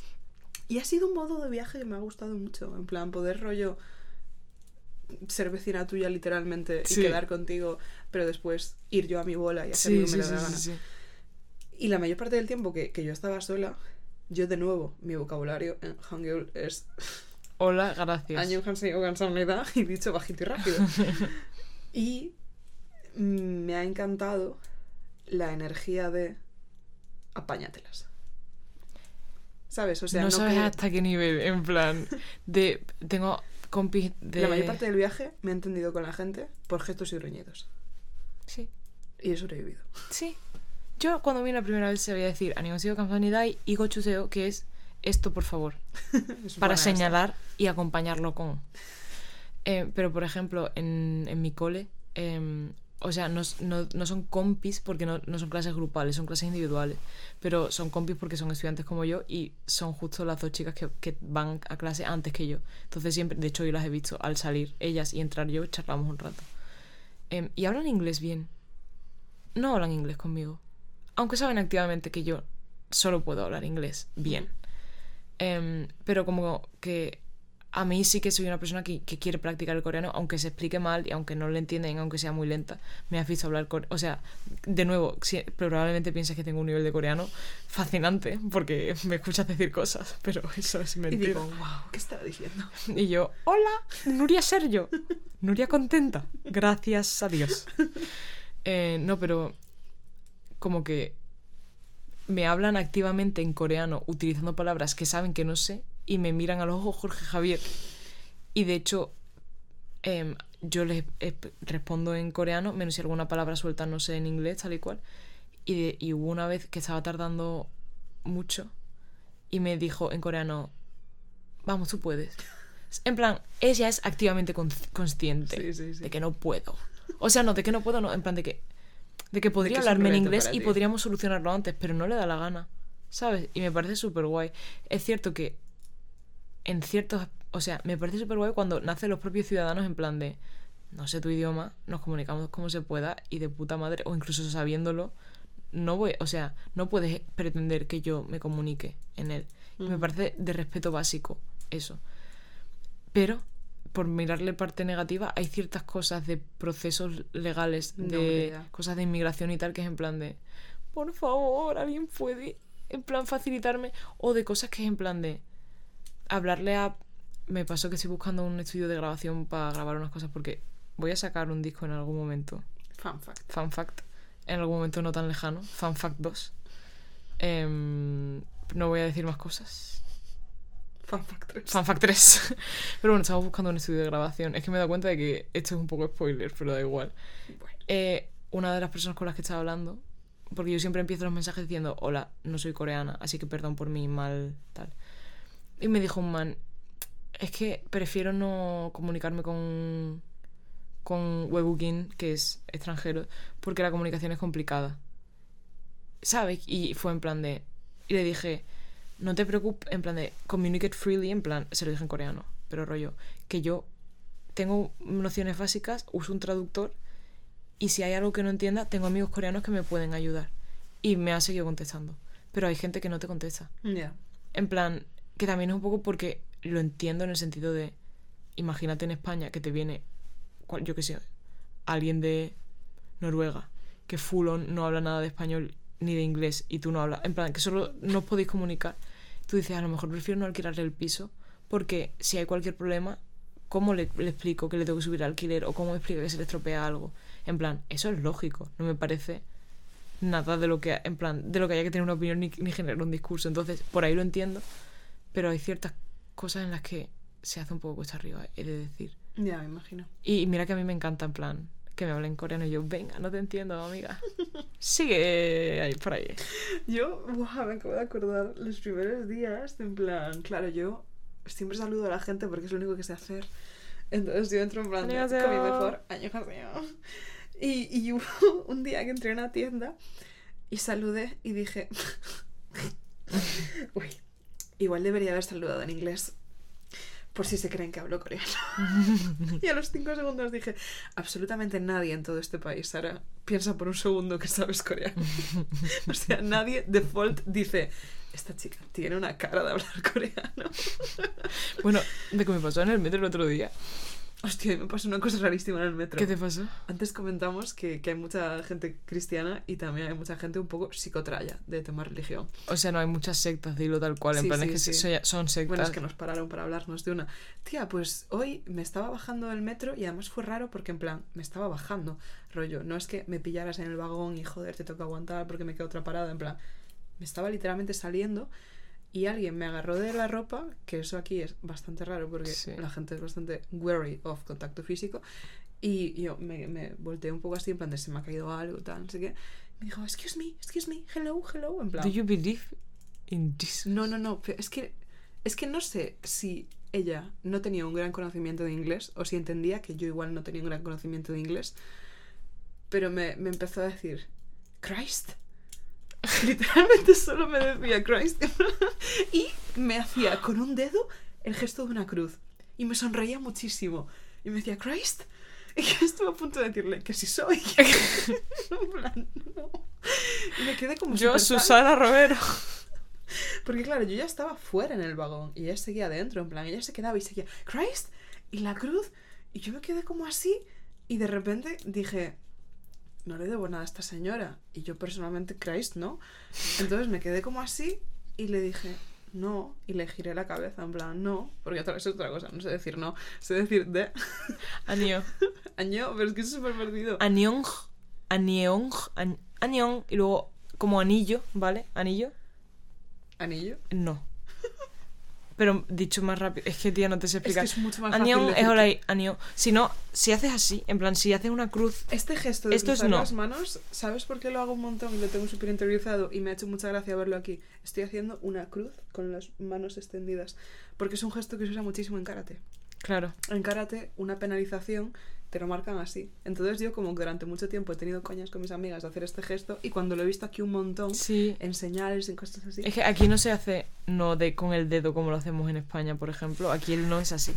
Y ha sido un modo de viaje que me ha gustado mucho, en plan, poder rollo ser vecina tuya literalmente Sí. y quedar contigo, pero después ir yo a mi bola y hacer Sí, lo que me sí, da gana. Y la mayor parte del tiempo que, que yo estaba sola, yo de nuevo, mi vocabulario en Hangul es Hola, gracias. y dicho bajito y rápido. y me ha encantado la energía de apáñatelas. ¿Sabes? O sea, no, sabes hasta qué nivel, en plan, de tengo compis de... La mayor parte del viaje me he entendido con la gente por gestos y gruñidos. Sí. Y he sobrevivido. Sí. Yo cuando vine la primera vez sabía decir Animoseo Kanzonidai y Gochuseo, que es esto, por favor, para esta. señalar y acompañarlo con. Eh, pero, por ejemplo, en, en mi cole, em, o sea, no, no- no son compis porque no, no son clases grupales, son clases individuales. Pero son compis porque son estudiantes como yo y son justo las dos chicas que, que van a clase antes que yo. Entonces, siempre, de hecho, yo las he visto al salir ellas y entrar yo, charlamos un rato. Em, y hablan inglés bien. No hablan inglés conmigo. Aunque saben activamente que yo solo puedo hablar inglés bien. Em, pero como que a mí sí que soy una persona que, que quiere practicar el coreano, aunque se explique mal y aunque no lo entienden, aunque sea muy lenta. Me has visto hablar coreano. O sea, de nuevo, si- probablemente piensas que tengo un nivel de coreano fascinante, porque me escuchas decir cosas, pero eso es Y mentira. digo, wow, ¿qué estaba diciendo? Y yo, hola, Nuria Sergio. Nuria contenta. Gracias a Dios. Eh, no, pero como que me hablan activamente en coreano utilizando palabras que saben que no sé y me miran a los ojos Jorge Javier. Y de hecho, em, yo les eh, respondo en coreano, menos si alguna palabra suelta no sé en inglés, tal y cual. Y, de- y hubo una vez que estaba tardando mucho y me dijo en coreano, vamos, tú puedes. En plan, ella es activamente con- consciente Sí, sí, sí. de que no puedo. O sea, no, de que no puedo, no, en plan de que, de que podría que hablarme en inglés y podríamos solucionarlo antes, pero no le da la gana. ¿sabes? Y me parece súper guay. Es cierto que en ciertos... O sea, me parece súper guay cuando nacen los propios ciudadanos en plan de, no sé tu idioma, nos comunicamos como se pueda y de puta madre, o incluso sabiéndolo, no voy, o sea, no puedes pretender que yo me comunique en él. Me Ujú. parece de respeto básico eso. Pero, por mirarle parte negativa, hay ciertas cosas de procesos legales, de cosas de inmigración y tal, que es en plan de, por favor, alguien puede, en plan, facilitarme. O de cosas que es en plan de, hablarle a... Me pasó que estoy buscando un estudio de grabación para grabar unas cosas porque voy a sacar un disco en algún momento. Fun fact. Fun fact. En algún momento no tan lejano. Fun fact 2. Em, no voy a decir más cosas. Fun fact 3. Fun fact 3. pero bueno, estamos buscando un estudio de grabación. Es que me he dado cuenta de que esto es un poco spoiler, pero da igual. Bueno. Eh, una de las personas con las que estaba hablando, porque yo siempre empiezo los mensajes diciendo, hola, no soy coreana, así que perdón por mi mal tal. Y me dijo un man, es que prefiero no comunicarme con, con Webukin, que es extranjero, porque la comunicación es complicada. ¿Sabes? Y fue en plan de... Y le dije, no te preocupes, en plan de, communicate freely, en plan, se lo dije en coreano, pero rollo, que yo tengo nociones básicas, uso un traductor y si hay algo que no entienda, tengo amigos coreanos que me pueden ayudar. Y me ha seguido contestando. Pero hay gente que no te contesta. Ya. En plan, que también es un poco porque lo entiendo en el sentido de, imagínate en España que te viene, yo qué sé, alguien de Noruega, que full on no habla nada de español ni de inglés y tú no hablas, en plan, que solo no os podéis comunicar. Tú dices, a lo mejor prefiero no alquilarle el piso porque si hay cualquier problema, ¿cómo le, le explico que le tengo que subir el alquiler o cómo explico que se le estropea algo? En plan, eso es lógico, no me parece nada de lo que en plan de lo que haya que tener una opinión ni, ni generar un discurso entonces por ahí lo entiendo pero hay ciertas cosas en las que se hace un poco cuesta arriba he de decir Ya, me imagino. y mira que a mí me encanta en plan que me hablen coreano y yo venga no te entiendo amiga sigue ahí por ahí Yo, wow, me acabo de acordar los primeros días, en plan, claro, yo siempre saludo a la gente porque es lo único que sé hacer. Entonces yo entro en plan de, con mi mejor annyeonghaseyo. Y, y hubo un día que entré a una tienda y saludé y dije, uy, igual debería haber saludado en inglés por si se creen que hablo coreano. y a los cinco segundos dije, absolutamente nadie en todo este país, Sara, piensa por un segundo que sabes coreano. o sea, nadie default dice, esta chica tiene una cara de hablar coreano. bueno de que me pasó en el metro el otro día Hostia, me pasó una cosa rarísima en el metro. ¿qué te pasó? Antes comentamos que, que hay mucha gente cristiana y también hay mucha gente un poco psicotraya de tema religión. o sea no hay muchas sectas dilo tal cual en Sí, plan sí, es que sí. so- son sectas Bueno, es que nos pararon para hablarnos de una. Tía, pues hoy me estaba bajando del metro y además fue raro porque en plan, me estaba bajando, rollo. No es que me pillaras en el vagón y joder, te toca aguantar porque me quedo otra parada, en plan, me estaba literalmente saliendo y alguien me agarró de la ropa, que eso aquí es bastante raro porque Sí. la gente es bastante wary of contacto físico. Y yo me, me volteé un poco así, en plan de se me ha caído algo, tal, no sé qué. Me dijo, excuse me, excuse me, hello, hello, en plan. do you believe in this No, no, no. pero Es que, es que no sé si ella no tenía un gran conocimiento de inglés o si entendía que yo igual no tenía un gran conocimiento de inglés. Pero me, me empezó a decir, Christ. Literalmente solo me decía Christ. y me hacía con un dedo el gesto de una cruz. Y me sonreía muchísimo. Y me decía, Christ. Y yo estuve a punto de decirle que sí soy. en plan, no. Y me quedé como yo. Susana Romero Porque claro, yo ya estaba fuera en el vagón y ella seguía adentro, en plan, ella se quedaba y seguía, Christ, y la cruz, y yo me quedé como así, y de repente dije, no le debo nada a esta señora, y yo personalmente, Christ, ¿no? Entonces me quedé como así y le dije, no, y le giré la cabeza, en plan, no, porque otra vez es otra cosa, no sé decir no, sé decir de, año, pero es que es súper perdido. Aniong, An- Aniong, y luego como anillo, ¿vale? Anillo, Anillo. no. Pero dicho más rápido, es que tía, no te sé Es que explicar. es mucho más Aniong fácil es. Si no, si haces así, en plan, si haces una cruz, Este gesto de Esto es cruzar no. las manos, ¿sabes por qué lo hago un montón y lo tengo súper interiorizado? Y me ha hecho mucha gracia verlo aquí. Estoy haciendo una cruz con las manos extendidas. Porque es un gesto que se usa muchísimo en karate. claro. En karate, una penalización te lo marcan así. Entonces yo como que durante mucho tiempo he tenido coñas con mis amigas de hacer este gesto y cuando lo he visto aquí un montón Sí. en señales, en cosas así, Es que aquí no se hace no de con el dedo como lo hacemos en España, por ejemplo. Aquí el no es así.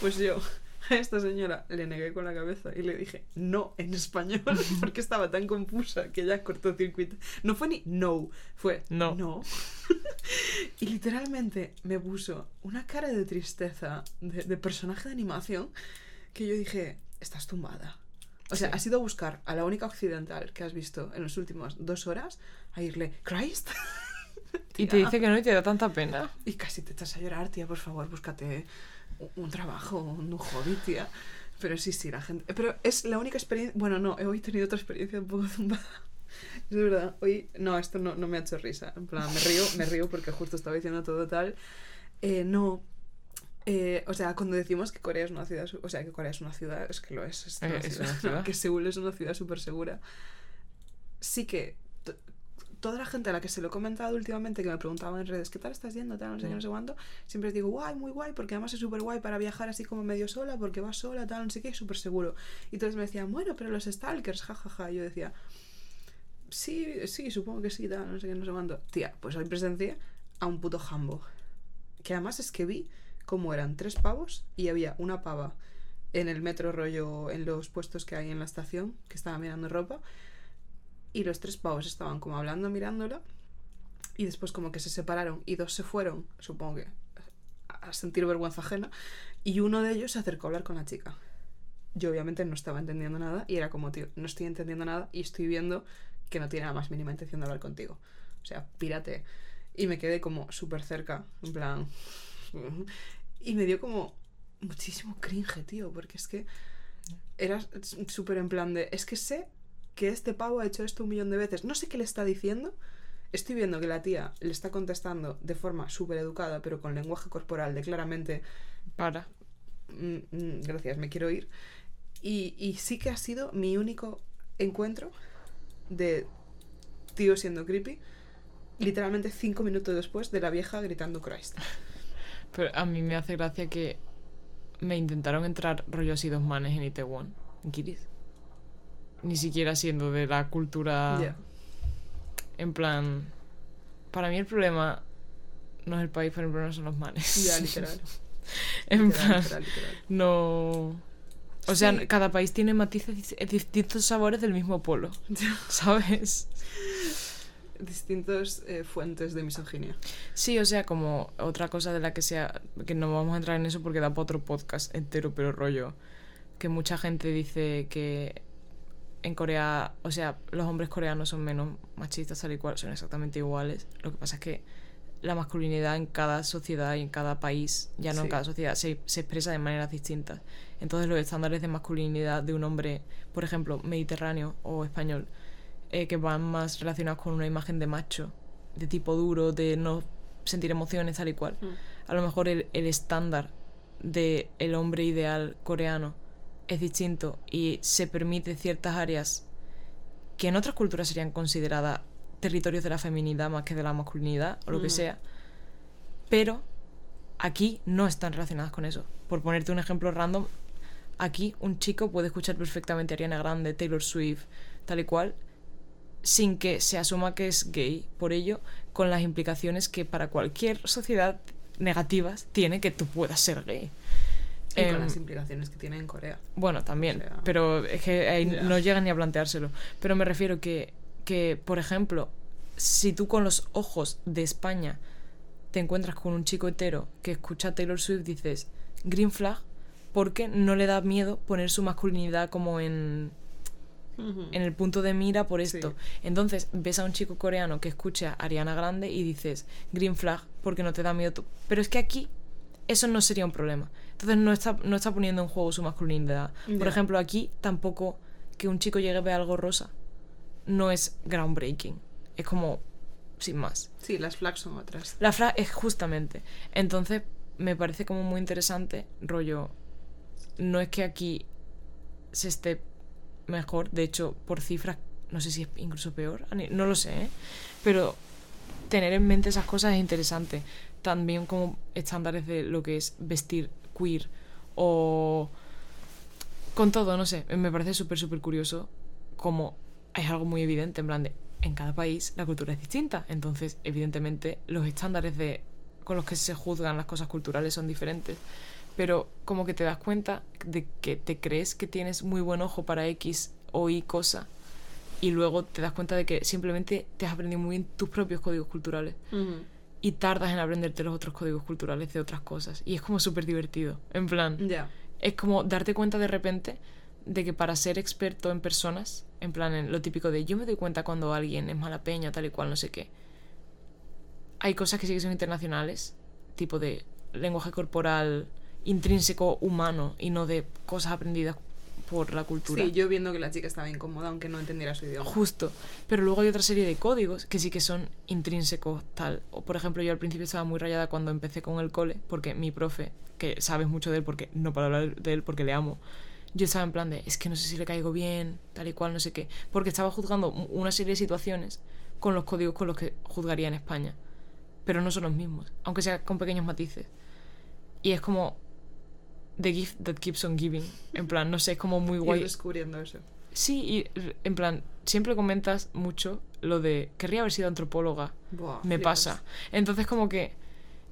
pues yo a esta señora le negué con la cabeza y le dije no en español porque estaba tan confusa que ya cortó circuito. No fue ni no, fue No. no. y literalmente me puso una cara de tristeza de, de personaje de animación que yo dije, estás tumbada. O sea, Sí. has ido a buscar a la única occidental que has visto en las últimas dos horas a irle, Christ. Y te dice que no y te da tanta pena. Y casi te echas a llorar, tía, por favor, búscate un, un trabajo, un hobby, tía. Pero sí, sí, la gente... Pero es la única experiencia... Bueno, no, he hoy tenido otra experiencia un poco zumbada. Es verdad, hoy... No, esto no, no me ha hecho risa. En plan, me río, me río porque justo estaba diciendo todo tal. Eh, no... eh, o sea, cuando decimos que Corea es una ciudad... O sea, que Corea es una ciudad, es que lo es. Es, Eh, es una ciudad. que Seúl es una ciudad súper segura. Sí que toda la gente a la que se lo he comentado últimamente, que me preguntaban en redes, ¿qué tal estás yendo? Tal, no sé qué, no sé cuánto. Siempre les digo, guay, muy guay, porque además es súper guay para viajar así como medio sola, porque vas sola, tal, no sé qué, es súper seguro. Y todos me decían, bueno, pero los stalkers, jajaja. Y yo decía, sí, sí, supongo que sí, tal, no sé qué, no sé cuánto. Tía, pues hoy presencié a un puto jambo. Que además es que vi cómo eran tres pavos y había una pava en el metro rollo, en los puestos que hay en la estación, que estaba mirando ropa. Y los tres pavos estaban como hablando, mirándola. Y después como que se separaron y dos se fueron, supongo que a sentir vergüenza ajena. Y uno de ellos se acercó a hablar con la chica. Yo obviamente no estaba entendiendo nada y era como, tío, no estoy entendiendo nada y estoy viendo que no tiene la más mínima intención de hablar contigo. O sea, pírate. Y me quedé como súper cerca, en plan... Y me dio como muchísimo cringe, tío, porque es que era súper en plan de... Es que sé que este pavo ha hecho esto un millón de veces. No sé qué le está diciendo. Estoy viendo que la tía le está contestando de forma súper educada, pero con lenguaje corporal de claramente Para. "Mm, mm, gracias, me quiero ir. Y, y sí que ha sido mi único encuentro de tío siendo creepy, literalmente cinco minutos después de la vieja gritando Christ. Pero a mí me hace gracia que me intentaron entrar rollo así dos manes en Itaewon, en Kiris. Ni siquiera siendo de la cultura. Ya. En plan. Para mí el problema no es el país, pero el problema son los manes. Ya, literal. en literal, plan. literal, literal. No. O sea, Sí. cada país tiene matices, dis- distintos sabores del mismo polo. ¿Sabes? Distintas eh, fuentes de misoginia. Sí, o sea, como otra cosa de la que sea. Que no vamos a entrar en eso porque da para otro podcast entero, pero rollo. Que mucha gente dice que en Corea. O sea, los hombres coreanos son menos machistas, tal y cual, son exactamente iguales. Lo que pasa es que la masculinidad en cada sociedad y en cada país, ya no en cada sociedad, se, se expresa de maneras distintas. Entonces, los estándares de masculinidad de un hombre, por ejemplo, mediterráneo o español, eh, que van más relacionados con una imagen de macho, de tipo duro, de no sentir emociones, tal y cual. A lo mejor el, el estándar de el hombre ideal coreano es distinto y se permite ciertas áreas que en otras culturas serían consideradas territorios de la feminidad más que de la masculinidad o lo que Ujú. sea. Pero aquí no están relacionadas con eso. Por ponerte un ejemplo random, aquí un chico puede escuchar perfectamente a Ariana Grande, Taylor Swift, tal y cual, sin que se asuma que es gay. Por ello, con las implicaciones que para cualquier sociedad negativas tiene que tú puedas ser gay. Y Em, con las implicaciones que tiene en Corea. bueno, también, O sea, pero es que ahí no llegan ni a planteárselo. Pero me refiero que, que, por ejemplo, si tú con los ojos de España te encuentras con un chico hetero que escucha Taylor Swift, dices green flag, porque no le da miedo poner su masculinidad como en, en el punto de mira por esto. Sí. Entonces ves a un chico coreano que escucha a Ariana Grande y dices green flag porque no te da miedo. tú. Pero es que aquí eso no sería un problema. Entonces no está, no está poniendo en juego su masculinidad. Por ejemplo, aquí tampoco que un chico llegue a ver algo rosa no es groundbreaking. Es como sin más. Sí, las flags son otras. La frase es justamente. Entonces, me parece como muy interesante, rollo. No es que aquí se esté mejor, de hecho, por cifras, no sé si es incluso peor, no lo sé, ¿eh? pero tener en mente esas cosas es interesante. También como estándares de lo que es vestir queer o Con todo, no sé, me parece súper, súper curioso como es algo muy evidente, en plan de, en cada país la cultura es distinta, entonces evidentemente los estándares de con los que se juzgan las cosas culturales son diferentes, pero como que te das cuenta de que te crees que tienes muy buen ojo para X o Y cosa y luego te das cuenta de que simplemente te has aprendido muy bien tus propios códigos culturales y tardas en aprenderte los otros códigos culturales de otras cosas y es como súper divertido, en plan, Ya. es como darte cuenta de repente de que para ser experto en personas, en plan, en lo típico de yo me doy cuenta cuando alguien es mala peña, tal y cual, no sé qué. Hay cosas que sí que son internacionales, tipo de lenguaje corporal intrínseco humano y no de cosas aprendidas por la cultura. Sí, yo viendo que la chica estaba incómoda, aunque no entendiera su idioma. Justo. Pero luego hay otra serie de códigos que sí que son intrínsecos, tal. O por ejemplo, yo al principio estaba muy rayada cuando empecé con el cole, porque mi profe, que sabes mucho de él, porque no para hablar de él porque le amo, yo estaba en plan de, es que no sé si le caigo bien, tal y cual, no sé qué. Porque estaba juzgando una serie de situaciones con los códigos con los que juzgaría en España. Pero no son los mismos, aunque sea con pequeños matices. Y es como The gift that keeps on giving. En plan, no sé, es como muy Ir guay. descubriendo eso. Sí, y en plan, siempre comentas mucho lo de querría haber sido antropóloga. Buah, Me pasa. Entonces, como que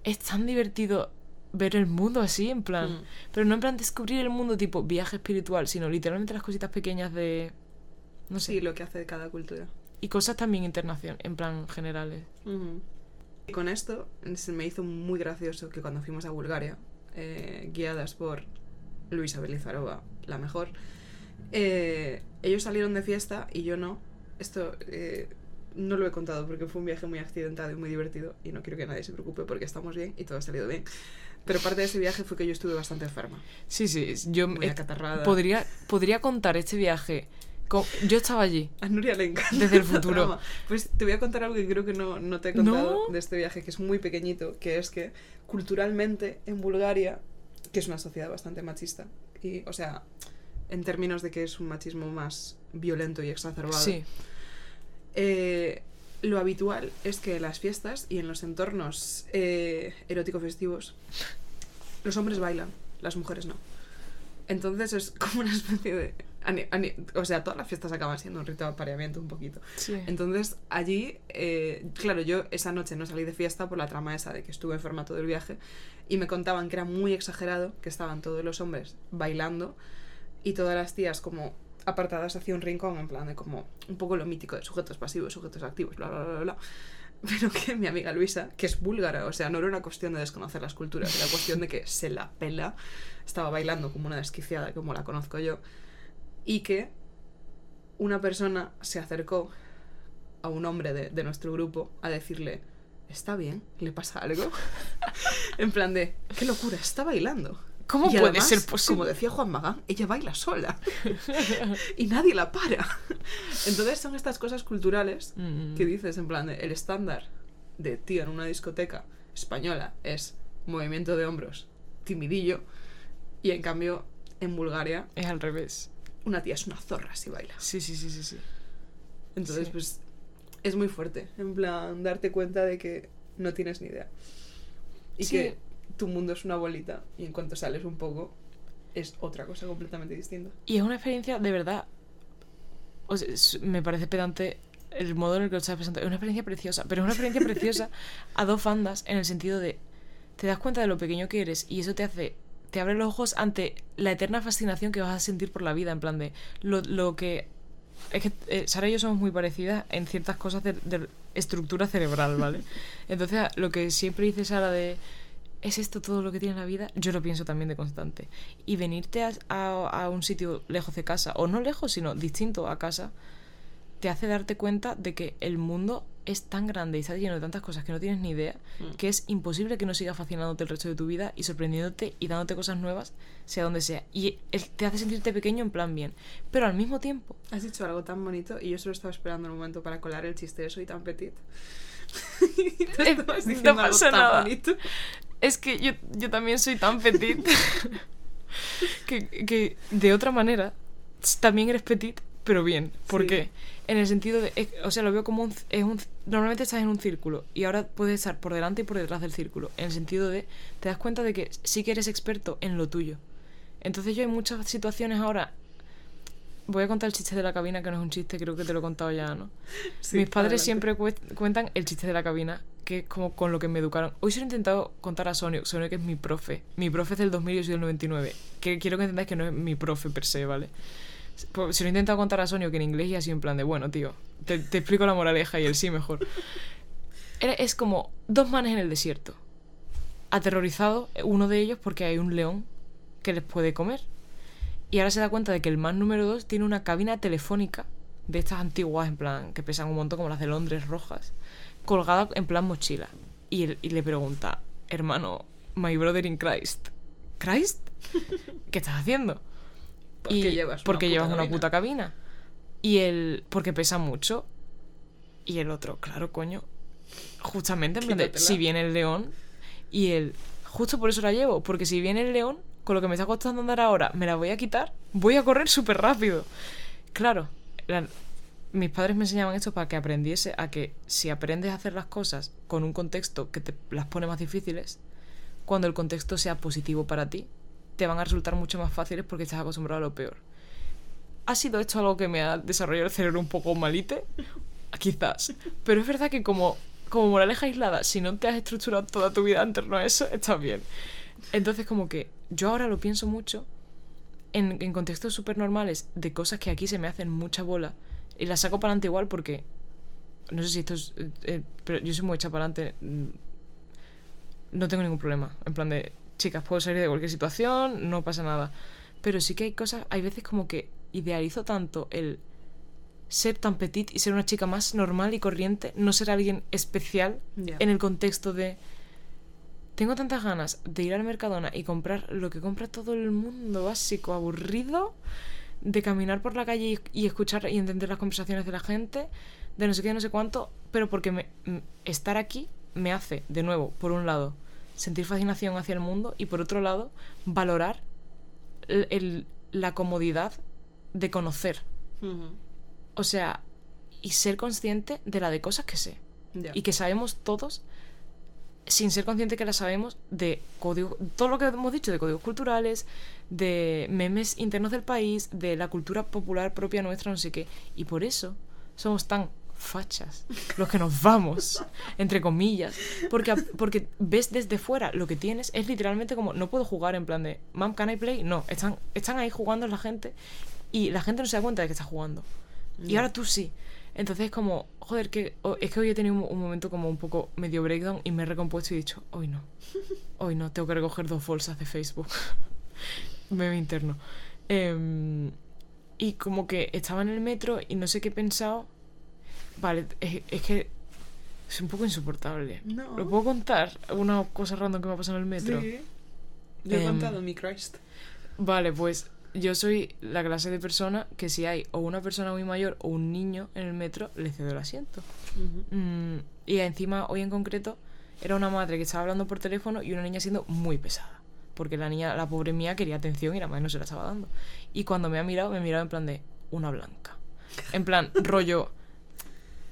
es tan divertido ver el mundo así, en plan. Mm. Pero no en plan descubrir el mundo tipo viaje espiritual, sino literalmente las cositas pequeñas de. No sé. Sí, lo que hace cada cultura. Y cosas también internacionales, en plan generales. Y con esto se me hizo muy gracioso que cuando fuimos a Bulgaria, eh, guiadas por Luisa Belizarova, la mejor, eh, ellos salieron de fiesta y yo no. Esto eh, no lo he contado porque fue un viaje muy accidentado y muy divertido y no quiero que nadie se preocupe porque estamos bien y todo ha salido bien. Pero parte de ese viaje fue que yo estuve bastante enferma, Sí, sí, yo muy acatarrada. podría, podría contar este viaje. Yo estaba allí. A Nuria le encanta. Desde el futuro. trama. Pues te voy a contar algo que creo que no, no te he contado ¿No? de este viaje, que es muy pequeñito, que es que culturalmente en Bulgaria, que es una sociedad bastante machista, y, o sea, en términos de que es un machismo más violento y exacerbado, Sí. eh, lo habitual es que en las fiestas y en los entornos eh, erótico-festivos, los hombres bailan, las mujeres no. Entonces es como una especie de... O sea, todas las fiestas acaban siendo un rito de apareamiento un poquito. Sí. Entonces, allí, eh, claro, yo esa noche no salí de fiesta por la trama esa de que estuve enferma todo el viaje y me contaban que era muy exagerado, que estaban todos los hombres bailando y todas las tías como apartadas hacia un rincón, en plan de como un poco lo mítico de sujetos pasivos, sujetos activos, bla, bla, bla, bla. Pero que mi amiga Luisa, que es búlgara, o sea, no era una cuestión de desconocer las culturas, era cuestión de que se la pela, estaba bailando como una desquiciada, como la conozco yo, y que una persona se acercó a un hombre de, de nuestro grupo a decirle, ¿está bien? ¿Le pasa algo? en plan de, qué locura, está bailando. ¿Cómo Y puede además, ser posible? Como decía Juan Magán, ella baila sola. y nadie la para. Entonces son estas cosas culturales Mm. que dices, en plan, de, el estándar de tío en una discoteca española es movimiento de hombros, timidillo, y en cambio en Bulgaria Es al revés. Una tía es una zorra si baila. Sí, sí, sí, sí, sí. Entonces, Sí. pues es muy fuerte, en plan, darte cuenta de que no tienes ni idea. Y Sí. que tu mundo es una bolita y en cuanto sales un poco es otra cosa completamente distinta. Y es una experiencia de verdad. O sea, es- me parece pedante el modo en el que lo estás presentando. Es una experiencia preciosa, pero es una experiencia preciosa a dos bandas en el sentido de. Te das cuenta de lo pequeño que eres y eso te hace. Te abre los ojos ante la eterna fascinación que vas a sentir por la vida. En plan de. Lo, lo que. Es que eh, Sara y yo somos muy parecidas en ciertas cosas de, de estructura cerebral, ¿vale? Entonces, lo que siempre dice Sara de. ¿Es esto todo lo que tiene la vida? Yo lo pienso también de constante. Y venirte a, a- a un sitio lejos de casa, o no lejos, sino distinto a casa, te hace darte cuenta de que el mundo es tan grande y está lleno de tantas cosas que no tienes ni idea, Mm. que es imposible que no siga fascinándote el resto de tu vida y sorprendiéndote y dándote cosas nuevas, sea donde sea. Y el- te hace sentirte pequeño en plan bien. Pero al mismo tiempo, Has dicho algo tan bonito y yo solo estaba esperando un momento para colar el chiste de soy tan petit. Eh, no pasa tan nada. bonito. Es que yo, yo también soy tan petit que, que de otra manera también eres petit, pero bien. ¿Por Sí. qué? En el sentido de, es- o sea, lo veo como un, es un... Normalmente estás en un círculo y ahora puedes estar por delante y por detrás del círculo. En el sentido de, te das cuenta de que sí que eres experto en lo tuyo. Entonces yo hay muchas situaciones ahora... Voy a contar el chiste de la cabina, que no es un chiste, creo que te lo he contado ya, ¿no? Sí, Mis padres adelante. siempre cue- cuentan el chiste de la cabina, que es como con lo que me educaron. Hoy se lo he intentado contar a Sonio, Sonio que es mi profe. Mi profe es del 2000 y yo soy del 99. Que quiero que entendáis que no es mi profe per se, ¿vale? Se lo he intentado contar a Sonio que en inglés y así en plan de, bueno, tío, te, explico la moraleja y él sí mejor. Es como dos manes en el desierto. Aterrorizado uno de ellos porque hay un león que les puede comer. Y ahora se da cuenta de que el man número dos tiene una cabina telefónica de estas antiguas, en plan, que pesan un montón, como las de Londres rojas, colgada en plan mochila. Y, y le pregunta, hermano, my brother in Christ, ¿Christ? ¿Qué estás haciendo? ¿Por qué llevas una porque puta llevas una cabina? puta cabina. Y él, porque pesa mucho. Y el otro, claro, coño. Justamente, en plan de, Quítatela. si viene el león. Y él, justo por eso la llevo. Porque si viene el león, con lo que me está costando andar ahora, me la voy a quitar. Voy a correr súper rápido. Claro, la- mis padres me enseñaban esto para que aprendiese a que si aprendes a hacer las cosas con un contexto que te las pone más difíciles, cuando el contexto sea positivo para ti, te van a resultar mucho más fáciles porque estás acostumbrado a lo peor. ¿Ha sido esto algo que me ha desarrollado el cerebro un poco malite? Quizás. Pero es verdad que como, como moraleja aislada, si no te has estructurado toda tu vida en torno a eso, estás bien. Entonces como que yo ahora lo pienso mucho en, contextos súper normales de cosas que aquí se me hacen mucha bola y las saco para adelante igual porque no sé si esto es eh, eh, pero yo soy muy hecha para adelante mm, no tengo ningún problema en plan de chicas puedo salir de cualquier situación no pasa nada. Pero sí que hay cosas hay veces como que idealizo tanto el ser tan petit y ser una chica más normal y corriente no ser alguien especial en el contexto de tengo tantas ganas de ir al Mercadona y comprar lo que compra todo el mundo básico, aburrido, de caminar por la calle y, y escuchar y entender las conversaciones de la gente, de no sé qué, no sé cuánto, pero porque me- estar aquí me hace, de nuevo, por un lado, sentir fascinación hacia el mundo y por otro lado, valorar el- el- la comodidad de conocer. O sea, y ser consciente de la de cosas que sé. Y que sabemos todos sin ser consciente que la sabemos de código todo lo que hemos dicho de códigos culturales de memes internos del país de la cultura popular propia nuestra no sé qué. Y por eso somos tan fachas los que nos vamos entre comillas porque porque ves desde fuera lo que tienes es literalmente como no puedo jugar en plan de mam can I play no están están ahí jugando la gente y la gente no se da cuenta de que está jugando y ahora tú sí. Entonces es como, joder, que es que hoy he tenido un, un momento como un poco medio breakdown y me he recompuesto y he dicho, hoy no. Hoy no, tengo que recoger dos bolsas de Facebook. Meme interno. Em, y como que estaba en el metro y no sé qué he pensado. Vale, es, es que es un poco insoportable. No. ¿Lo puedo contar? Una cosa random que me ha pasado en el metro. Sí. Yo he Em, contado mi Christ. Vale, pues yo soy la clase de persona que si hay o una persona muy mayor o un niño en el metro, le cedo el asiento. Mm, y encima, hoy en concreto, era una madre que estaba hablando por teléfono y una niña siendo muy pesada. Porque la niña, la pobre mía, quería atención y la madre no se la estaba dando. Y cuando me ha mirado, me ha mirado en plan de una blanca. En plan, rollo.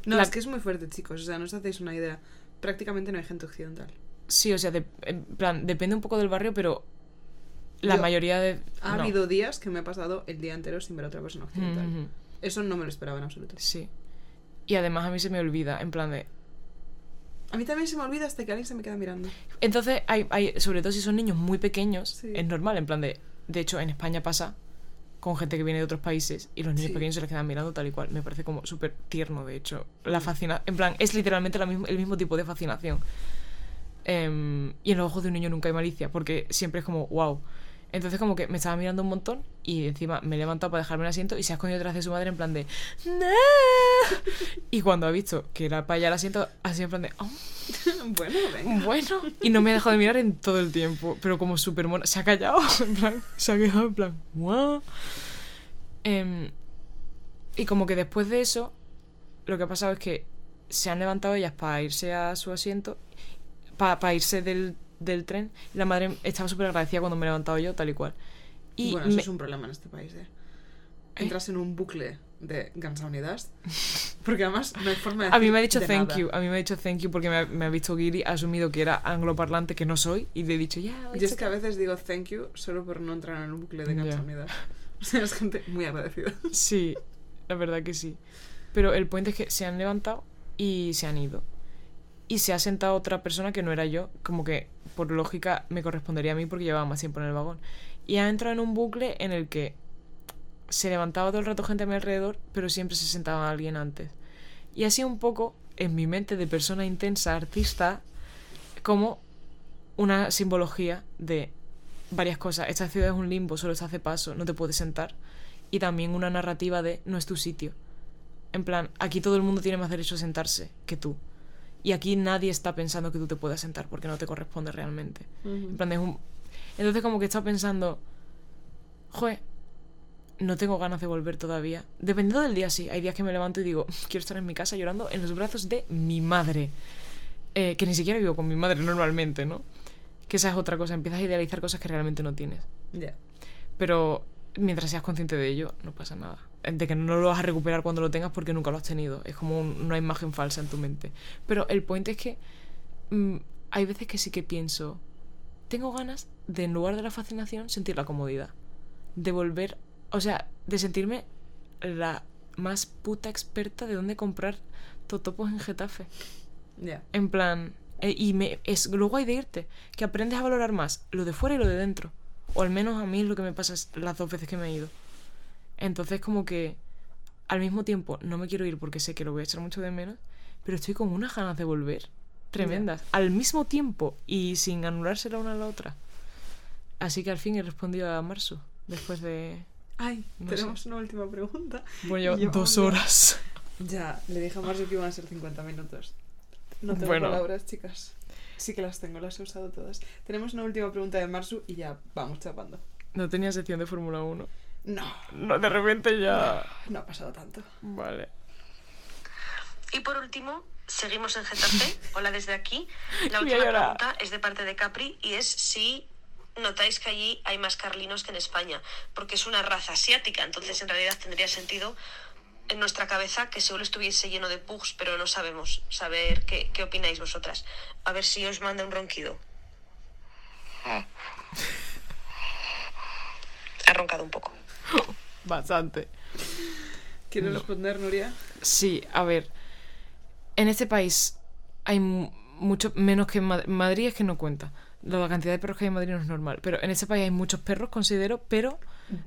No, la- es que es muy fuerte, chicos. O sea, no os hacéis una idea. Prácticamente no hay gente occidental. Sí, o sea, de- en plan, depende un poco del barrio, pero la Yo- mayoría de. Ha no. habido días que me he pasado el día entero sin ver a otra persona occidental. Ujú. Eso no me lo esperaba en absoluto. Sí. Y además a mí se me olvida, en plan de. A mí también se me olvida hasta que alguien se me queda mirando. Entonces, hay, hay, sobre todo si son niños muy pequeños, Sí. es normal, en plan de. De hecho, en España pasa con gente que viene de otros países y los niños Sí. pequeños se les quedan mirando tal y cual. Me parece como súper tierno, de hecho. La fascina En plan, es literalmente la mismo, el mismo tipo de fascinación. Em, y en los ojos de un niño nunca hay malicia, porque siempre es como, wow. Entonces, como que me estaba mirando un montón y encima me he levantado para dejarme el asiento y se ha escondido detrás de su madre en plan de. "No". Y cuando ha visto que era para allá el asiento, así en plan de. "Oh". bueno, venga. Bueno, y no me ha dejado de mirar en todo el tiempo, pero como súper mona. Se ha callado, en plan, se ha quedado en plan, "Guau". Em, y como que después de eso, lo que ha pasado es que se han levantado ellas para irse a su asiento, para irse del, del tren, y la madre estaba súper agradecida cuando me he levantado yo, tal y cual. Y bueno, eso me- es un problema en este país, ¿eh? Entras en un bucle de Gansunidas Porque además no hay forma de A mí decir me ha dicho thank nada. you, a mí me ha dicho thank you porque me ha, me ha visto Giri, ha asumido que era angloparlante, que no soy, y le he dicho, ya, Yo es que a veces digo thank you solo por no entrar en un bucle de Ya. cachonidad. O sea, es gente muy agradecida. Sí, la verdad que sí. Pero el punto es que se han levantado y se han ido. Y se ha sentado otra persona que no era yo, como que por lógica me correspondería a mí porque llevaba más tiempo en el vagón. Y ha entrado en un bucle en el que se levantaba todo el rato gente a mi alrededor, pero siempre se sentaba alguien antes. Y así un poco, en mi mente de persona intensa, artista, como una simbología de varias cosas. Esta ciudad es un limbo, solo se hace paso, no te puedes sentar. Y también una narrativa de no es tu sitio. En plan, aquí todo el mundo tiene más derecho a sentarse que tú. Y aquí nadie está pensando que tú te puedas sentar porque no te corresponde realmente. En plan, es un... Entonces como que he estado pensando, joder, no tengo ganas de volver todavía. Dependiendo del día, sí. Hay días que me levanto y digo, quiero estar en mi casa llorando en los brazos de mi madre. Eh, que ni siquiera vivo con mi madre normalmente, ¿no? Que esa es otra cosa. Empiezas a idealizar cosas que realmente no tienes. Ya. Pero mientras seas consciente de ello, no pasa nada. De que no lo vas a recuperar cuando lo tengas porque nunca lo has tenido. Es como un- una imagen falsa en tu mente. Pero el point es que mm, hay veces que sí que pienso, tengo ganas de en lugar de la fascinación sentir la comodidad. De volver, o sea, de sentirme la más puta experta de dónde comprar totopos en Getafe. Ya. En plan, eh, y me, es lo guay de irte, que aprendes a valorar más lo de fuera y lo de dentro. O al menos a mí es lo que me pasa es las dos veces que me he ido. Entonces como que al mismo tiempo no me quiero ir porque sé que lo voy a echar mucho de menos, pero estoy con unas ganas de volver tremendas. Al mismo tiempo y sin anularse la una a la otra. Así que al fin he respondido a Marsu. Después de... Ay, No tenemos una última pregunta. Bueno, Llevamos dos ya- horas. Ya, le dije a Marcio que iban a ser 50 minutos. No tengo Bueno. palabras, chicas. Sí que las tengo, las he usado todas. Tenemos una última pregunta de Marsu y ya vamos chapando. No tenía sección de Fórmula 1. No, No, de repente ya... no ha pasado tanto. Vale. Y por último, seguimos en Getafe. Hola desde aquí. La última pregunta es de parte de Capri y es si notáis que allí hay más carlinos que en España, porque es una raza asiática, entonces en realidad tendría sentido en nuestra cabeza que Seúl estuviese lleno de pugs, pero no sabemos saber qué, qué opináis vosotras. A ver si os manda un ronquido. Ha roncado un poco. Bastante. ¿Quieres No. responder, Nuria? Sí, a ver. En este país hay mu- mucho menos que en Madrid. Madrid es que no cuenta. La cantidad de perros que hay en Madrid no es normal. Pero en este país hay muchos perros, considero, pero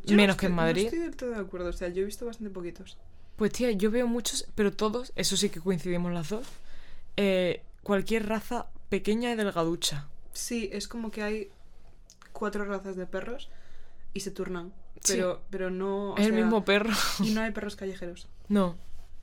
Yo no menos que en Madrid. No estoy del todo de acuerdo, o sea, yo he visto bastante poquitos. Pues tía, yo veo muchos, pero todos, eso sí que coincidimos las dos. eh, cualquier raza pequeña y delgaducha. Sí, es como que hay cuatro razas de perros y se turnan. Sí. Pero, pero no. es el mismo perro. Y no hay perros callejeros. No.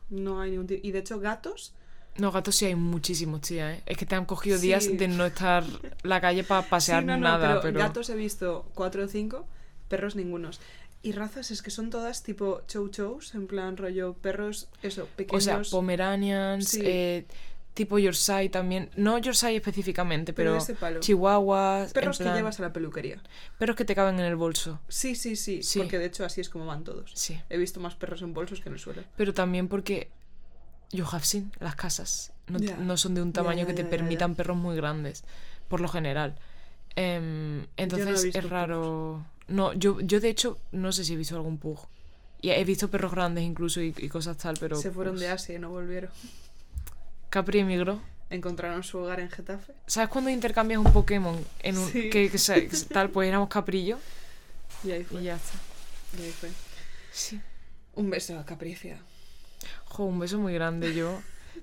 No hay ningún tipo. Y de hecho, gatos. No, gatos sí hay muchísimos, tía, ¿eh? Es que te han cogido días de no estar la calle para pasear sí, no, no, nada, pero, pero... gatos he visto cuatro o cinco, perros ningunos. Y razas es que son todas tipo chow chows, en plan rollo perros, eso, O pequeños. sea, Pomeranians, Sí. eh, tipo Yorkshire también. No Yorkshire específicamente, Pero pero. Chihuahuas. en perros que llevas a la peluquería. Perros que te caben en el bolso. Sí, sí, sí, Sí. Porque de hecho así es como van todos. Sí. He visto más perros en bolsos que en el suelo. Pero también porque yo have seen, las casas no, Ya. no son de un tamaño que te permitan perros muy grandes, por lo general. Em, entonces es raro. No, yo, yo de hecho no sé si he visto algún pug. Y he visto perros grandes incluso y, y cosas tal, pero. Se fueron pues, de Asia y no volvieron. Capri emigró. Encontraron su hogar en Getafe. ¿Sabes cuando intercambias un Pokémon en un, Sí. que, tal? Pues éramos Caprillo Y ahí fue. y ya está. y ahí fue. Sí. Un beso a Capricia. Jo, un beso muy grande yo.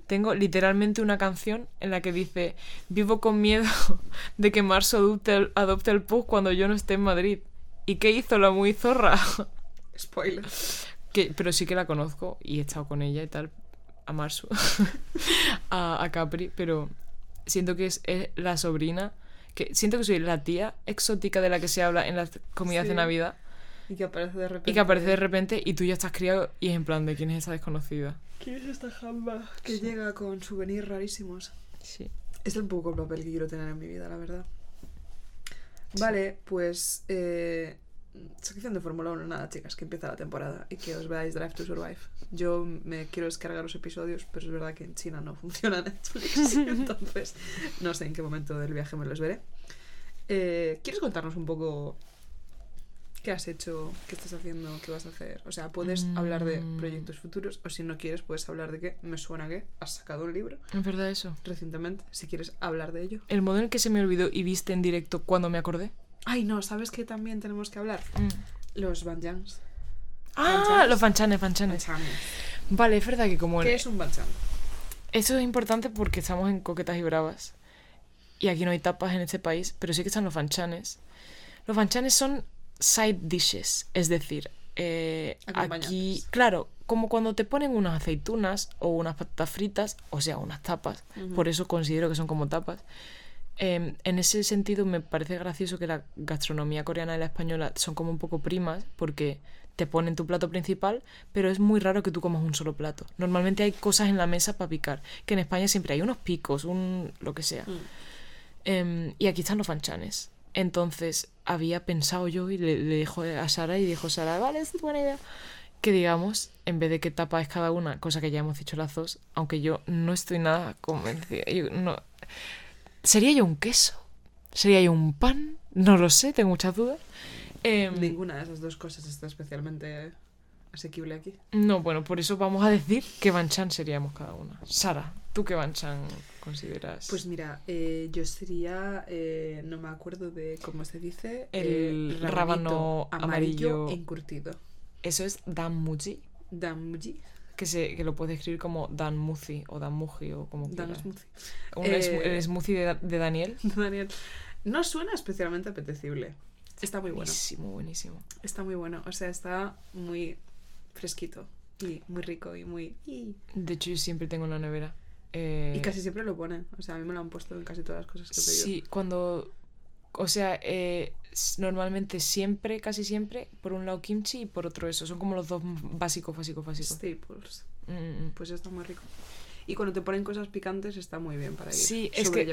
Tengo literalmente una canción en la que dice Vivo con miedo de que Marzo adopte el, adopte el Pug cuando yo no esté en Madrid. ¿Y qué hizo la muy zorra? Spoiler. que, pero sí que la conozco y he estado con ella y tal. A Marsu. a, a Capri, pero siento que es, es la sobrina. que Siento que soy la tía exótica de la que se habla en las comidas de Sí. Navidad. Y que aparece de repente. Y que aparece de repente y tú ya estás criado y es en plan de quién es esa desconocida. ¿Quién es esta jamba? Que llega con souvenirs rarísimos. Sí. Es el poco papel que quiero tener en mi vida, la verdad. Vale, pues eh, Sección de Fórmula 1, nada, chicas, que empieza la temporada y que os veáis Drive to Survive. Yo me quiero descargar los episodios, pero es verdad que en China no funciona Netflix, entonces no sé en qué momento del viaje me los veré. Eh, ¿Quieres contarnos un poco qué has hecho, qué estás haciendo, qué vas a hacer? O sea, puedes hablar de Mm. proyectos futuros o si no quieres, puedes hablar de que me suena que has sacado un libro Es verdad eso. recientemente, si quieres hablar de ello. El modo en el que se me olvidó y viste en directo cuando me acordé. Ay, no, ¿sabes qué también tenemos que hablar? Los Banjans. Ah, los fanchanes, fanchanes. Vale, es verdad que como... ¿Qué es un Banchan? Eso es importante porque estamos en Coquetas y Bravas. Y aquí no hay tapas en este país, pero sí que están los fanchanes. Los fanchanes son side dishes, es decir, eh, aquí, claro, como cuando te ponen unas aceitunas o unas patatas fritas, o sea, unas tapas, por eso considero que son como tapas. Eh, en ese sentido me parece gracioso que la gastronomía coreana y la española son como un poco primas porque te ponen tu plato principal, pero es muy raro que tú comas un solo plato. Normalmente hay cosas en la mesa para picar, que en España siempre hay unos picos, un lo que sea. Em, y aquí están los fanchanes. Entonces había pensado yo y le, dijo a Sara y dijo Sara, vale, es buena idea. Que digamos, en vez de qué tapa es cada una, cosa que ya hemos dicho las dos, aunque yo no estoy nada convencida. no... ¿Sería yo un queso? ¿Sería yo un pan? No lo sé, tengo muchas dudas. Em, Ninguna de esas dos cosas está especialmente asequible aquí. no, bueno, por eso vamos a decir que banchan seríamos cada una. Sara, ¿tú qué banchan consideras? Pues mira, eh, yo sería, eh, no me acuerdo de cómo se dice, El eh, rábano amarillo. encurtido. eso es danmuji, Damuji. que, se, que lo puedes escribir como danmuzi o danmuji o como Dan smoothie. Un Eh, el smoothie de, de Daniel. Daniel. No suena especialmente apetecible. Está muy bueno. Buenísimo, buenísimo. Está muy bueno. O sea, está muy fresquito y muy rico y muy... De hecho, yo siempre tengo en la nevera. eh, y casi siempre lo ponen. O sea, a mí me lo han puesto en casi todas las cosas que he pedido. Sí, cuando. O sea, eh, normalmente siempre, casi siempre, por un lado kimchi y por otro eso. Son como los dos básicos, básicos, básicos. Staples. Mm, mm. Pues está muy rico. Y cuando te ponen cosas picantes está muy bien para ir Sí, es que-.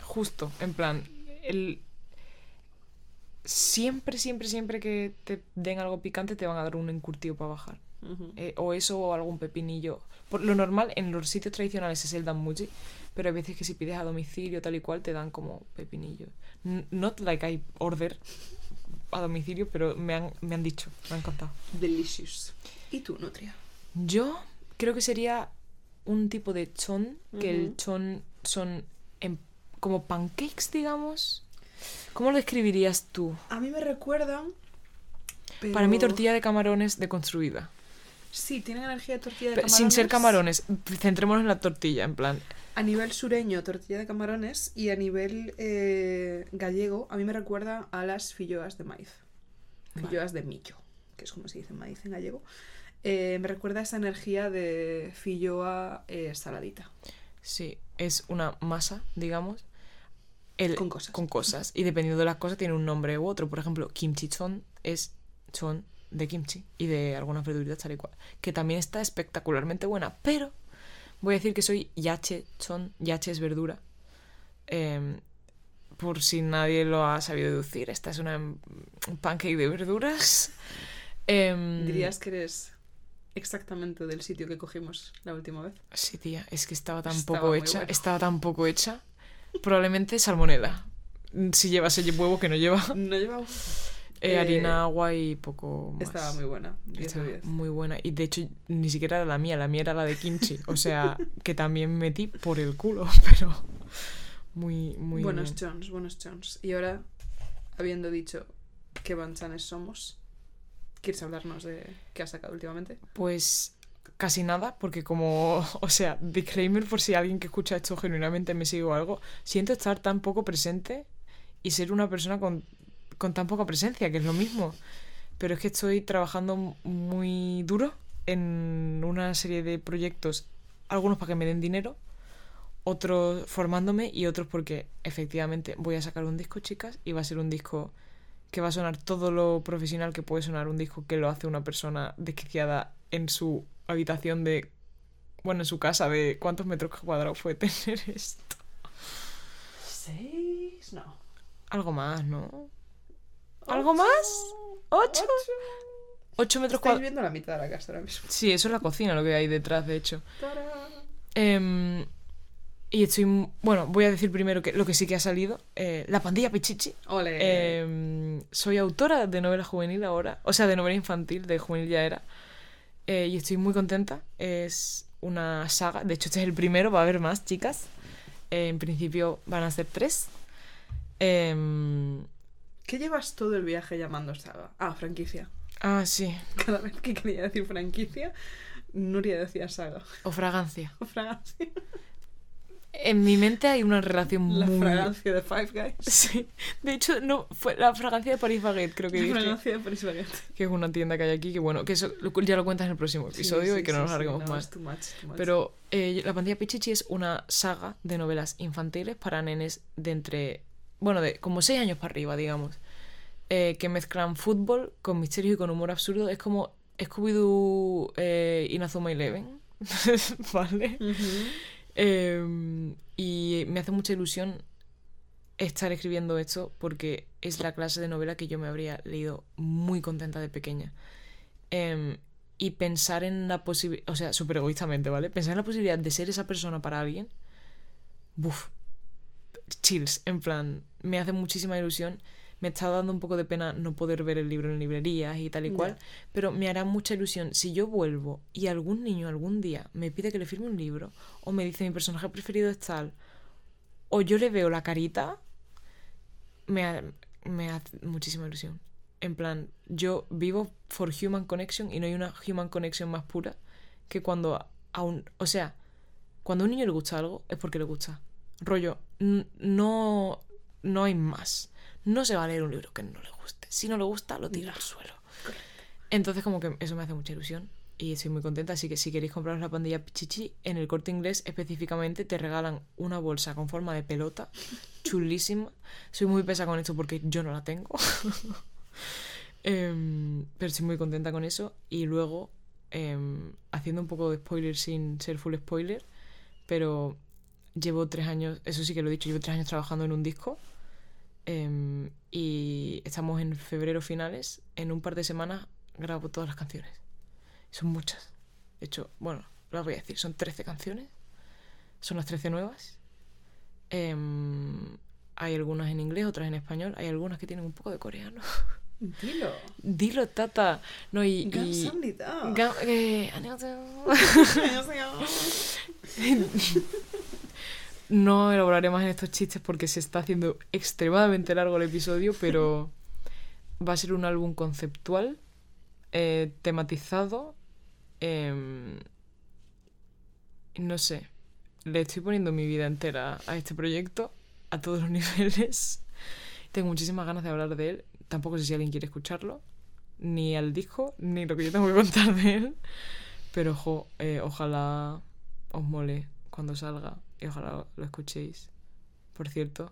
Justo, en plan, el... Siempre, siempre, siempre que te den algo picante te van a dar un encurtido para bajar. Eh, o eso o algún pepinillo. Por lo normal en los sitios tradicionales es el danmuji, pero hay veces que si pides a domicilio tal y cual te dan como pepinillo. N- Not like I order a domicilio, pero me han, me han dicho, me han contado. Delicious. ¿Y tú, Nutria? Yo creo que sería un tipo de chon, que el chon son en- como pancakes, digamos. ¿Cómo lo describirías tú? A mí me recuerdan... Para mí tortilla de camarones deconstruida. Sí, tienen energía de tortilla de camarones. Sin ser camarones, centrémonos en la tortilla, en plan. A nivel sureño, tortilla de camarones. Y a nivel eh, gallego, a mí me recuerda a las filloas de maíz. Vale. Filloas de millo, que es como se dice maíz en gallego. Eh, me recuerda a esa energía de filloa eh, saladita. Sí, es una masa, digamos. El- Con cosas. Con cosas. Y dependiendo de las cosas tiene un nombre u otro. Por ejemplo, kimchi chon es chon de kimchi y de algunas verduritas tal y cual. Que también está espectacularmente buena. Pero voy a decir que soy yache chon. Yache es verdura. Em, por si nadie lo ha sabido deducir, esta es una un pancake de verduras. Em, ¿Dirías que eres exactamente del sitio que cogimos la última vez? Sí, tía, es que estaba tan Estaba poco hecha. bueno. Estaba tan poco hecha. Probablemente salmonela. Si llevas el huevo que no lleva. No llevaba. eh, Eh, harina, agua y poco más. Estaba muy buena. 10 de Estaba 10. muy buena. Y de hecho, ni siquiera era la mía, la mía era la de kimchi. O sea, que también metí por el culo, pero muy, muy buenos chons, buenos chons. Y ahora, habiendo dicho qué banchanes somos, ¿quieres hablarnos de qué has sacado últimamente? Pues casi nada, porque como, o sea, disclaimer por si alguien que escucha esto genuinamente me sigue o algo, siento estar tan poco presente y ser una persona con, con tan poca presencia, que es lo mismo. Pero es que estoy trabajando muy duro en una serie de proyectos, algunos para que me den dinero, otros formándome y otros porque efectivamente voy a sacar un disco, chicas, y va a ser un disco que va a sonar todo lo profesional que puede sonar un disco que lo hace una persona desquiciada en su habitación de bueno, en su casa de cuántos metros cuadrados puede tener esto. ¿Seis? No. Algo más, ¿no? ¿Algo más? ¡Ocho! 8 metros cuadrados. viendo la mitad de la casa ahora mismo. Sí, eso es la cocina lo que hay detrás, de hecho. Em, y estoy. Bueno, voy a decir primero que lo que sí que ha salido: eh, La pandilla Pichichi. Ole. Em, soy autora de novela juvenil ahora, o sea, de novela infantil, de juvenil ya era. Eh, y estoy muy contenta. Es una saga, de hecho, este es el primero, va a haber más, chicas. Eh, en principio van a ser tres. Em, ¿Qué llevas todo el viaje llamando saga? Ah, franquicia. ah, sí, Cada vez que quería decir franquicia, Nuria decía saga. o fragancia. O fragancia. En mi mente hay una relación La muy. fragancia de Five Guys. Sí, de hecho, no, fue la fragancia de Paris Baguette, creo que La dije. fragancia de Paris Baguette. Que es una tienda que hay aquí, que bueno, que eso ya lo cuentas en el próximo episodio Sí, y que sí, no nos sí, alarguemos no, más. too much, too much. Pero eh, La pandilla Pichichi es una saga de novelas infantiles para nenes de entre, bueno, de como 6 años para arriba, digamos, eh, que mezclan fútbol con misterio y con humor absurdo. Es como Scooby-Doo eh, Inazuma Eleven, ¿vale? Ujú. Eh, y me hace mucha ilusión estar escribiendo esto porque es la clase de novela que yo me habría leído muy contenta de pequeña. Em, y pensar en la posibilidad, o sea, súper egoístamente, ¿vale? Pensar en la posibilidad de ser esa persona para alguien, buf, chills, en plan, me hace muchísima ilusión. Me está dando un poco de pena no poder ver el libro en librerías y tal y cual, pero me hará mucha ilusión si yo vuelvo y algún niño algún día me pide que le firme un libro o me dice mi personaje preferido es tal o yo le veo la carita, me, ha- me hace muchísima ilusión. En plan, yo vivo for human connection y no hay una human connection más pura que cuando a un... O sea, cuando a un niño le gusta algo es porque le gusta. Rollo, no, no hay más. No se va a leer un libro que no le guste. Si no le gusta, lo tira al suelo. Entonces como que eso me hace mucha ilusión y estoy muy contenta. Así que si queréis compraros la pandilla Pichichi, en el corte inglés específicamente te regalan una bolsa con forma de pelota, chulísima. Soy muy pesa con esto porque yo no la tengo. Em, pero estoy muy contenta con eso. Y luego, em, haciendo un poco de spoiler sin ser full spoiler, pero llevo tres años, eso sí que lo he dicho, llevo tres años trabajando en un disco. Em, y estamos en febrero finales. En un par de semanas grabo todas las canciones. Son muchas. De hecho, bueno, las voy a decir. Son 13 canciones. Son las 13 nuevas. Em, hay algunas en inglés, otras en español. Hay algunas que tienen un poco de coreano. Dilo. Dilo, tata. No, y. y- No elaboraré más en estos chistes porque se está haciendo extremadamente largo el episodio, pero va a ser un álbum conceptual, eh, tematizado. em, no sé, le estoy poniendo mi vida entera a este proyecto, a todos los niveles. Tengo muchísimas ganas de hablar de él. Tampoco sé si alguien quiere escucharlo, ni al disco, ni lo que yo tengo que contar de él. Pero ojo, eh, ojalá os mole cuando salga y ojalá lo escuchéis. Por cierto,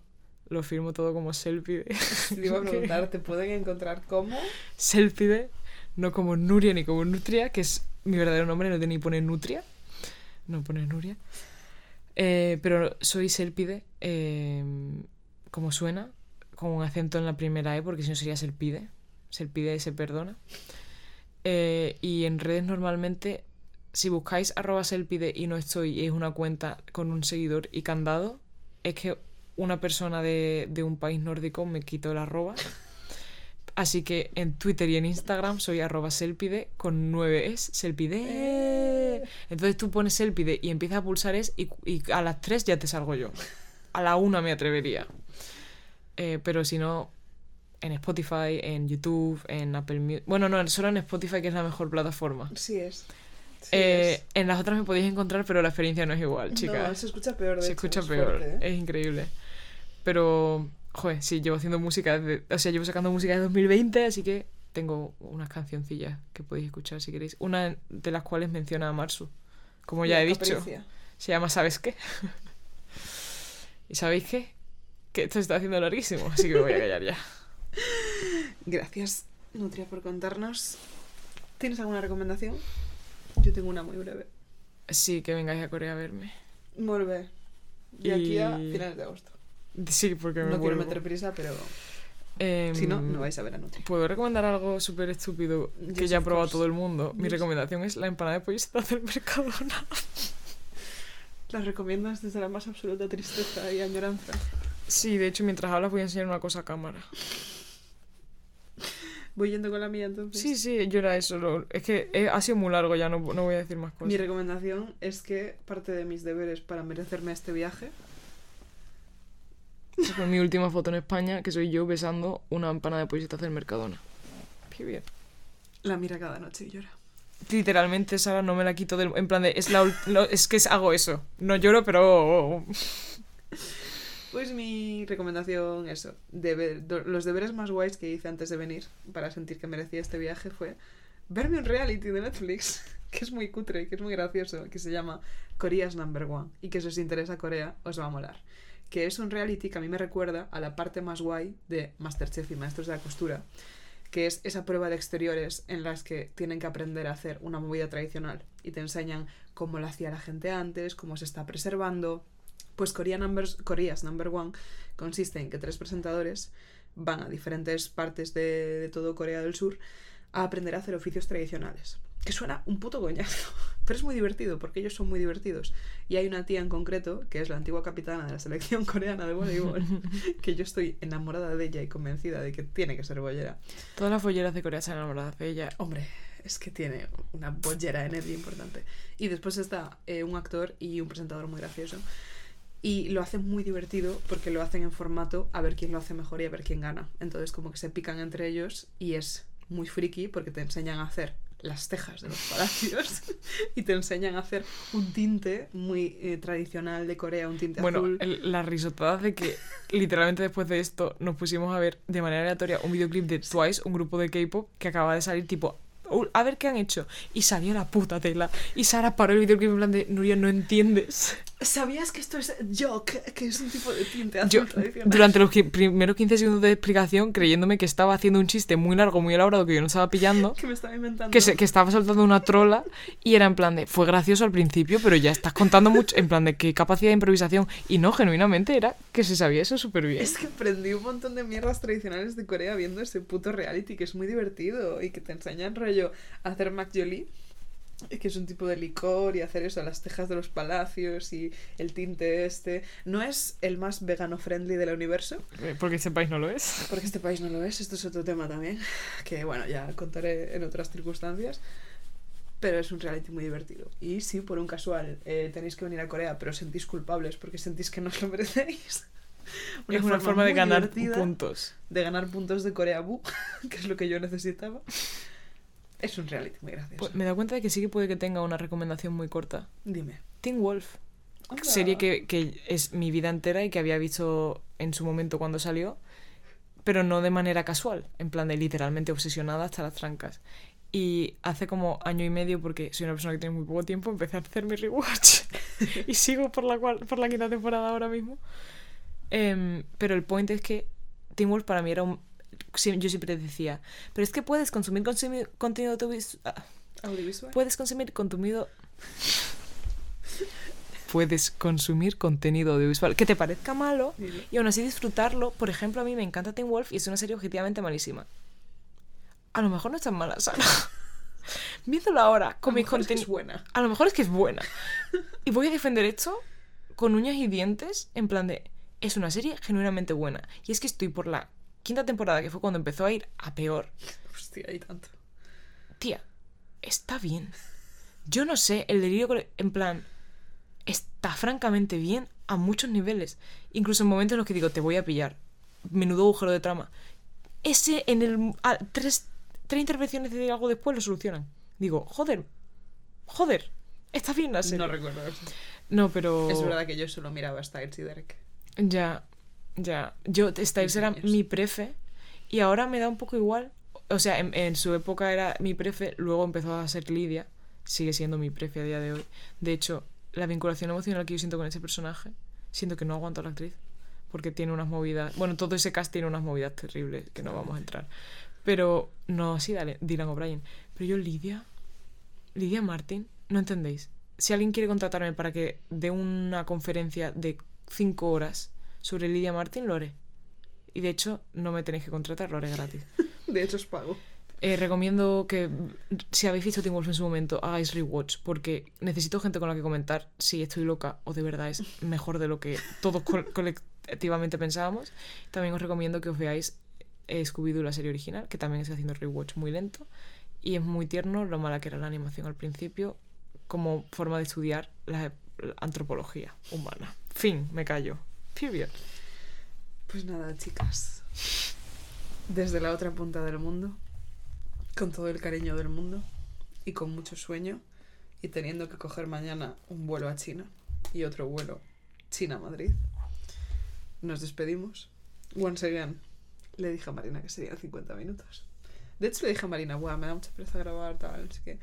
lo firmo todo como Selpide. Te iba a preguntar, ¿te pueden encontrar cómo? Selpide, no como Nuria ni como Nutria, que es mi verdadero nombre, no te ni pone Nutria, no pone Nuria. Eh, pero soy Selpide, eh, como suena, con un acento en la primera E, porque si no sería Selpide. Selpide se perdona. Eh, y en redes normalmente, si buscáis arroba Selpide y no estoy, y es una cuenta con un seguidor y candado, es que una persona de, de un país nórdico me quitó el arroba. Así que en Twitter y en Instagram soy arroba selpide con nueve es, selpide. Entonces tú pones selpide y empiezas a pulsar es y, y a las tres ya te salgo yo. A la una me atrevería. Eh, pero si no, en Spotify, en YouTube, en Apple Music. Bueno, no, solo en Spotify que es la mejor plataforma. Sí es. Sí Eh, en las otras me podéis encontrar, pero la experiencia no es igual, chicas. No, se escucha peor, de Se hecho, escucha es peor, fuerte, ¿eh? es increíble. Pero, joder, sí, llevo haciendo música desde, o sea, llevo sacando música desde 2020, así que tengo unas cancioncillas que podéis escuchar si queréis. Una de las cuales menciona a Marsu, como ya he dicho. Se llama ¿Sabes qué? ¿Y sabéis qué? Que esto se está haciendo larguísimo, así que me voy a callar ya. Gracias, Nutria, por contarnos. ¿Tienes alguna recomendación? Yo tengo una muy breve. Sí, que vengáis a Corea a verme. Vuelve. De aquí a Y- finales de agosto. Sí, porque me No quiero meter prisa, pero Em, Si no, no vais a ver a Nutri. ¿Puedo recomendar algo súper estúpido que Yes, ya ha probado course. todo el mundo? Mi Yes. recomendación es la empanada de pollista del Mercadona. Las recomiendas desde la más absoluta tristeza y añoranza. Sí, de hecho, mientras hablas voy a enseñar una cosa a cámara. Voy yendo con la mía entonces. Sí, sí, yo era eso. lo- es que eh, ha sido muy largo ya, no, no voy a decir más Mi cosas. recomendación es que parte de mis deberes para merecerme este viaje Esa fue mi última foto en España, que soy yo besando una empanada de pollista del Mercadona. Qué bien. la mira cada noche y llora. Literalmente, Sara, no me la quito del... En plan de... Es, la, no, es que es- hago eso. No lloro, pero... Pues mi recomendación, eso, los deberes más guays que hice antes de venir para sentir que merecía este viaje fue verme un reality de Netflix, que es muy cutre, que es muy gracioso, que se llama Korea's Number One, y que si os interesa Corea os va a molar. Que es un reality que a mí me recuerda a la parte más guay de Masterchef y Maestros de la Costura, que es esa prueba de exteriores en las que tienen que aprender a hacer una movida tradicional y te enseñan cómo lo hacía la gente antes, cómo se está preservando. Pues Korea Numbers, Korea's Number One consiste en que tres presentadores van a diferentes partes de, de todo Corea del Sur a aprender a hacer oficios tradicionales. Que suena un puto coñazo, pero es muy divertido porque ellos son muy divertidos. Y hay una tía en concreto, que es la antigua capitana de la selección coreana de voleibol, que yo estoy enamorada de ella y convencida de que tiene que ser bollera. Todas las folleras de Corea se han enamorado de ella. Hombre, es que tiene una bollera de energía importante. Y después está eh, un actor y un presentador muy gracioso. Y lo hacen muy divertido porque lo hacen en formato a ver quién lo hace mejor y a ver quién gana. Entonces como que se pican entre ellos y es muy friki porque te enseñan a hacer las tejas de los palacios y te enseñan a hacer un tinte muy eh, tradicional de Corea, un tinte Bueno, azul. el- las risotadas de que literalmente después de esto nos pusimos a ver de manera aleatoria un videoclip de Twice, un grupo de K-pop que acaba de salir tipo "Uh, a ver qué han hecho y salió la puta tela y Sara paró el videoclip en plan de Nuria no entiendes ¿Sabías que esto es Jock? Que es un tipo de tinte azul yo tradicional. durante los primeros 15 segundos de explicación creyéndome que estaba haciendo un chiste muy largo muy elaborado que yo no estaba pillando que me estaba inventando. que, se- que estaba soltando una trola y era en plan de fue gracioso al principio pero ya estás contando mucho en plan de qué capacidad de improvisación y no genuinamente era que se sabía eso súper bien Es que aprendí un montón de mierdas tradicionales de Corea viendo ese puto reality que es muy divertido y que te enseñan rollo a hacer makgeolli, que es un tipo de licor y hacer eso, las tejas de los palacios y el tinte este. No es el más vegano friendly del universo, Eh, Porque ese país no lo es. porque este país no lo es, esto es otro tema también, que bueno, ya contaré en otras circunstancias. Pero es un reality muy divertido. Y si por un casual eh, tenéis que venir a Corea, pero os sentís culpables porque sentís que no os lo merecéis. es una forma de muy ganar puntos. de ganar puntos de Corea Bu, que es lo que yo necesitaba. Es un reality muy gracioso. Pues me dado cuenta de que sí que puede que tenga una recomendación muy corta. Dime. Teen Wolf. Anda. Serie que, que es mi vida entera y que había visto en su momento cuando salió, pero no de manera casual, en plan de literalmente obsesionada hasta las trancas. Y hace como año y medio, porque soy una persona que tiene muy poco tiempo, empecé a hacer mi rewatch. y sigo por la, cual, por la quinta temporada ahora mismo. Em, pero el point es que Teen Wolf para mí era un... Yo siempre decía, pero es que puedes consumir, consumir contenido audiovisual... Audiovisual. Puedes consumir contenido. Puedes consumir contenido audiovisual que te parezca malo y aún así disfrutarlo. Por ejemplo, a mí me encanta Teen Wolf y es una serie objetivamente malísima. A lo mejor no es tan mala, Sara. Viéndolo ahora con mis mejor es que contenidos. buena. A lo mejor es que es buena. Y voy a defender esto con uñas y dientes, en plan de. Es una serie genuinamente buena. Y es que estoy por la quinta temporada, que fue cuando empezó a ir a peor. Hostia, hay tanto. Tía, está bien. Yo no sé, el delirio, en plan, está francamente bien a muchos niveles. Incluso en momentos en los que digo, te voy a pillar. Menudo agujero de trama. Ese, en el. a- tres, tres intervenciones de algo después lo solucionan. Digo, joder, joder, está bien la serie. No recuerdo eso. No, pero. Es verdad que yo solo miraba Styles y Derek. Ya, ya. Yo, Styles era mi prefe y ahora me da un poco igual. O sea, en, en su época era mi prefe, luego empezó a ser Lidia. Sigue siendo mi prefe a día de hoy. De hecho, la vinculación emocional que yo siento con ese personaje, siento que no aguanto a la actriz. Porque tiene unas movidas. Bueno, todo ese cast tiene unas movidas terribles que no vamos a entrar. Pero no así, dale, Dylan O'Brien. Pero yo, Lidia, Lidia Martin, no entendéis. Si alguien quiere contratarme para que dé una conferencia de cinco horas sobre Lidia Martin, lo haré. Y de hecho, no me tenéis que contratar, lo haré gratis. De hecho, os pago. Eh, recomiendo que, si habéis visto Teen Wolf en su momento, hagáis rewatch, porque necesito gente con la que comentar si estoy loca o de verdad es mejor de lo que todos col- colectivamente pensábamos. También os recomiendo que os veáis eh, Scooby-Doo, la serie original, que también estoy haciendo rewatch muy lento. Y es muy tierno lo mala que era la animación al principio, como forma de estudiar la, la antropología humana. Fin, me callo. Period. Pues nada, chicas. Desde la otra punta del mundo, con todo el cariño del mundo y con mucho sueño, y teniendo que coger mañana un vuelo a China y otro vuelo China-Madrid, nos despedimos. Once again, le dije a Marina que serían 50 minutos. De hecho, le dije a Marina, Buah, me da mucha pereza grabar, tal, así que.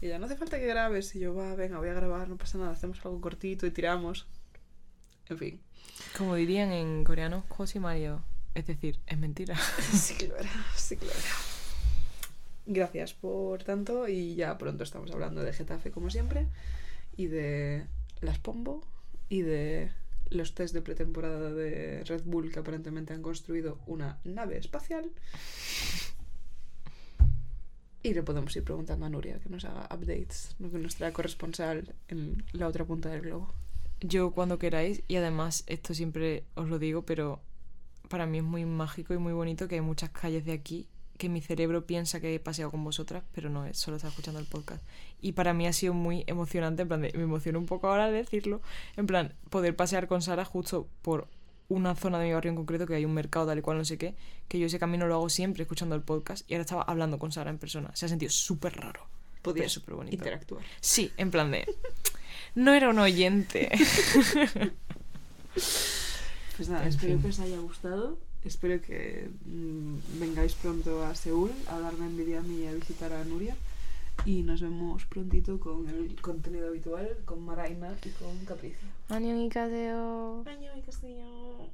Y ella, no hace falta que grabes. Y yo, va, venga, voy a grabar, no pasa nada, hacemos algo cortito y tiramos. En fin. Como dirían en coreano, Josi Mario. Es decir, es mentira. Sí que lo era, sí. Gracias por tanto y ya pronto estamos hablando de Getafe como siempre y de las Pombo y de los test de pretemporada de Red Bull que aparentemente han construido una nave espacial. Y le podemos ir preguntando a Nuria que nos haga updates, nuestra corresponsal en la otra punta del globo. Yo cuando queráis, y además esto siempre os lo digo, pero para mí es muy mágico y muy bonito que hay muchas calles de aquí que mi cerebro piensa que he paseado con vosotras, pero no es, solo está escuchando el podcast. Y para mí ha sido muy emocionante, en plan, de- me emociono un poco ahora de decirlo, en plan, poder pasear con Sara justo por una zona de mi barrio en concreto, que hay un mercado tal y cual, no sé qué, que yo ese camino lo hago siempre escuchando el podcast, y ahora estaba hablando con Sara en persona. Se ha sentido súper raro. pero Podías súper bonito. interactuar. Sí, en plan de... No era un oyente. Pues nada, espero que os haya gustado. Espero que mm, vengáis pronto a Seúl a darme envidia a mí y a visitar a Nuria. Y nos vemos prontito con el contenido habitual, con Maraina y con Capricia. Año y caseo. Año y caseo.